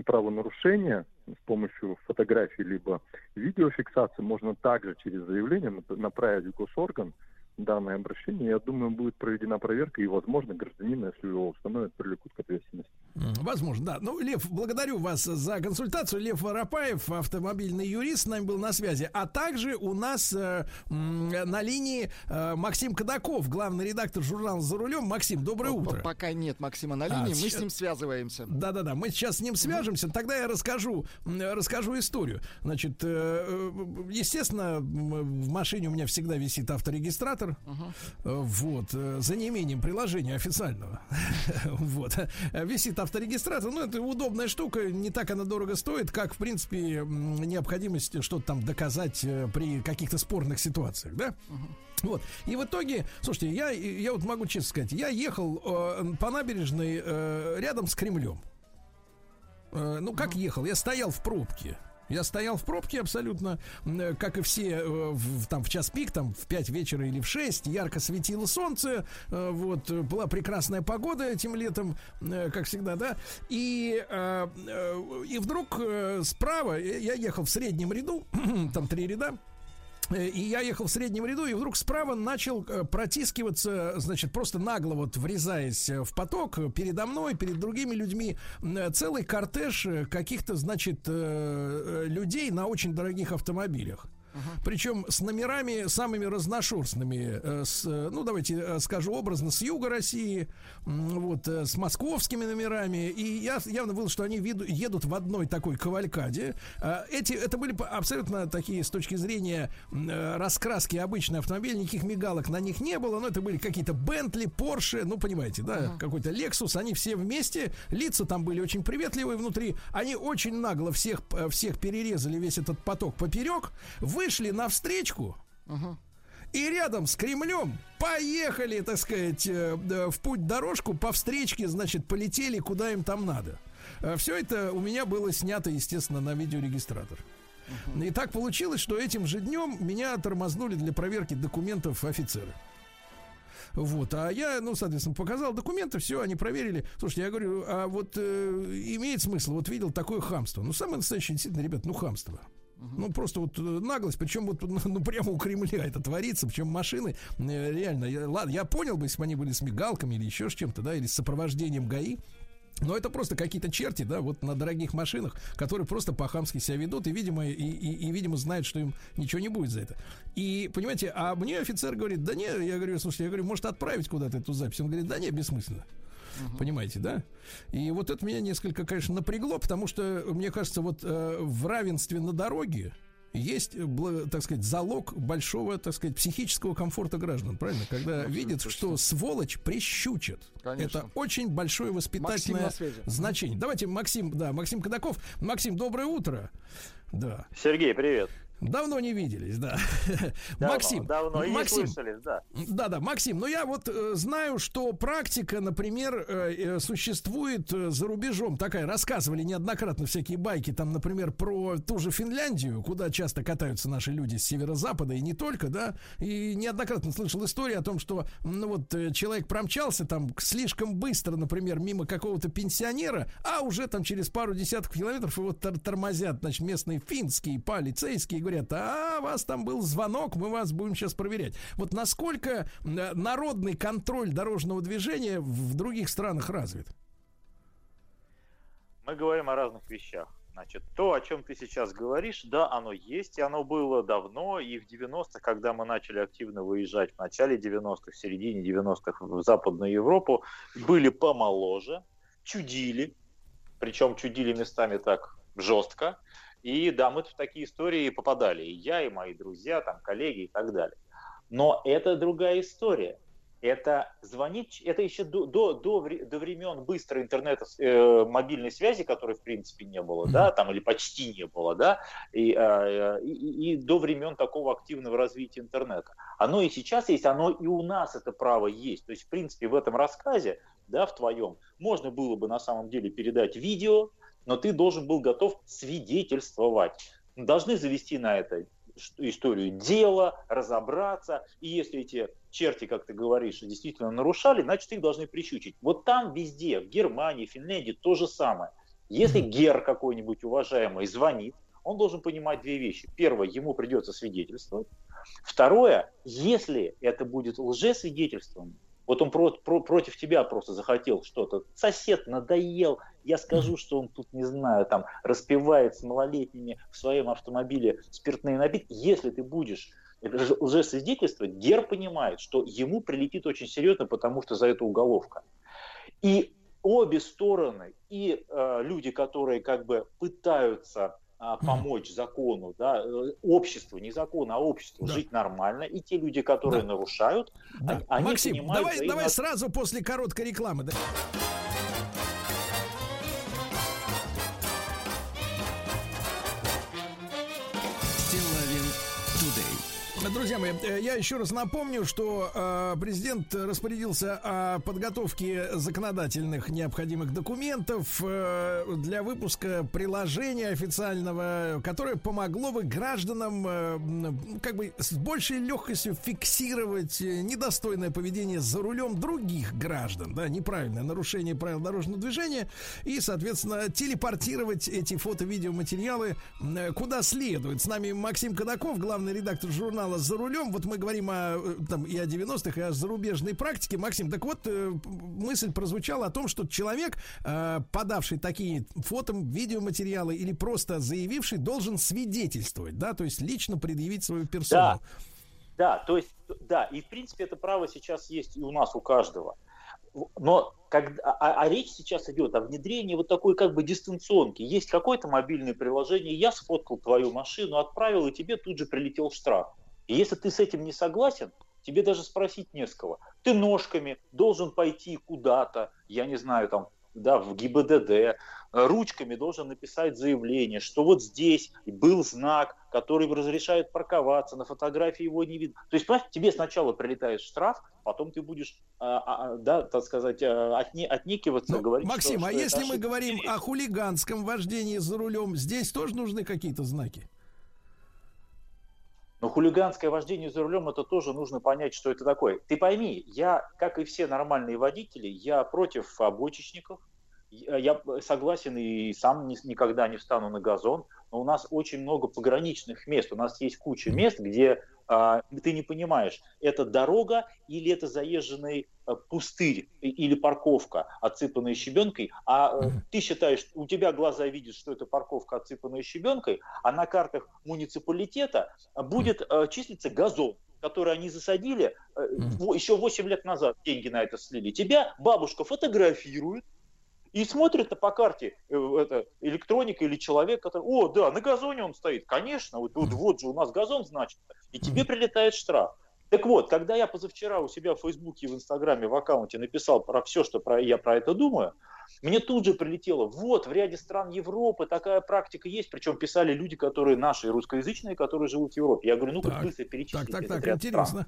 правонарушение с помощью фотографии либо видеофиксации, можно также через заявление направить в госорган, данное обращение, я думаю, будет проведена проверка, и, возможно, гражданина, если его установят, привлекут к ответственности. Возможно, да. Ну, Лев, благодарю вас за консультацию. Лев Воропаев, автомобильный юрист, с нами был на связи. А также у нас э, на линии э, Максим Кадаков, главный редактор журнала «За рулем». Максим, доброе утро. Пока нет Максима на линии, а, мы с ним связываемся. Да-да-да, мы сейчас с ним свяжемся. Тогда я расскажу, расскажу историю. Значит, э, э, естественно, в машине у меня всегда висит авторегистратор, навигатор. Uh-huh. Вот. Э, за неимением приложения официального. (laughs) вот. Висит авторегистратор. Ну, это удобная штука. Не так она дорого стоит, как, в принципе, необходимость что-то там доказать э, при каких-то спорных ситуациях, да? Uh-huh. Вот. И в итоге, слушайте, я, я вот могу честно сказать, я ехал э, по набережной э, рядом с Кремлем. Э, ну, как ехал? Я стоял в пробке. Я стоял в пробке абсолютно, м, как и все, э, в, там в час пик, там в 5 вечера или в 6, ярко светило солнце, э, вот, э, была прекрасная погода этим летом, э, как всегда, да, и, э, э, и вдруг э, справа, я ехал в среднем ряду, (clears throat) там три ряда, Э, И я ехал в среднем ряду, и вдруг справа начал э, протискиваться, значит, просто нагло вот врезаясь э, в поток э, передо мной, перед другими людьми, э, целый кортеж э, каких-то, значит, э, э, людей на очень дорогих автомобилях. Причем с номерами самыми разношерстными. э, с, э, ну, давайте э, скажу образно, с юга России, вот, с московскими номерами. И я явно был, что они виду- едут в одной такой кавалькаде. Эти, это были абсолютно такие, с точки зрения раскраски обычные автомобили, никаких мигалок на них не было, но это были какие-то Бентли, Порше, ну, понимаете, да, какой-то Lexus, они все вместе, лица там были очень приветливые внутри, они очень нагло всех, всех перерезали весь этот поток поперек, вышли на встречку, и рядом с Кремлем поехали, так сказать, э, э, в путь дорожку по встречке, значит, полетели куда им там надо. Все это у меня было снято, естественно, на видеорегистратор. И так получилось, что этим же днем меня тормознули для проверки документов офицеры. Вот, а я, ну, соответственно, показал документы, все, они проверили. Слушайте, я говорю, а вот э, имеет смысл, вот видел такое хамство. Ну, самое настоящее, действительно, ребят, ну, хамство. Ну, просто вот э, наглость, причем вот, (laughs) ну, ну, прямо у Кремля это творится, причем машины, э, реально, я, ладно, я понял бы, если бы они были с мигалками или еще с чем-то, да, или с сопровождением ГАИ, но это просто какие-то черти, да, вот на дорогих машинах, которые просто по-хамски себя ведут и, видимо, и, и, и, видимо, знают, что им ничего не будет за это. И, понимаете, а мне офицер говорит, да не, я говорю, слушайте, я говорю, может отправить куда-то эту запись? Он говорит, да не, бессмысленно. Понимаете, да? И вот это меня несколько, конечно, напрягло, потому что, мне кажется, вот э, в равенстве на дороге есть, бла- так сказать, залог большого, так сказать, психического комфорта граждан, правильно? Когда видят, что сволочь прищучит. Конечно. Это очень большое воспитательное значение. Давайте, Максим, да, Максим Кадаков. Максим, доброе утро. Да. Сергей, привет. Давно не виделись, да. (laughs) Давно, Максим, Давно, и не Максим, слышались, да. да, да, Максим, но я вот э, знаю, что практика, например, э, э, существует э, за рубежом такая. Рассказывали неоднократно всякие байки, там, например, про ту же Финляндию, куда часто катаются наши люди с северо-запада и не только, да. И неоднократно слышал историю о том, что, ну вот, э, человек промчался там слишком быстро, например, мимо какого-то пенсионера, а уже там через пару десятков километров его тор- тормозят, значит, местные финские полицейские и говорят, а, вас там был звонок, мы вас будем сейчас проверять. Вот насколько э, народный контроль дорожного движения в других странах развит? Мы говорим о разных вещах. Значит, то, о чем ты сейчас говоришь, да, оно есть, и оно было давно, и в 90-х, когда мы начали активно выезжать в начале 90-х, в середине 90-х в Западную Европу, были помоложе, чудили, причем чудили местами так жестко, и да, мы в такие истории попадали, и я, и мои друзья, там, коллеги и так далее. Но это другая история. Это звонить, это еще до, до, до, до времен быстрой интернета, э, мобильной связи, которой в принципе не было, да, там или почти не было, да, и, э, и- и до времен такого активного развития интернета. Оно и сейчас есть, оно и у нас это право есть. То есть, в принципе, в этом рассказе, да, в твоем, можно было бы на самом деле передать видео, но ты должен был готов свидетельствовать. Должны завести на это историю дела, разобраться, и если эти черти, как ты говоришь, действительно нарушали, значит их должны прищучить. Вот там везде, в Германии, Финляндии то же самое. Если гер какой-нибудь уважаемый звонит, он должен понимать две вещи. Первое, ему придется свидетельствовать. Второе, если это будет лжесвидетельством, вот он про- про- против тебя просто захотел что-то, сосед надоел, я скажу, что он тут, не знаю, там, распивает с малолетними в своем автомобиле спиртные напитки, если ты будешь лж- лжесвидетельствовать, Гер понимает, что ему прилетит очень серьезно, потому что за это уголовка. И обе стороны, и э, люди, которые как бы пытаются помочь закону, да, э, обществу, не закону, а обществу жить нормально, и те люди, которые нарушают, Да. они, они Максим, понимают давай, взаимно- давай сразу после короткой рекламы. да. Друзья мои, э, я еще раз напомню, что э, президент распорядился о подготовке законодательных необходимых документов э, для выпуска приложения официального, которое помогло бы гражданам как бы с большей легкостью фиксировать недостойное поведение за рулем других граждан, да, неправильное нарушение правил дорожного движения и, соответственно, телепортировать эти фото-видеоматериалы куда следует. С нами Максим Кадаков, главный редактор журнала «За рулем». Вот мы говорим о, э, там, и о 90-х, и о зарубежной практике. Максим, так вот, э, мысль прозвучала о том, что человек, э, подавший такие фото, видеоматериалы или просто заявивший, должен свидетельствовать, да, то есть лично предъявить свою персону. Да, то есть, да, и в принципе это право сейчас есть и у нас, у каждого. Но когда, а, а речь сейчас идет о внедрении вот такой как бы дистанционки. Есть какое-то мобильное приложение, я сфоткал твою машину, отправил, и тебе тут же прилетел штраф. И если ты с этим не согласен, тебе даже спросить не с кого. Ты ножками должен пойти куда-то, я не знаю, там, да, в ГИБДД, э, ручками должен написать заявление, что вот здесь был знак, который разрешает парковаться, на фотографии его не видно. То есть, понимаешь, тебе сначала прилетает штраф, потом ты будешь, а, а, да, так сказать, а, отне, отнекиваться, Ну, говорить, Максим, что, а что если мы говорим о хулиганском вождении за рулем, здесь тоже нужны какие-то знаки? Но хулиганское вождение за рулем, это тоже нужно понять, что это такое. Ты пойми, я, как и все нормальные водители, я против обочечников, я согласен и сам ни- никогда не встану на газон, но у нас очень много пограничных мест, у нас есть куча мест, где а, ты не понимаешь, это дорога или это заезженный а, пустырь или парковка, отсыпанная щебенкой, а э, ты считаешь, у тебя глаза видят, что это парковка, отсыпанная щебенкой, а на картах муниципалитета будет э, числиться газон который они засадили э, во- еще 8 лет назад, деньги на это слили. Тебя бабушка фотографирует, и смотрит по карте э, это, электроника или человек, который, о, да, на газоне он стоит. Конечно, вот, вот, вот же у нас газон значит. И тебе прилетает штраф. Так вот, когда я позавчера у себя в Фейсбуке и в Инстаграме в аккаунте написал про все, что про, я про это думаю, мне тут же прилетело, вот, в ряде стран Европы такая практика есть, причем писали люди, которые наши, русскоязычные, которые живут в Европе. Я говорю, ну-ка Так, быстро перечислите Так, так, так, ряд стран. интересно.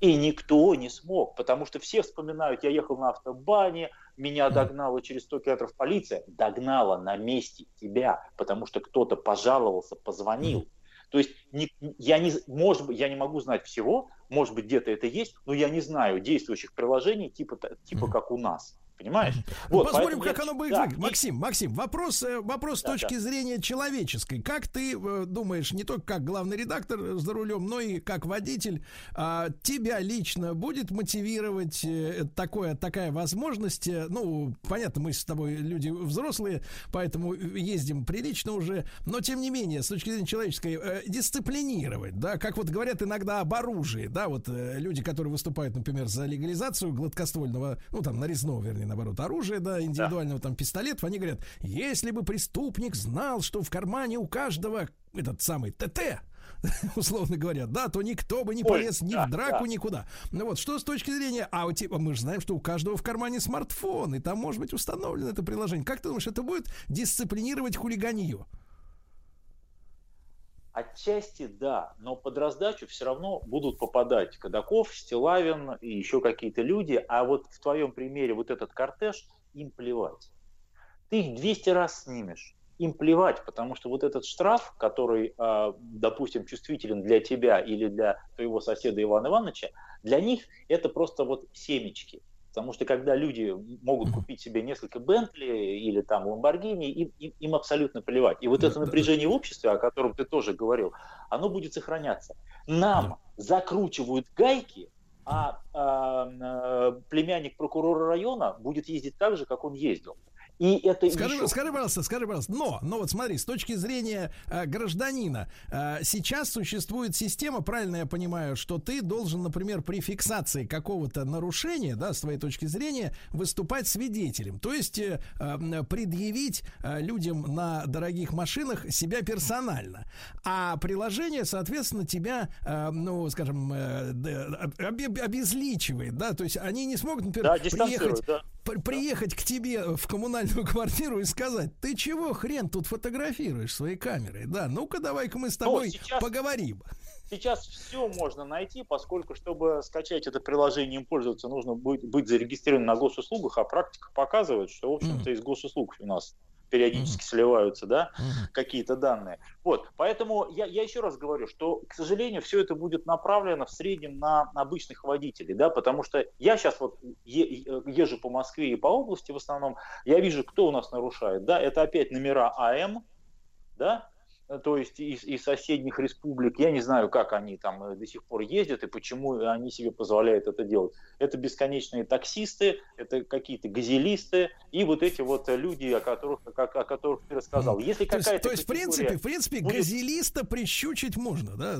И никто не смог, потому что все вспоминают, я ехал на автобане, меня догнала через 100 километров полиция, догнала на месте тебя, потому что кто-то пожаловался, позвонил. То есть не- я не, может я не могу знать всего, может быть где-то это есть, но я не знаю действующих приложений типа, типа как у нас. Понимаешь? Ну, Вот, посмотрим, как я- оно будет да, выглядеть. Максим, Максим, вопрос, э, вопрос с Да, точки да. зрения человеческой. Как ты э, думаешь, не только как главный редактор за рулем, но и как водитель, а, тебя лично будет мотивировать э, такое, такая возможность? э, Ну, понятно, мы с тобой люди взрослые, поэтому ездим прилично уже, но тем не менее, с точки зрения человеческой, э, дисциплинировать, да, как вот говорят иногда об оружии, да, вот э, люди, которые выступают, например, за легализацию гладкоствольного, ну, там, нарезного, вернее, наоборот, оружия, да, индивидуального там пистолетов, они говорят, если бы преступник знал, что в кармане у каждого этот самый ТТ, (laughs) условно говоря, да, то никто бы не Ой, полез ни да, в драку, да. никуда. Ну вот, что с точки зрения, а у тебя, мы же знаем, что у каждого в кармане смартфон, и там может быть установлено это приложение. Как ты думаешь, это будет дисциплинировать хулиганью? Отчасти да, но под раздачу все равно будут попадать Кадаков, Стилавин и еще какие-то люди, а вот в твоем примере вот этот кортеж, им плевать. Ты их 200 раз снимешь, им плевать, потому что вот этот штраф, который, а, допустим, чувствителен для тебя или для твоего соседа Ивана Ивановича, для них это просто вот семечки. Потому что когда люди могут купить себе несколько Бентли или там Ламборгини, им, им, им абсолютно плевать. И вот это напряжение в обществе, о котором ты тоже говорил, оно будет сохраняться. Нам закручивают гайки, а, а, э, племянник прокурора района будет ездить так же, как он ездил. И это Скажи, еще- скажи, пожалуйста, скажи, пожалуйста, но, но вот смотри, с точки зрения э, гражданина, э, сейчас существует система, правильно я понимаю, что ты должен, например, при фиксации какого-то нарушения, да, с твоей точки зрения, выступать свидетелем, то есть э, э, предъявить э, людям на дорогих машинах себя персонально, а приложение, соответственно, тебя, э, ну, скажем, э, об- обезличивает, да, то есть они не смогут, например, Да, приехать, да. при- приехать к тебе в коммунальную квартиру и сказать, ты чего хрен тут фотографируешь своей камерой? Да, ну-ка давай-ка мы с тобой сейчас- поговорим. Сейчас все можно найти, поскольку, чтобы скачать это приложение и им пользоваться, нужно быть, быть зарегистрированным на госуслугах, а практика показывает, что, в общем-то, из госуслуг у нас периодически сливаются, да, какие-то данные. Вот, поэтому я, я еще раз говорю, что, к сожалению, все это будет направлено в среднем на, на обычных водителей, да, потому что я сейчас вот е- езжу по Москве и по области в основном, я вижу, кто у нас нарушает, да, это опять номера АМ, да, то есть из, из соседних республик. Я не знаю, как они там э, до сих пор ездят и почему они себе позволяют это делать. Это бесконечные таксисты, это какие-то газелисты и вот эти вот люди, о которых, о, о которых ты рассказал. Если То есть, какая-то то есть в принципе, в принципе, будет- газелиста прищучить можно, (laughs) да,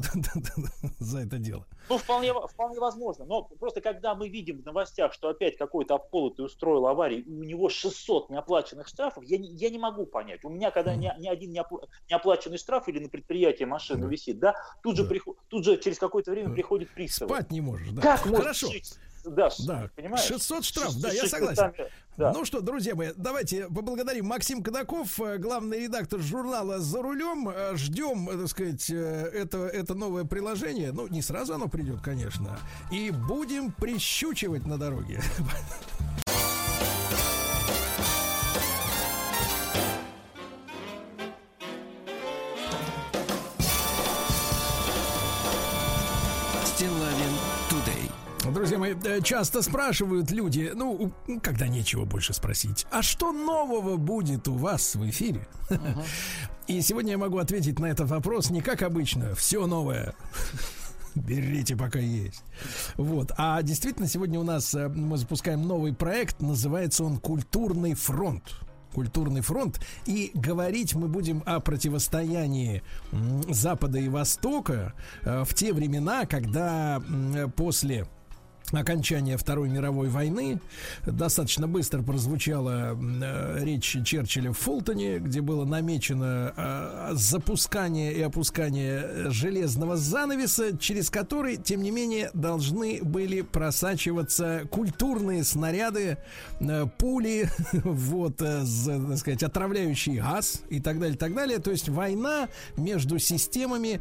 за это дело. Ну, вполне, вполне возможно. Но просто когда мы видим в новостях, что опять какой-то обколотый устроил аварию, и у него 600 неоплаченных штрафов, я не, я не могу понять. У меня, когда ни, ни один неопла- неоплаченный штраф или на предприятии машина висит, да, тут же, приход- тут же через какое-то время приходит пристав. Спать не можешь, да. Как Хорошо. жить? Да, Да, понимаешь? 600 штраф, С- да, с я 600 согласен. да. Ну что, друзья мои, давайте поблагодарим Максим Кадаков, э, главный редактор журнала «За рулем». Э, Ждем, э, так сказать, э, это, это новое приложение. Ну, не сразу оно придет, конечно. И будем прищучивать на дороге. (laughs) Друзья мои, э, часто спрашивают люди, ну, когда нечего больше спросить, а что нового будет у вас в эфире? И сегодня я могу ответить на этот вопрос не как обычно, все новое. Берите, пока есть. Вот. А действительно, сегодня у нас э, мы запускаем новый проект. Называется он Культурный фронт. Культурный фронт. И говорить мы будем о противостоянии Запада и Востока э, в те времена, когда после окончания Второй мировой войны достаточно быстро прозвучала э, речь Черчилля в Фултоне, где было намечено э, запускание и опускание э, железного занавеса, через который, тем не менее, должны были просачиваться культурные снаряды, э, пули, (laughs) вот, э, з- так сказать, отравляющий газ и так далее, так далее. То есть война между системами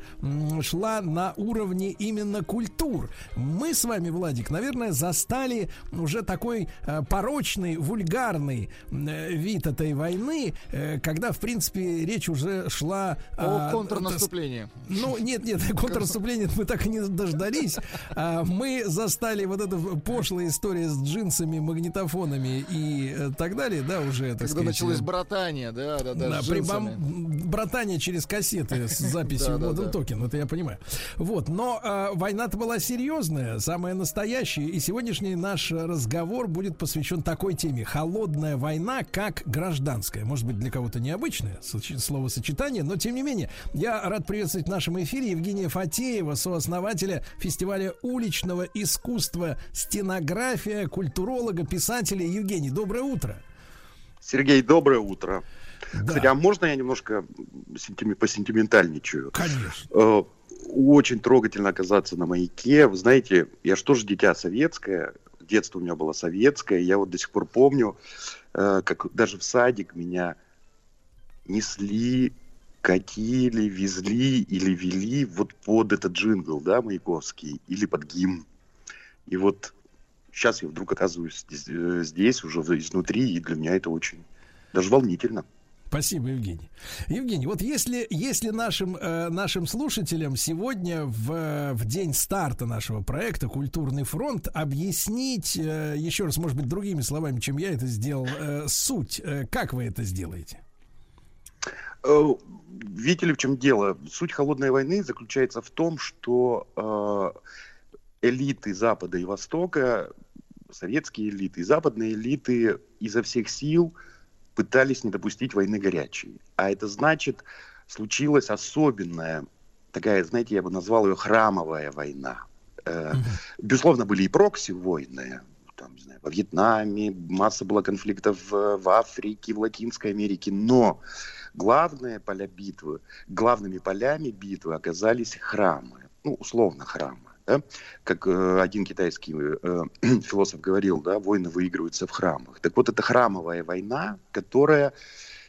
шла на уровне именно культур. Мы с вами, Владик, наверное, застали уже такой э, порочный, вульгарный э, вид этой войны, э, когда, в принципе, речь уже шла О а, контрнаступлении. тас- Ну, нет, нет, (laughs) контрнаступления мы так и не дождались. А, Мы застали вот эту пошлая история с джинсами, магнитофонами и э, так далее, да, уже, так Когда сказать, началось э, братание, да, да, да, да, с при джинсами. бом- братание через кассеты с (laughs) записью да. Token, это я понимаю. Вот, но э, война-то была серьезная, самая настоящая, и сегодняшний наш разговор будет посвящен такой теме: холодная война как гражданская. Может быть, для кого-то необычное словосочетание, но тем не менее, я рад приветствовать в нашем эфире Евгения Фатеева, сооснователя фестиваля уличного искусства стенография, культуролога, писателя. Евгений, доброе утро. Сергей, доброе утро. Кстати, а можно я немножко сентими- посентиментальничаю? Конечно. Очень трогательно оказаться на маяке. Вы знаете, я же дитя советское, детство у меня было советское. Я вот до сих пор помню, э, как даже в садик меня несли, катили, везли или вели вот под этот джингл, да, маяковский, или под гимн. И вот сейчас я вдруг оказываюсь здесь, э, уже изнутри, и для меня это очень даже волнительно. Спасибо, Евгений. Евгений, вот если, если нашим, э, нашим слушателям сегодня в, в день старта нашего проекта «Культурный фронт» объяснить, э, еще раз, может быть, другими словами, чем я это сделал, э, суть, э, как вы это сделаете? Э, Видите ли, в чем дело? Суть холодной войны заключается в том, что э, элиты Запада и Востока, советские элиты и западные элиты изо всех сил пытались не допустить войны горячей. А это значит, случилась особенная, такая, знаете, я бы назвал ее храмовая война. Э, Безусловно, были и прокси-войны, там, не знаю, во Вьетнаме, масса было конфликтов в, в Африке, в Латинской Америке, но главные поля битвы, главными полями битвы оказались храмы, ну, условно храмы. Да? Как э, один китайский э, (clears throat) философ говорил, да, войны выигрываются в храмах. Так вот, это храмовая война, которая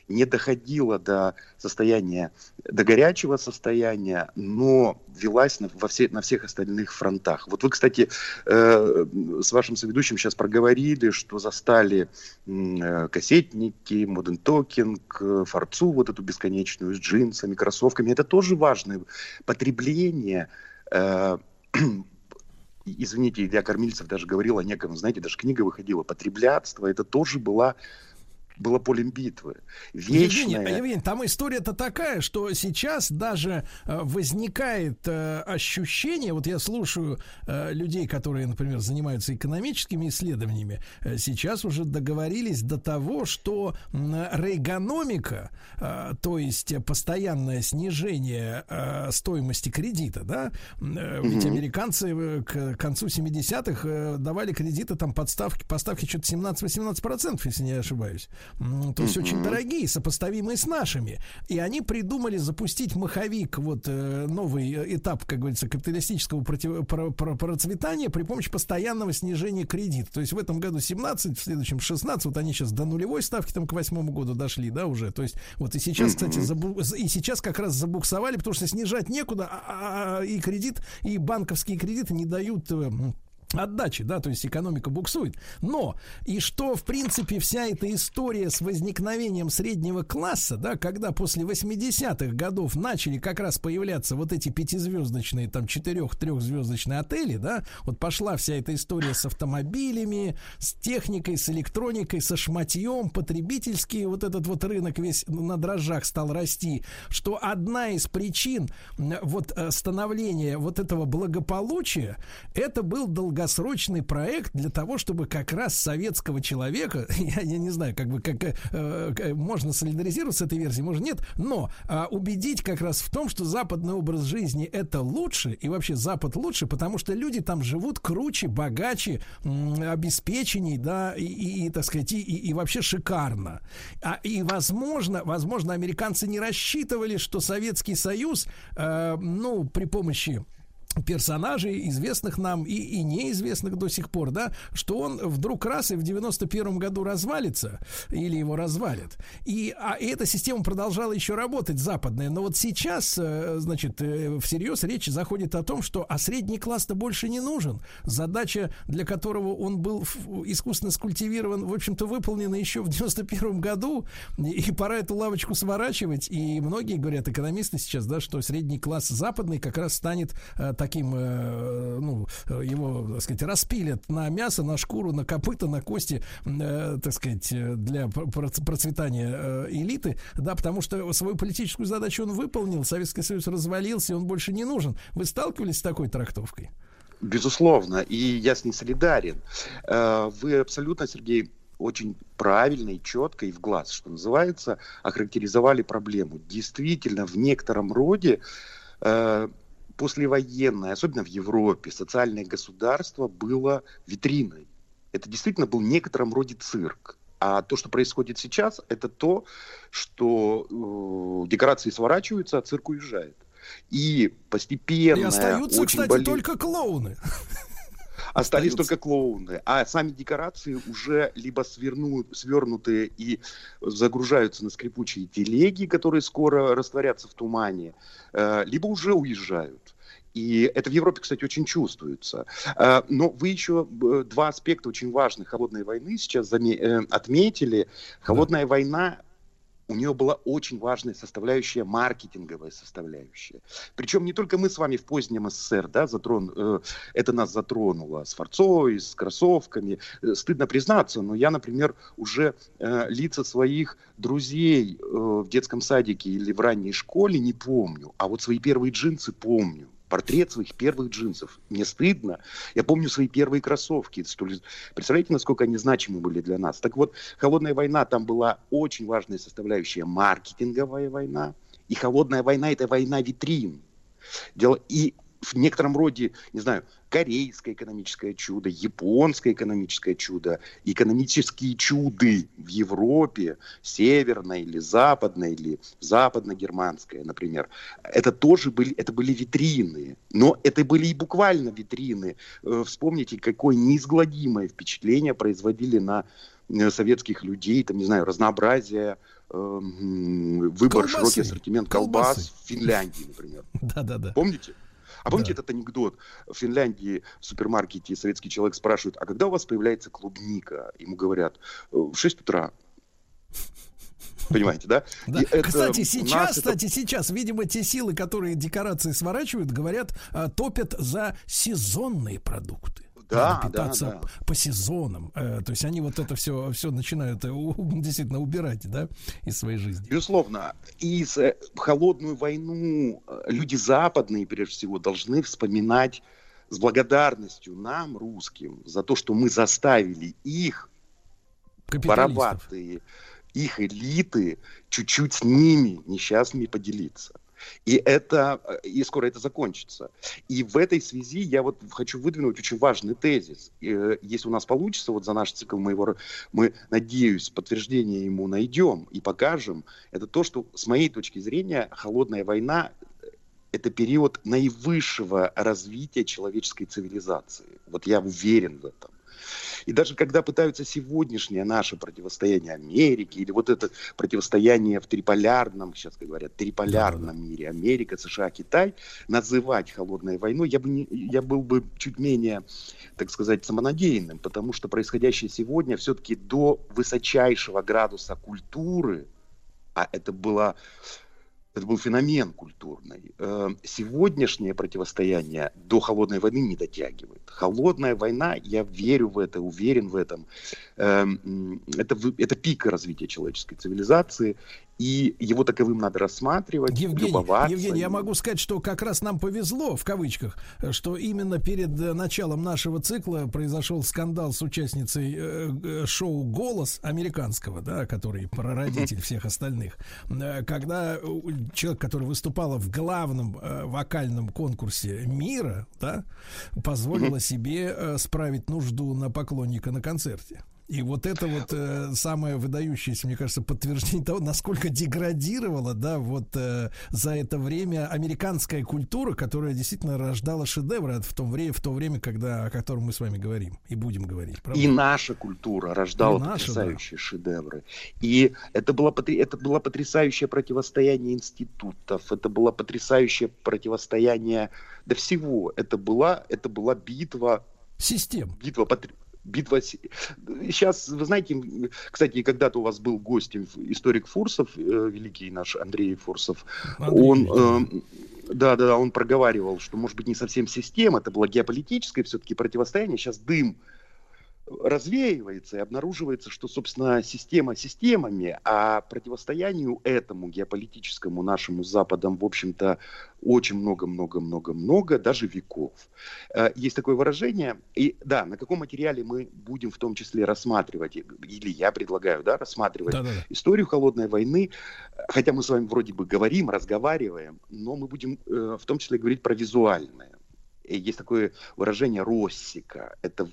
не доходила до состояния, до горячего состояния, но велась на, во все, на всех остальных фронтах. Вот вы, кстати, э, с вашим соведущим сейчас проговорили, что застали э, кассетники, моден токинг, э, форцу вот эту бесконечную с джинсами, кроссовками. Это тоже важное потребление э, извините, Илья Кормильцев даже говорил о неком, знаете, даже книга выходила, потреблятство, это тоже была было полем битвы. Вечное... Евгений, Евгений, там история-то такая, что сейчас даже э, возникает э, ощущение, вот я слушаю э, людей, которые, например, занимаются экономическими исследованиями, э, сейчас уже договорились до того, что э, рейгономика, э, то есть постоянное снижение э, стоимости кредита, да, э, ведь американцы к концу 70-х э, давали кредиты там подставки, поставки что-то 17-18%, если не ошибаюсь то есть очень дорогие, сопоставимые с нашими. И они придумали запустить маховик, вот э, новый этап, как говорится, капиталистического против, про, про, процветания при помощи постоянного снижения кредита. То есть в этом году 17, в следующем 16, вот они сейчас до нулевой ставки там к восьмому году дошли, да, уже. То есть вот и сейчас, кстати, забу, и сейчас как раз забуксовали, потому что снижать некуда, а, а, а и кредит, и банковские кредиты не дают э, отдачи, да, то есть экономика буксует. Но и что, в принципе, вся эта история с возникновением среднего класса, да, когда после 80-х годов начали как раз появляться вот эти пятизвездочные, там, четырех-трехзвездочные отели, да, вот пошла вся эта история с автомобилями, с техникой, с электроникой, со шматьем, потребительский вот этот вот рынок весь на дрожжах стал расти, что одна из причин вот э, становления вот этого благополучия, это был долго долгосрочный проект для того, чтобы как раз советского человека, (laughs) я, я не знаю, как бы как э, э, можно солидаризироваться с этой версией, может нет, но э, убедить как раз в том, что западный образ жизни это лучше и вообще Запад лучше, потому что люди там живут круче, богаче, обеспеченней, да, и, и, и так сказать, и, и вообще шикарно. А, и возможно, возможно, американцы не рассчитывали, что Советский Союз, э, ну, при помощи персонажей, известных нам и, и неизвестных до сих пор, да, что он вдруг раз и в 91 году развалится, или его развалит. И, а, и эта система продолжала еще работать, западная. Но вот сейчас, э, значит, э, всерьез речь заходит о том, что а средний класс-то больше не нужен. Задача, для которого он был искусственно скультивирован, в общем-то, выполнена еще в 91 году, и пора эту лавочку сворачивать. И многие говорят, экономисты сейчас, да, что средний класс западный как раз станет э, таким, э, ну, его, так сказать, распилят на мясо, на шкуру, на копыта, на кости, э, так сказать, для процветания э, элиты, да, потому что свою политическую задачу он выполнил, Советский Союз развалился, и он больше не нужен. Вы сталкивались с такой трактовкой? Безусловно, и я с ней солидарен. Вы абсолютно, Сергей, очень правильно и четко и в глаз, что называется, охарактеризовали проблему. Действительно, в некотором роде послевоенное, особенно в Европе, социальное государство было витриной. Это действительно был в некотором роде цирк. А то, что происходит сейчас, это то, что э, декорации сворачиваются, а цирк уезжает. И постепенно... И остаются, кстати, болит... только клоуны. Остались только клоуны. А сами декорации уже либо сверну, свернутые и загружаются на скрипучие телеги, которые скоро растворятся в тумане, э, либо уже уезжают. И это в Европе, кстати, очень чувствуется. Но вы еще э, два аспекта очень важных холодной войны сейчас э, отметили. Холодная да. война у нее была очень важная составляющая, маркетинговая составляющая. Причем не только мы с вами в позднем СССР, да, затрон, э, это нас затронуло с форцой, с кроссовками. Э, стыдно признаться, но я, например, уже э, лица своих друзей э, в детском садике или в ранней школе не помню, а вот свои первые джинсы помню портрет своих первых джинсов. Мне стыдно. Я помню свои первые кроссовки. Представляете, насколько они значимы были для нас? Так вот, холодная война, там была очень важная составляющая маркетинговая война. И холодная война – это война витрин. И в некотором роде, не знаю, корейское экономическое чудо, японское экономическое чудо, экономические чуды в Европе, северной или западной, или западно-германская, например, это тоже были, это были витрины, но это были и буквально витрины. Э, Вспомните, какое неизгладимое впечатление производили на э, советских людей, там, не знаю, разнообразие, э, выбор, Колбасы. широкий ассортимент колбас Колбасы. в Финляндии, например. (laughs) Да-да-да. Помните? А помните этот анекдот? В Финляндии в супермаркете советский человек спрашивает, а когда у вас появляется клубника? Ему говорят, «Э, в 6 утра. Понимаете, да? Да. И Кстати, сейчас, нас это- кстати, сейчас, видимо, те силы, которые декорации сворачивают, говорят, а, топят за сезонные продукты. Да, питаться да, да. по сезонам. Э, То есть они вот это все, все начинают э, у- (laughs) действительно убирать, да, из своей жизни. Безусловно. И с, э, холодную войну люди западные, прежде всего, должны вспоминать с благодарностью нам, русским, за то, что мы заставили их, вороватые, их элиты, чуть-чуть с ними, несчастными, поделиться. И это, э, и скоро это закончится. И в этой связи я вот хочу выдвинуть очень важный тезис. Э, Если у нас получится, вот за наш цикл мы его, мы, надеюсь, подтверждение ему найдем и покажем, это то, что с моей точки зрения холодная война э, это период наивысшего развития человеческой цивилизации. Вот я уверен в этом. И даже когда пытаются сегодняшнее наше противостояние Америки или вот это противостояние в триполярном, сейчас как говорят, триполярном мире, Америка, США, Китай, называть холодной войной, я, бы не, я был бы чуть менее, так сказать, самонадеянным, потому что происходящее сегодня все-таки до высочайшего градуса культуры, а это было это был феномен культурный. Э, Сегодняшнее противостояние до холодной войны не дотягивает. Холодная война, я верю в это, уверен в этом. э, м, Это, это пик развития человеческой цивилизации, и его таковым надо рассматривать, Евгений, любоваться. Евгений, я могу сказать, что как раз нам повезло, в кавычках, что именно перед э, началом нашего цикла произошел скандал с участницей э, э, шоу «Голос» американского, да, который прародитель всех остальных, когда человек, который выступала в главном вокальном конкурсе мира, да, позволила себе справить нужду на поклонника на концерте. И вот это вот э, самое выдающееся, мне кажется, подтверждение того, насколько деградировала, да, вот э, за это время американская культура, которая действительно рождала шедевры в, том время, в то время, когда, о котором мы с вами говорим и будем говорить. правда? И наша культура рождала И наша, потрясающие шедевры. И это было, это было потрясающее противостояние институтов, это было потрясающее противостояние до всего. Это была, это была битва... Систем. Битва потр- Битва... Сейчас, вы знаете, кстати, когда-то у вас был гостем историк Фурсов, э, великий наш Андрей Фурсов. Он, эм, да, да, да, он проговаривал, что, может быть, не совсем система, это было геополитическое все-таки противостояние. Сейчас дым развеивается и обнаруживается, что, собственно, система системами, а противостоянию этому геополитическому нашему с Западом, в общем-то, очень много-много-много-много, даже веков. Э, Есть такое выражение, и да, на каком материале мы будем в том числе рассматривать, или я предлагаю, да, рассматривать Да-да-да. историю холодной войны, хотя мы с вами вроде бы говорим, разговариваем, но мы будем э, в том числе говорить про визуальное. Есть такое выражение «россика». Это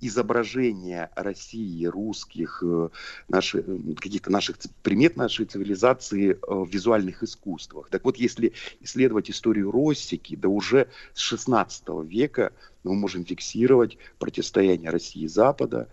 изображение России, русских, э, наши, э, каких-то наших примет нашей цивилизации э, в визуальных искусствах. Так вот, если исследовать историю Россики, да уже с 16 века мы можем фиксировать противостояние России и Запада,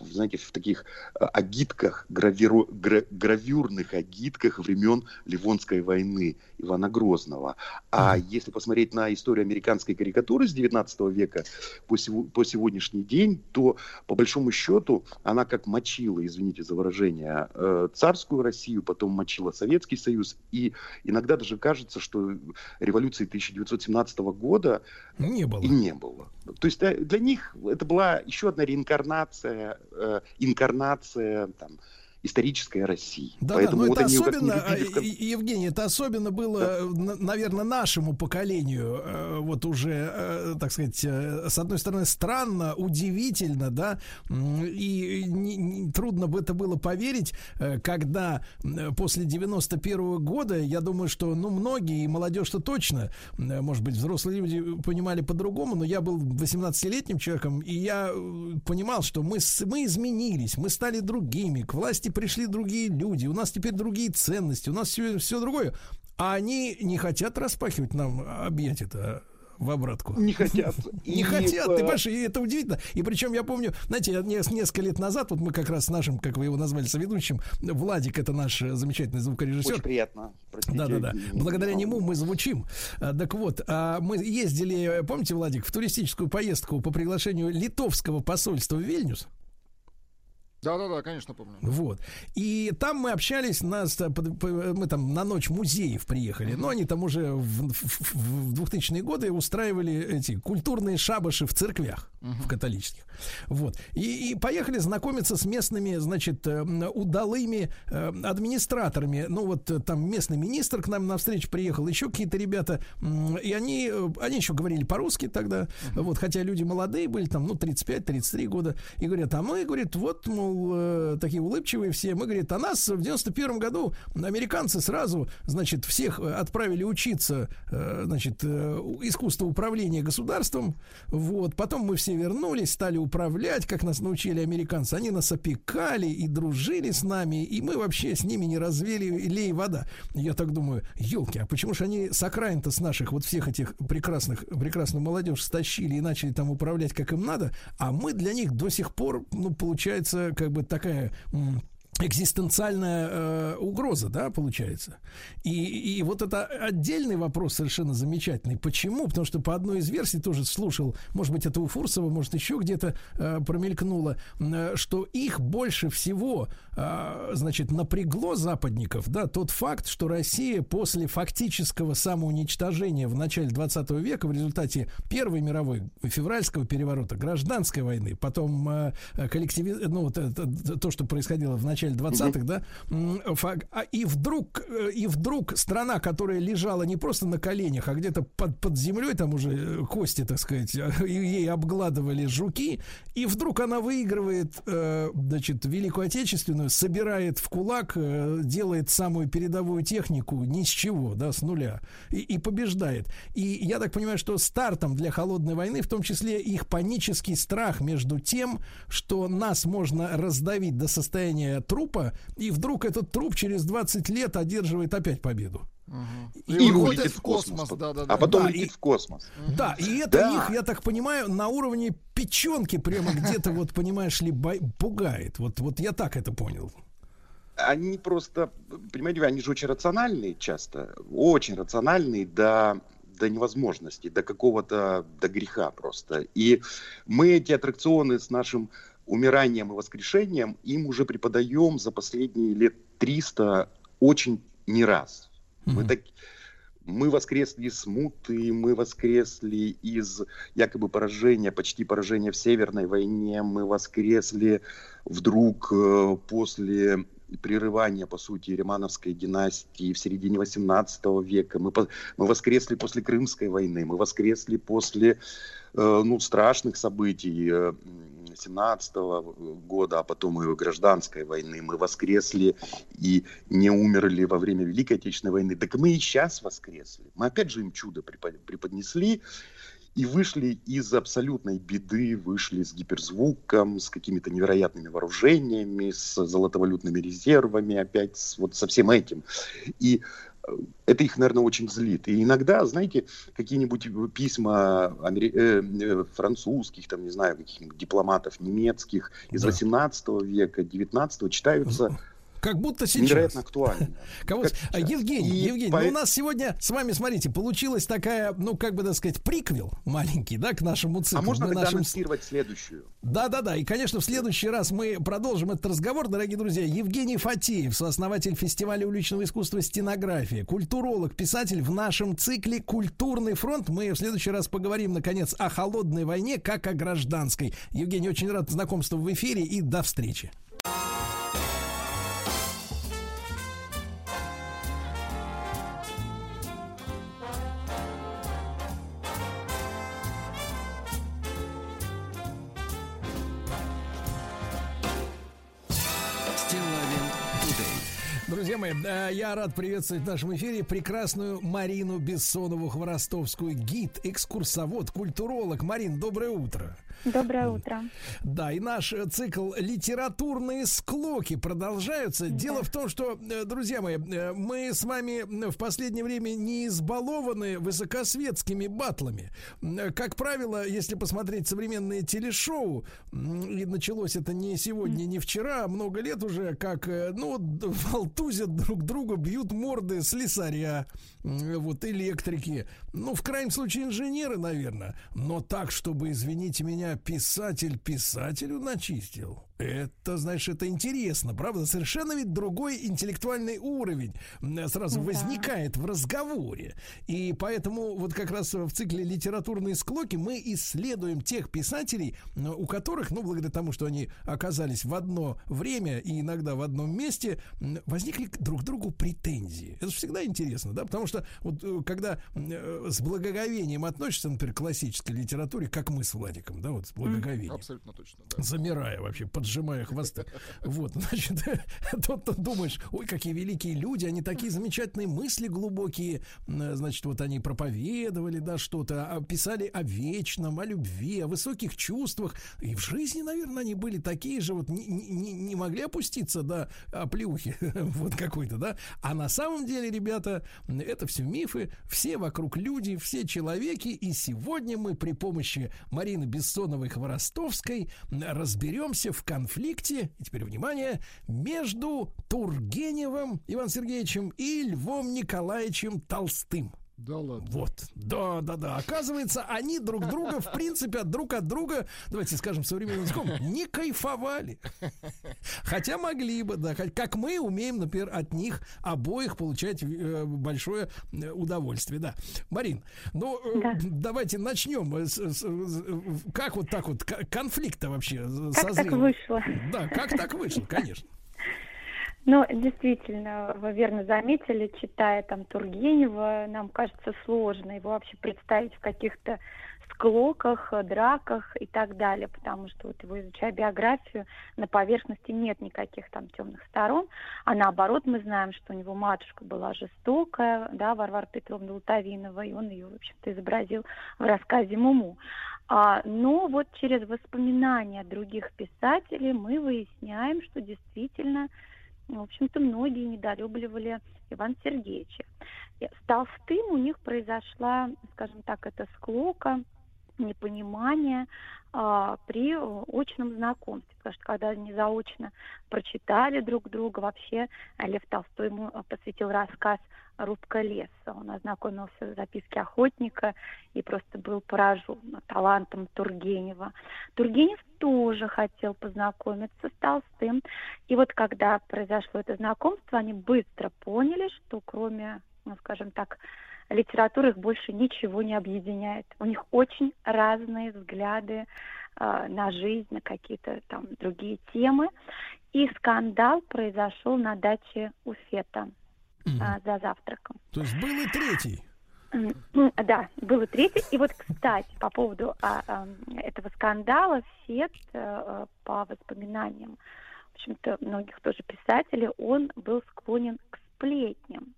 знаете, в таких э, агитках, гравиру- гра- гравюрных агитках времен Ливонской войны Ивана Грозного. А если посмотреть на историю американской карикатуры с 19 века по, сего- по сегодняшний день, то по большому счету она как мочила, извините за выражение, э, царскую Россию, потом мочила Советский Союз. И иногда даже кажется, что революции 1917 года Не было. и не было. То есть э, для них это была еще одна реинкарнация, э, инкарнация там, исторической России. Да, Поэтому да, но вот это они особенно, не любили э, и- Евгений, это особенно было, наверное, нашему поколению, э, вот уже, э, так сказать, э, с одной стороны, странно, удивительно, да, и не- не- трудно бы это было поверить, э, когда э, после 91 года, я думаю, что, ну, многие, и молодежь-то точно, э, может быть, взрослые люди понимали по-другому, но я был 18-летним человеком, и я э, понимал, что мы, мы изменились, мы стали другими, к власти пришли другие люди, у нас теперь другие ценности, у нас все, все другое. А они не хотят распахивать нам объятия-то в обратку. Не хотят. (laughs) Не И, хотят, э, ты понимаешь, и это удивительно. И причем я помню, знаете, несколько лет назад, вот мы как раз с нашим, как вы его назвали, соведущим, Владик, это наш э, замечательный звукорежиссер. Очень приятно. Простите, Да, да, да. не- Благодаря не- нему мы звучим. А, Так вот, а, мы ездили, помните, Владик, в туристическую поездку по приглашению литовского посольства в Вильнюс. Да-да-да, конечно, помню. Вот. И там мы общались, нас, э, мы там на ночь музеев приехали, но они там уже в, в- в 2000-е годы устраивали эти культурные шабаши в церквях, в католических. Вот. И, и поехали знакомиться с местными, значит, э, удалыми э, администраторами. Ну вот там местный министр к нам на встречу приехал, еще какие-то ребята, и они, они еще говорили по-русски тогда, вот, хотя люди молодые были, там, ну, 35-33 года, и говорят, а мы, говорит, вот, мол, э, такие улыбчивые все, мы, говорит, а нас в 91 году американцы сразу, значит, всех э, отправили учиться, э, значит, искусство управления государством, вот, потом мы все вернулись, стали управлять, как нас научили американцы, они нас опекали и дружили с нами, и мы вообще с ними не развели лей вода. Я так думаю, елки, а почему же они с окраин-то с наших вот всех этих прекрасных, прекрасную молодежь стащили и начали там управлять как им надо, а мы для них до сих пор, ну, получается, как бы такая... экзистенциальная э, угроза, да, получается. И, и вот это отдельный вопрос совершенно замечательный. Почему? Потому что по одной из версий тоже слушал, может быть, это у Фурсова, может, еще где-то э, промелькнуло, э, что их больше всего, э, значит, напрягло западников, да, тот факт, что Россия после фактического самоуничтожения в начале 20 века в результате Первой мировой февральского переворота, гражданской войны, потом э, коллективи... ну, вот это, то, что происходило в начале 20-х, да, а и вдруг, э, и вдруг страна, которая лежала не просто на коленях, а где-то под, под землей, там уже э, кости, так сказать, (laughs) ей обгладывали жуки, и вдруг она выигрывает, э, значит, Великую Отечественную, собирает в кулак, делает самую передовую технику ни с чего, да, с нуля, и, и побеждает. И я так понимаю, что стартом для холодной войны, в том числе их панический страх между тем, что нас можно раздавить до состояния трупа, и вдруг этот труп через 20 лет одерживает опять победу. И, И улетит уходит в в космос. космос, да-да-да. А потом Да, летит и- в космос. Да, и это Да. их, я так понимаю, на уровне печенки прямо где-то, вот понимаешь ли, пугает. Вот, вот я так это понял. Они просто, понимаете, они же очень рациональные часто, очень рациональные до, до невозможности, до какого-то, до греха просто. И мы эти аттракционы с нашим умиранием и воскрешением им уже преподаем за последние лет 300 очень не раз. Мы так, мы воскресли из смуты, мы воскресли из якобы поражения, почти поражения в Северной войне, мы воскресли вдруг э, после прерывания, по сути, Римановской династии в середине 18 века, мы, мы воскресли после Крымской войны, мы воскресли после э, ну, страшных событий э, 17 года, а потом и гражданской войны. Мы воскресли и не умерли во время Великой Отечественной войны. Так мы и сейчас воскресли. Мы опять же им чудо препод- преподнесли и вышли из абсолютной беды, вышли с гиперзвуком, с какими-то невероятными вооружениями, с золотовалютными резервами, опять вот со всем этим. И э, это их, наверное, очень злит. И иногда, знаете, какие-нибудь письма амери- э, э, французских, там, не знаю, каких-нибудь дипломатов немецких из 18 века, 19 читаются Как будто сейчас. невероятно актуально. (laughs) Кого... Как А, Евгений, И Евгений, по- ну, у нас сегодня с вами, смотрите, получилась такая, ну, как бы, так сказать, приквел маленький, да, к нашему циклу. А можно тогда нашим анонсировать следующую? Да-да-да, и, конечно, в следующий раз мы продолжим этот разговор, дорогие друзья. Евгений Фатеев, сооснователь фестиваля уличного искусства «Стенография», культуролог, писатель в нашем цикле «Культурный фронт». Мы в следующий раз поговорим, наконец, о холодной войне, как о гражданской. Евгений, очень рад знакомству в эфире и до встречи. Друзья мои, э, я рад приветствовать в нашем эфире прекрасную Марину Бессонову-Хворостовскую, гид, экскурсовод, культуролог. Марин, доброе утро. Доброе утро. Да, и наш э, цикл «Литературные склоки» продолжаются. Дело в том, что, э, друзья мои, э, мы с вами в последнее время не избалованы высокосветскими батлами. Как правило, если посмотреть современные телешоу, и началось это не сегодня, не вчера, а много лет уже, как, ну, волтузят (laughs) друг друга, бьют морды слесаря, вот, электрики, ну, в крайнем случае, инженеры, наверное, но так, чтобы, извините меня, писатель писателю начистил. Это, знаешь, это интересно, правда? Совершенно ведь другой интеллектуальный уровень м, сразу Да. возникает в разговоре. И поэтому вот как раз в цикле «Литературные склоки» мы исследуем тех писателей, у которых, ну, благодаря тому, что они оказались в одно время и иногда в одном месте, возникли к друг другу претензии. Это же всегда интересно, да? Потому что вот э, когда э, с благоговением относишься, например, к классической литературе, как мы с Владиком, да, вот с благоговением Абсолютно точно, да. замирая вообще, поджимая хвосты. Вот, значит, (laughs) тут думаешь, ой, какие великие люди, они такие замечательные мысли глубокие, значит, вот они проповедовали, да, что-то, а писали о вечном, о любви, о высоких чувствах, и в жизни, наверное, они были такие же, вот не, не- не могли опуститься до оплеухи (laughs) вот какой-то, да, а на самом деле, ребята, это все мифы, все вокруг люди, все человеки, и сегодня мы при помощи Марины Бессоновой-Хворостовской разберемся в конфликте, и теперь внимание, между Тургеневым Иваном Сергеевичем и Львом Николаевичем Толстым. Да ладно. Вот, да, да, да. Оказывается, они друг друга, в принципе, от друг от друга, давайте скажем современным языком, не кайфовали. Хотя могли бы, да. Как мы умеем, например, от них обоих получать э, большое э, удовольствие, да. Марин, ну, э, давайте начнем. Как вот так вот конфликт-то вообще э, Как так созрел? вышло? Да, как так вышло, конечно. Ну, действительно, вы верно заметили, читая там Тургенева, нам кажется сложно его вообще представить в каких-то склоках, э, драках и так далее, потому что вот его изучая биографию, на поверхности нет никаких там темных сторон, а наоборот мы знаем, что у него матушка была жестокая, да, Варвара Петровна Лутовинова, и он ее, в общем-то, изобразил в рассказе «Муму». А, но вот через воспоминания других писателей мы выясняем, что действительно в общем-то, многие недолюбливали Ивана Сергеевича. И С Толстым у них произошла, скажем так, эта склока, непонимание а, при очном знакомстве, потому что когда они заочно прочитали друг друга, вообще Лев Толстой ему а, посвятил рассказ «Рубка леса». Он ознакомился в записке охотника и просто был поражен талантом Тургенева. Тургенев тоже хотел познакомиться с Толстым. И вот когда произошло это знакомство, они быстро поняли, что кроме, ну, скажем так, литературы их больше ничего не объединяет. У них очень разные взгляды э, на жизнь, на какие-то там другие темы. И скандал произошел на даче у Фета а, за завтраком. То есть был и третий. Ну, Да, был и третий. И вот, кстати, по поводу а, а, этого скандала, Фет, э, по воспоминаниям, в общем-то, многих тоже писателей, он был склонен к сплетням.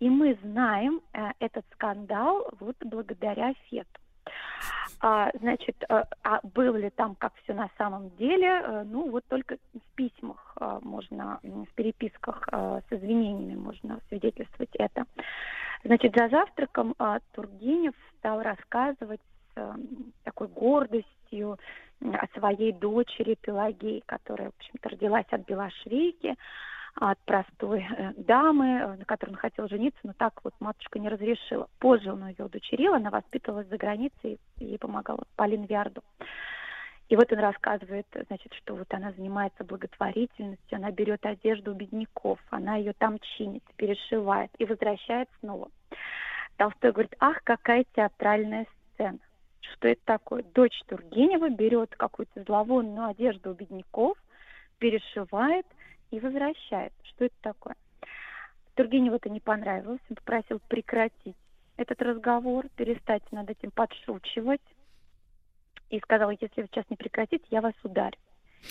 И мы знаем э, этот скандал вот благодаря Фету. А, значит, э, а было ли там как все на самом деле? Э, Ну, вот только в письмах э, можно, в переписках э, с извинениями можно свидетельствовать это. Значит, за завтраком а, Тургенев стал рассказывать с такой гордостью о своей дочери Пелагеи, которая, в общем-то, родилась от Белошвейки, от простой э, дамы, э, на которой он хотел жениться, но так вот матушка не разрешила. Позже он ее удочерил, она воспитывалась за границей, ей помогала Полин Виарду. И вот он рассказывает, значит, что вот она занимается благотворительностью, она берет одежду у бедняков, она ее там чинит, перешивает и возвращает снова. Толстой говорит, ах, какая театральная сцена. Что это такое? Дочь Тургенева берет какую-то зловонную одежду у бедняков, перешивает и возвращает. Что это такое? Тургеневу это не понравилось, он попросил прекратить этот разговор, перестать над этим подшучивать и сказал, если вы сейчас не прекратите, я вас ударю.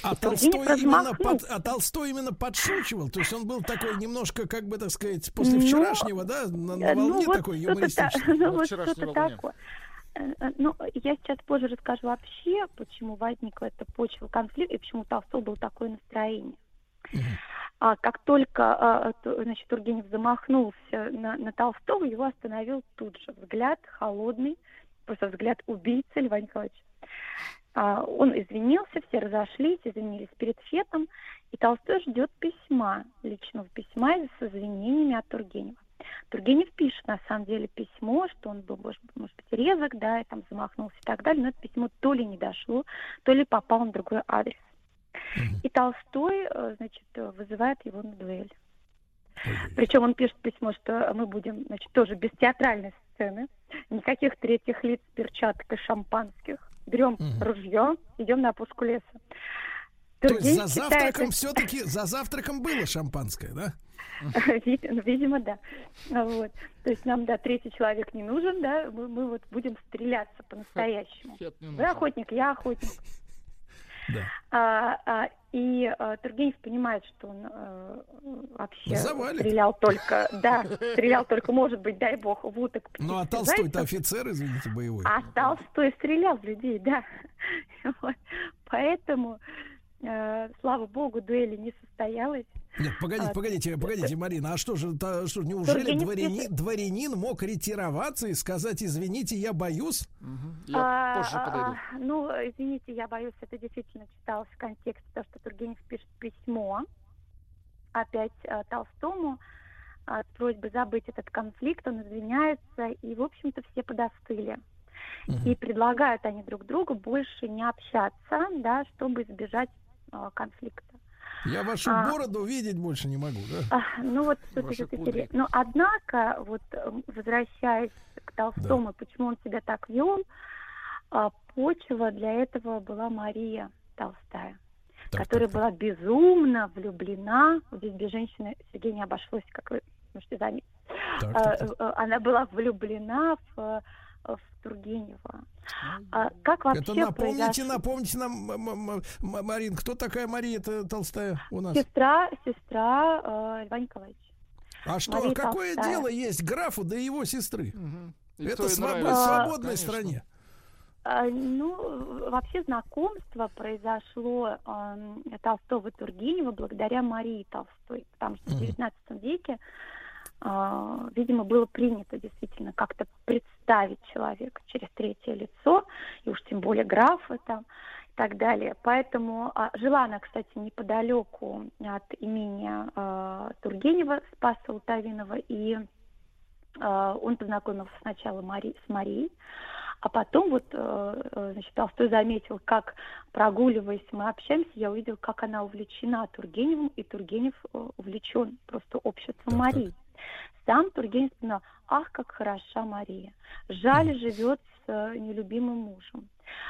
А Тургенев Толстой, именно под, а Толстой именно подшучивал, то есть он был такой немножко, как бы так сказать, после Ну, вчерашнего, да, на, на ну, волне вот такой та- (laughs) юмористической. Ну, вот что-то такое. Э, э, Ну, я сейчас позже расскажу вообще, почему возникла эта почва конфликта и почему у Толстого было такое настроение. А как только а, значит, Тургенев замахнулся на, на Толстого, его остановил тут же взгляд холодный, просто взгляд убийцы Льва Николаевича. А, он извинился, все разошлись, извинились перед Фетом, и Толстой ждет письма, личного письма с извинениями от Тургенева. Тургенев пишет, на самом деле, письмо, что он был, может, может быть, резок, да, и там замахнулся и так далее, но это письмо то ли не дошло, то ли попало на другой адрес. И Толстой, э, значит, э, вызывает его на дуэль. Причем он пишет письмо, что мы будем, значит, тоже без театральной сцены, никаких третьих лиц, перчаток и шампанских. Берем ружье, идем на опушку леса. То есть за считает завтраком все-таки, за завтраком было шампанское, да? Вид- ну, Видимо, да. А Вот. То есть нам, да, третий человек не нужен, да, мы, мы вот будем стреляться по-настоящему. Вы охотник, я охотник. А, а, и а, Тургенев понимает, что он э, вообще Завалит. стрелял только, да, (laughs) стрелял только, может быть, дай бог, в уток. Ну, а Толстой-то офицер, извините, боевой. А Толстой стрелял в людей, да. (laughs) Вот. Поэтому, слава богу, дуэли не состоялась. Нет, погодите, А, погодите, погодите, Марина, а что же, та- что, неужели Тургенев дворянин, мог ретироваться и сказать, извините, я боюсь? А, а, ну, извините, я боюсь, это действительно читалось в контексте того, что Тургенев пишет письмо опять а, Толстому а, с просьбой забыть этот конфликт, он извиняется, и, в общем-то, все подостыли. И предлагают они друг другу больше не общаться, да, чтобы избежать а, конфликта. Я вашу А. бороду видеть больше не могу, да? А, Ну вот тут интересно. Но однако, вот эм, возвращаясь к Толстому, почему он себя так вел, а, почва для этого была Мария Толстая, которая была безумно влюблена. Вот здесь без женщины Сергей не обошлось, как вы можете заметить. Так, А, так, так. э, Она была влюблена в, э, в Тургенева. А как вообще Это напомните, произошло? напомните нам, м- м- м- Марин, кто такая Мария Толстая у нас? Сестра, сестра э, Льва Николаевича. А что, Мария какое Толстая. дело есть графу да его сестры? И Это нравится. в А, свободной Конечно. стране. А, Ну, вообще знакомство произошло эм, Толстого и Тургенева благодаря Марии Толстой, потому что в XIX веке, а, видимо, было принято действительно как-то представить человека через третье лицо, и уж тем более графа там и так далее. Поэтому а, жила она, кстати, неподалеку от имения а, Тургенева, Спаса Лутавинова, и а, он познакомился сначала Мари- с Марией, а потом вот, э, э, значит, Толстой заметил, как, прогуливаясь, мы общаемся, я увидел, как она увлечена Тургеневым, и Тургенев э, увлечен просто обществом Марии. Сам Тургенев вспоминал, ах, как хороша Мария. Жаль, живет с э, нелюбимым мужем.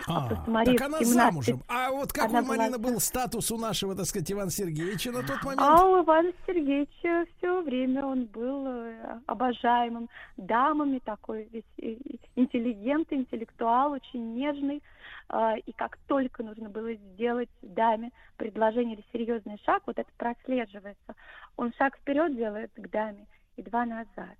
А, просто Мария так она 17 замужем. А вот какой, она была Марина, был статус у нашего, так сказать, Ивана Сергеевича на тот момент? А у Ивана Сергеевича все время он был э, обожаемым дамами, такой весь э, интеллигент, интеллектуал, очень нежный. А, И как только нужно было сделать даме предложение или серьезный шаг, вот это прослеживается. Он шаг вперед делает к даме и два назад.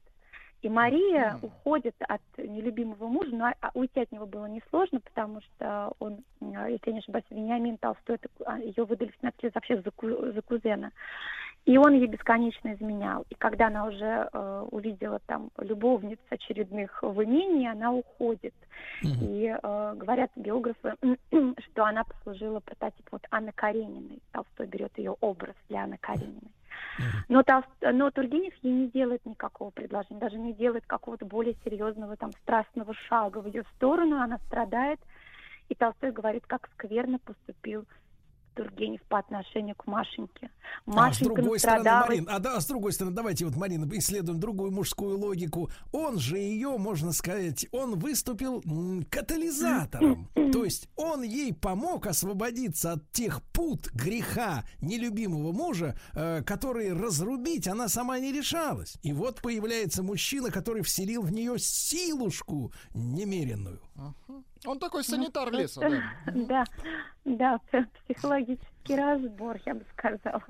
И Мария уходит от нелюбимого мужа, но а, уйти от него было несложно, потому что он, а, если я не ошибаюсь, Вениамин Толстой, это, а, ее выдали в 15 лет вообще за, ку- за кузена. И он ей бесконечно изменял. И когда она уже э, увидела там любовниц очередных в имении, она уходит. И э, говорят биографы, (clears throat) что она послужила прототипом вот Анны Карениной. Толстой берет ее образ для Анны Карениной. Но, Толст... но Тургенев ей не делает никакого предложения, даже не делает какого-то более серьезного там страстного шага в ее сторону, она страдает. И Толстой говорит, как скверно поступил Тургенев по отношению к Машеньке. А с Машенька другой стороны. Марин, а да, с другой стороны, давайте вот, Марина, исследуем другую мужскую логику. Он же ее, можно сказать, он выступил катализатором. (clears throat) То есть он ей помог освободиться от тех пут греха нелюбимого мужа, э, которые разрубить она сама не решалась. И вот появляется мужчина, который вселил в нее силушку немеренную. Он такой Ну, санитар леса, да. (laughs) Да, да, психологический разбор, я бы сказала.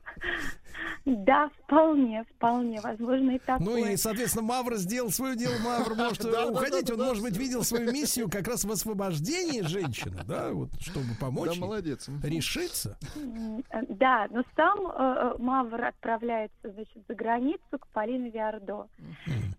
Да, вполне, вполне, возможно, и такое. Ну и, соответственно, Мавр сделал свое дело. Мавр может уходить. Он, может быть, видел свою миссию как раз в освобождении женщины, да, вот, чтобы помочь Да, молодец. решиться. Э, Да, но сам э, э, Мавр отправляется, значит, за границу к Полине Виардо.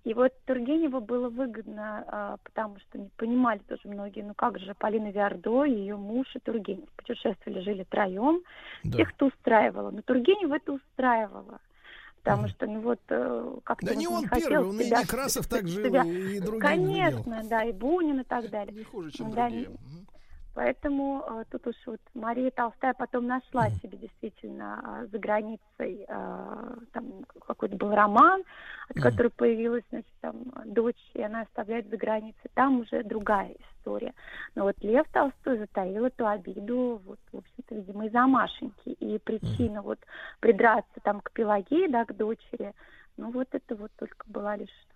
И вот Тургеневу было выгодно, э, потому что не понимали тоже многие, ну как же Полина Виардо, ее муж и Тургенев путешествовали, жили троем, всех это устраивало. Но Тургенев это устраивало. Потому что, ну вот, э, как-то Да вот не он хотел первый, он и себя- Некрасов так жил, (laughs) себя- и другие Конечно, да, и Бунин и так далее. Не хуже, чем Да, другие. Поэтому э, тут уж вот Мария Толстая потом нашла себе действительно э, за границей э, там какой-то был роман, от которого появилась значит, там, дочь, и она оставляет за границей. Там уже другая история. Но вот Лев Толстой затаил эту обиду, вот, в общем-то, видимо, из-за Машеньки. И причина вот придраться там к Пелагее, да, к дочери, ну вот это вот только была лишь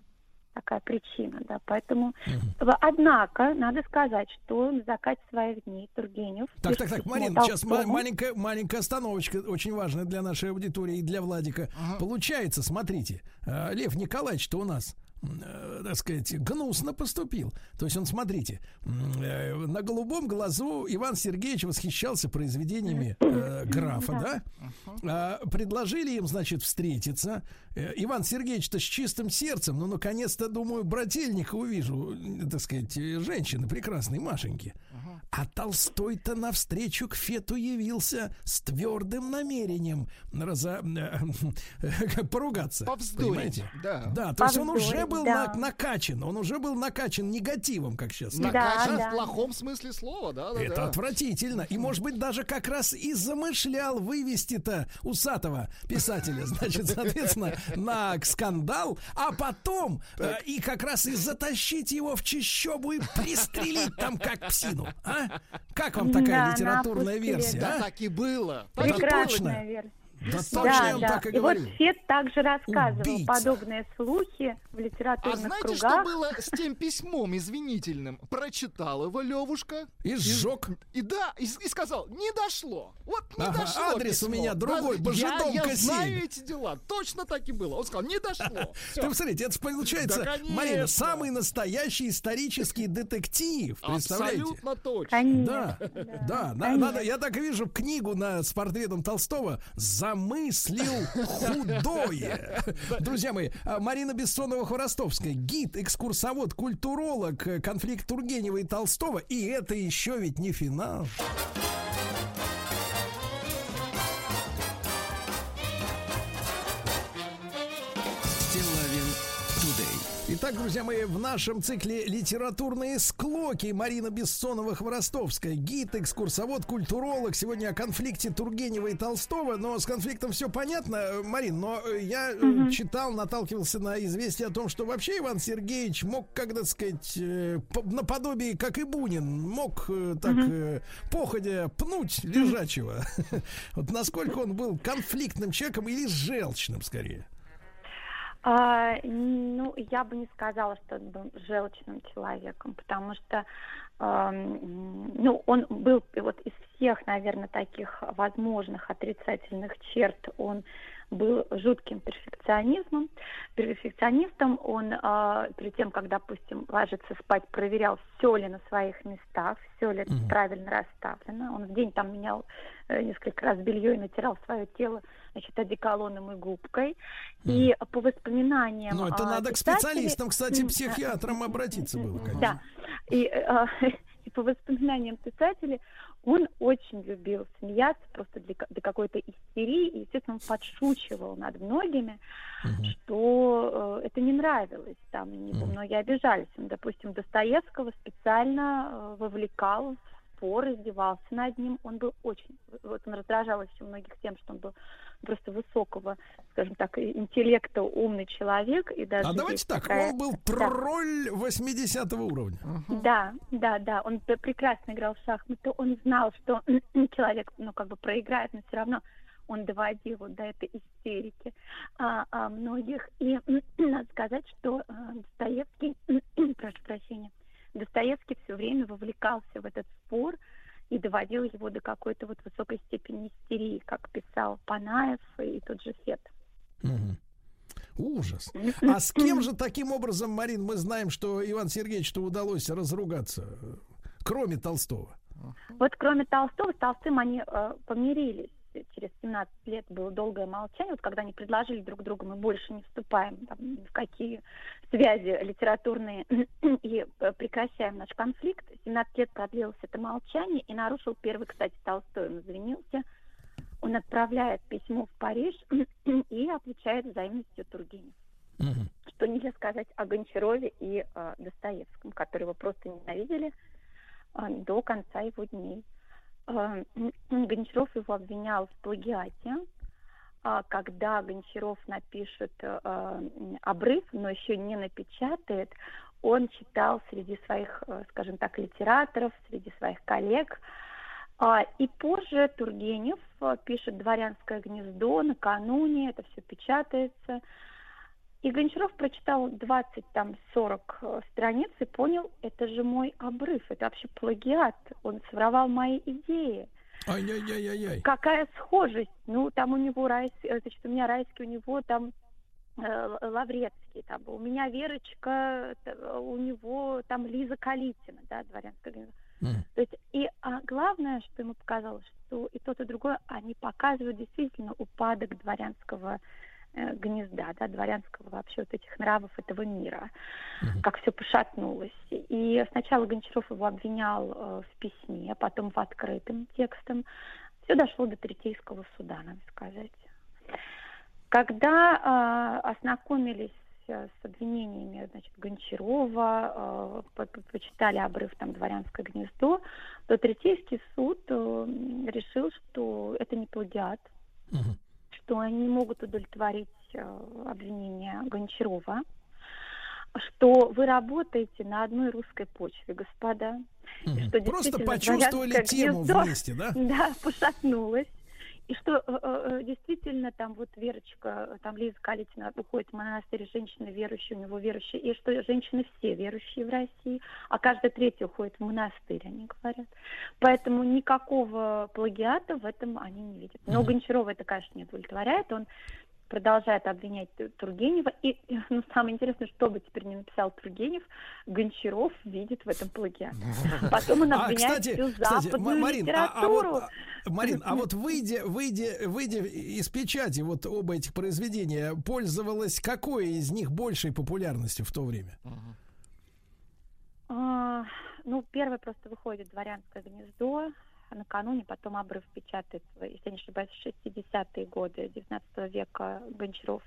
такая причина, да, поэтому, В- однако, надо сказать, что на закате своих дней Тургенев... Так, так, так, Марин, сейчас Толстому. маленькая, маленькая остановочка, очень важная для нашей аудитории и для Владика. Получается, смотрите, э, Лев Николаевич-то у нас м, так сказать, гнусно поступил. То есть он, смотрите, э, на голубом глазу Иван Сергеевич восхищался произведениями э, графа, да? А, предложили им, значит, встретиться. Э, Иван Сергеевич-то с чистым сердцем, ну, наконец-то, думаю, брательника увижу, э, так сказать, э, женщины прекрасной Машеньки. А Толстой-то навстречу к Фету явился с твердым намерением разо... э, (laughs) поругаться. Повздорить, Понимаете? да. Да, то есть он уже был да. на- накачан, он уже был накачан негативом, как сейчас. Накачан да. в плохом смысле слова, да, да, Это да. отвратительно. И, может быть, даже как раз и замышлял вывести-то усатого писателя, значит, соответственно, (laughs) на скандал, а потом э, и как раз и затащить его в чищобу и пристрелить там как псину. А? Как вам такая Да, литературная версия? Да, а? так и было. Да Прекрасная версия. Да точно Да, я вам да. так и И вот. Фет также рассказывал Убийца. подобные слухи в А литературных знаете, что кругах. было с тем письмом извинительным? Прочитал его Левушка. И сжег. И да, и, и сказал, не дошло. Вот не Ага, дошло адрес у письмо. меня другой, Да, Божедомка я, я 7. знаю эти дела. Точно так и было. Он сказал, не дошло. (laughs) Ты посмотрите, это получается, Да. Марина, самый настоящий исторический детектив. Представляете? Абсолютно точно. Да, да, на- надо, я так и вижу книгу на, с портретом Толстого «Замыслил худое». (laughs) Друзья мои, а, Марина Бессонова-Хворостовская, гид, экскурсовод, культуролог, э, конфликт Тургенева и Толстого. И это еще ведь не финал. Итак, друзья мои, в нашем цикле «Литературные склоки» Марина Бессонова-Хворостовская, гид, экскурсовод, культуролог. Сегодня о конфликте Тургенева и Толстого. Но с конфликтом все понятно, э, Марин. Но э, я э, читал, наталкивался на известие о том, что вообще Иван Сергеевич мог, как так сказать, по- наподобие, как и Бунин, мог так э, походя пнуть лежачего. (laughs) Вот насколько он был конфликтным человеком или желчным скорее? А, ну, я бы не сказала, что он был желчным человеком, потому что, ну, он был вот из всех, наверное, таких возможных отрицательных черт, он был жутким перфекционизмом, перфекционистом. Он э, перед тем, как, допустим, ложиться спать, проверял, все ли на своих местах, все ли Мгм. правильно расставлено. Он в день там менял э, несколько раз белье и натирал свое тело, значит, одеколоном и губкой. И по воспоминаниям... Ну, это а, надо к специалистам, кстати, психиатрам обратиться было, конечно. да. И, э, (laughs) и по воспоминаниям писателей, он очень любил смеяться просто для, до какой-то истерии, и, естественно, он подшучивал над многими, что э, это не нравилось, там на него многие обижались. Он, допустим, Достоевского специально э, вовлекал в спор, издевался над ним. Он был очень, вот он раздражал еще многих тем, что он был просто высокого, скажем так, интеллекта, умный человек. И даже А давайте так, такая- он был Да. тролль 80 уровня. Да, да, да, он прекрасно играл в шахматы, он знал, что (clears throat) человек, ну, как бы проиграет, но все равно он доводил вот до этой истерики а, а, многих. И (clears throat) надо сказать, что а, Достоевский, (clears throat) прошу прощения, Достоевский все время вовлекался в этот спор и доводил его до какой-то вот высокой степени истерии, как писал Панаев и тот же Фет. Ужас. А с кем же таким образом, Марин, мы знаем, что Иван Сергеевичу удалось разругаться, э, кроме Толстого? Вот кроме Толстого, с Толстым они э, помирились. Через 17 лет было долгое молчание, вот когда они предложили друг другу, мы больше не вступаем там, ни в какие связи литературные (clears throat) и э, прекращаем наш конфликт. 17 лет продлилось это молчание, и нарушил первый, кстати, Толстой, он извинился. Он отправляет письмо в Париж (clears throat) и отличает взаимностью Тургенев. Что нельзя сказать о Гончарове и э, Достоевском, которые его просто ненавидели э, до конца его дней. Э, Гончаров его обвинял в плагиате. А Когда Гончаров напишет э, обрыв, но еще не напечатает, он читал среди своих, э, скажем так, литераторов, среди своих коллег. А, И позже Тургенев пишет «Дворянское гнездо», накануне это все печатается. И Гончаров прочитал 20, там, 40 э, страниц и понял, это же мой обрыв, это вообще плагиат, он своровал мои идеи. Ай-яй-яй-яй-яй. Какая схожесть? Ну, там у него райский, э, значит, у меня райский, у него там э, Лаврецкий, там, у меня Верочка, у него там Лиза Калитина, да, дворянская гнездо. То есть, и а, главное, что ему показалось, что и тот, и другой, они показывают действительно упадок дворянского гнезда, да, дворянского вообще вот этих нравов этого мира, как все пошатнулось. И сначала Гончаров его обвинял э, в письме, потом в открытым текстом. Все дошло до Третейского суда, надо сказать. Когда э, ознакомились э, с обвинениями значит, Гончарова, э, по- по- почитали обрыв там «Дворянское гнездо», то Третейский суд э, решил, что это не плагиат, что они не могут удовлетворить э, обвинения Гончарова, что вы работаете на одной русской почве, господа. и что Просто почувствовали «Дворянское тему гнездо», вместе, да? (laughs) Да, пошатнулось. И что э, э, действительно там вот Верочка, э, там Лиза Калитина уходит в монастырь, женщины верующие, у него верующие, и что женщины все верующие в России, а каждая третья уходит в монастырь, они говорят. Поэтому никакого плагиата в этом они не видят. Но Гончарова это, конечно, не удовлетворяет, он продолжает обвинять Ту- Тургенева. И ну, самое интересное, что бы теперь не написал Тургенев, Гончаров видит в этом плагиат. Потом он А, обвиняет кстати, всю кстати, западную Ма- Марин, а- а вот, литературу. а, Марин, а вот выйдя, выйдя, выйдя из печати вот оба этих произведения, пользовалась какой из них большей популярностью в то время? А, ну, первое просто выходит «Дворянское гнездо», а накануне потом обрыв печатает, если я не ошибаюсь, в 60-е годы 19 века Гончаров.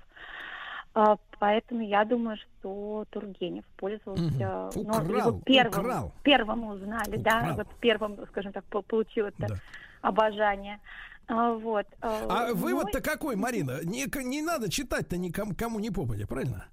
А, поэтому я думаю, что Тургенев пользовался... Ну, Украл, его первым, украл. первым узнали, да, Украл. вот первым, скажем так, по- получил это обожание. А, вот. А ну, вывод-то какой, Марина? Не, не надо читать-то никому кому не попадя, правильно?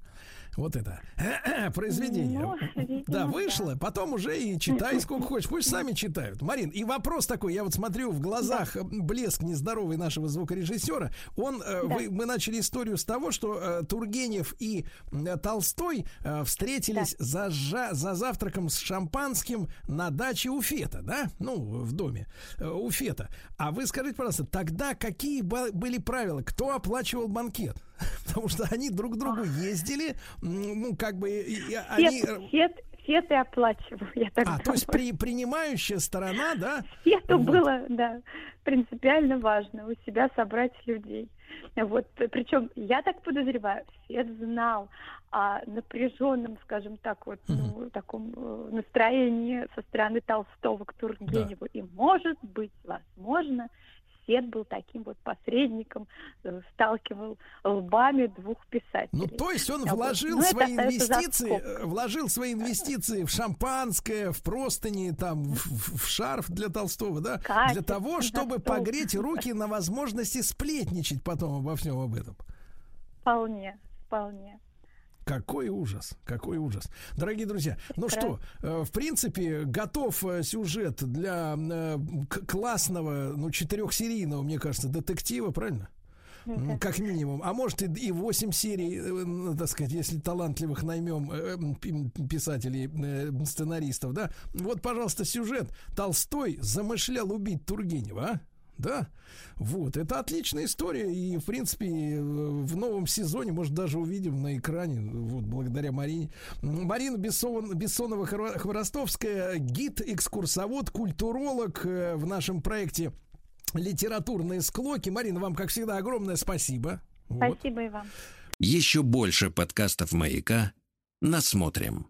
Вот это (clears throat) произведение. Ну, видимо, да, вышло, потом уже и читай сколько хочешь. Пусть сами читают. Марин, и вопрос такой, я вот смотрю в глазах блеск нездоровый нашего звукорежиссера. Он, э, Да. вы- мы начали историю с того, что э, Тургенев и э, Толстой э, встретились за, жа- за завтраком с шампанским на даче у Фета, да? Ну, в доме э, у Фета. А вы скажите, пожалуйста, тогда какие были правила? Кто оплачивал банкет? (laughs) Потому что они друг к другу ездили, ну, как бы, и- они... Фет, фет, и оплачивал, (laughs) я так А, то есть думаю. при, принимающая сторона, да? Фету Вот. было, да, принципиально важно у себя собрать людей. Вот, причем, я так подозреваю, Фет знал о напряженном, скажем так, вот, ну, таком э, настроении со стороны Толстого к Тургеневу. И, может быть, возможно, Фет был таким вот посредником, э, сталкивал лбами двух писателей. Ну, то есть он Вот. вложил это свои инвестиции, э, вложил свои инвестиции в шампанское, в простыни, там, в, в- шарф для Толстого, да, для Катер, того, (laughs) чтобы стол. погреть руки на возможности сплетничать потом обо всем об этом. Вполне, вполне. Какой ужас, какой ужас. Дорогие друзья, ну что, э, в принципе, готов э, сюжет для э, классного, ну, четырехсерийного, мне кажется, детектива, правильно? м, как минимум. А может и, и 8 серий, э, так сказать, если талантливых наймем пи- писателей, сценаристов, да. Вот, пожалуйста, сюжет. Толстой замышлял убить Тургенева, а? Да, вот, это отличная история, и, в принципе, э, в новом сезоне, может, даже увидим на экране, вот, благодаря Марине. Марина Бессон, Бессонова-Хворостовская, гид-экскурсовод, культуролог э, в нашем проекте «Литературные склоки». Марина, вам, как всегда, огромное спасибо. Вот. Спасибо и вам. Еще больше подкастов «Маяка» насмотрим.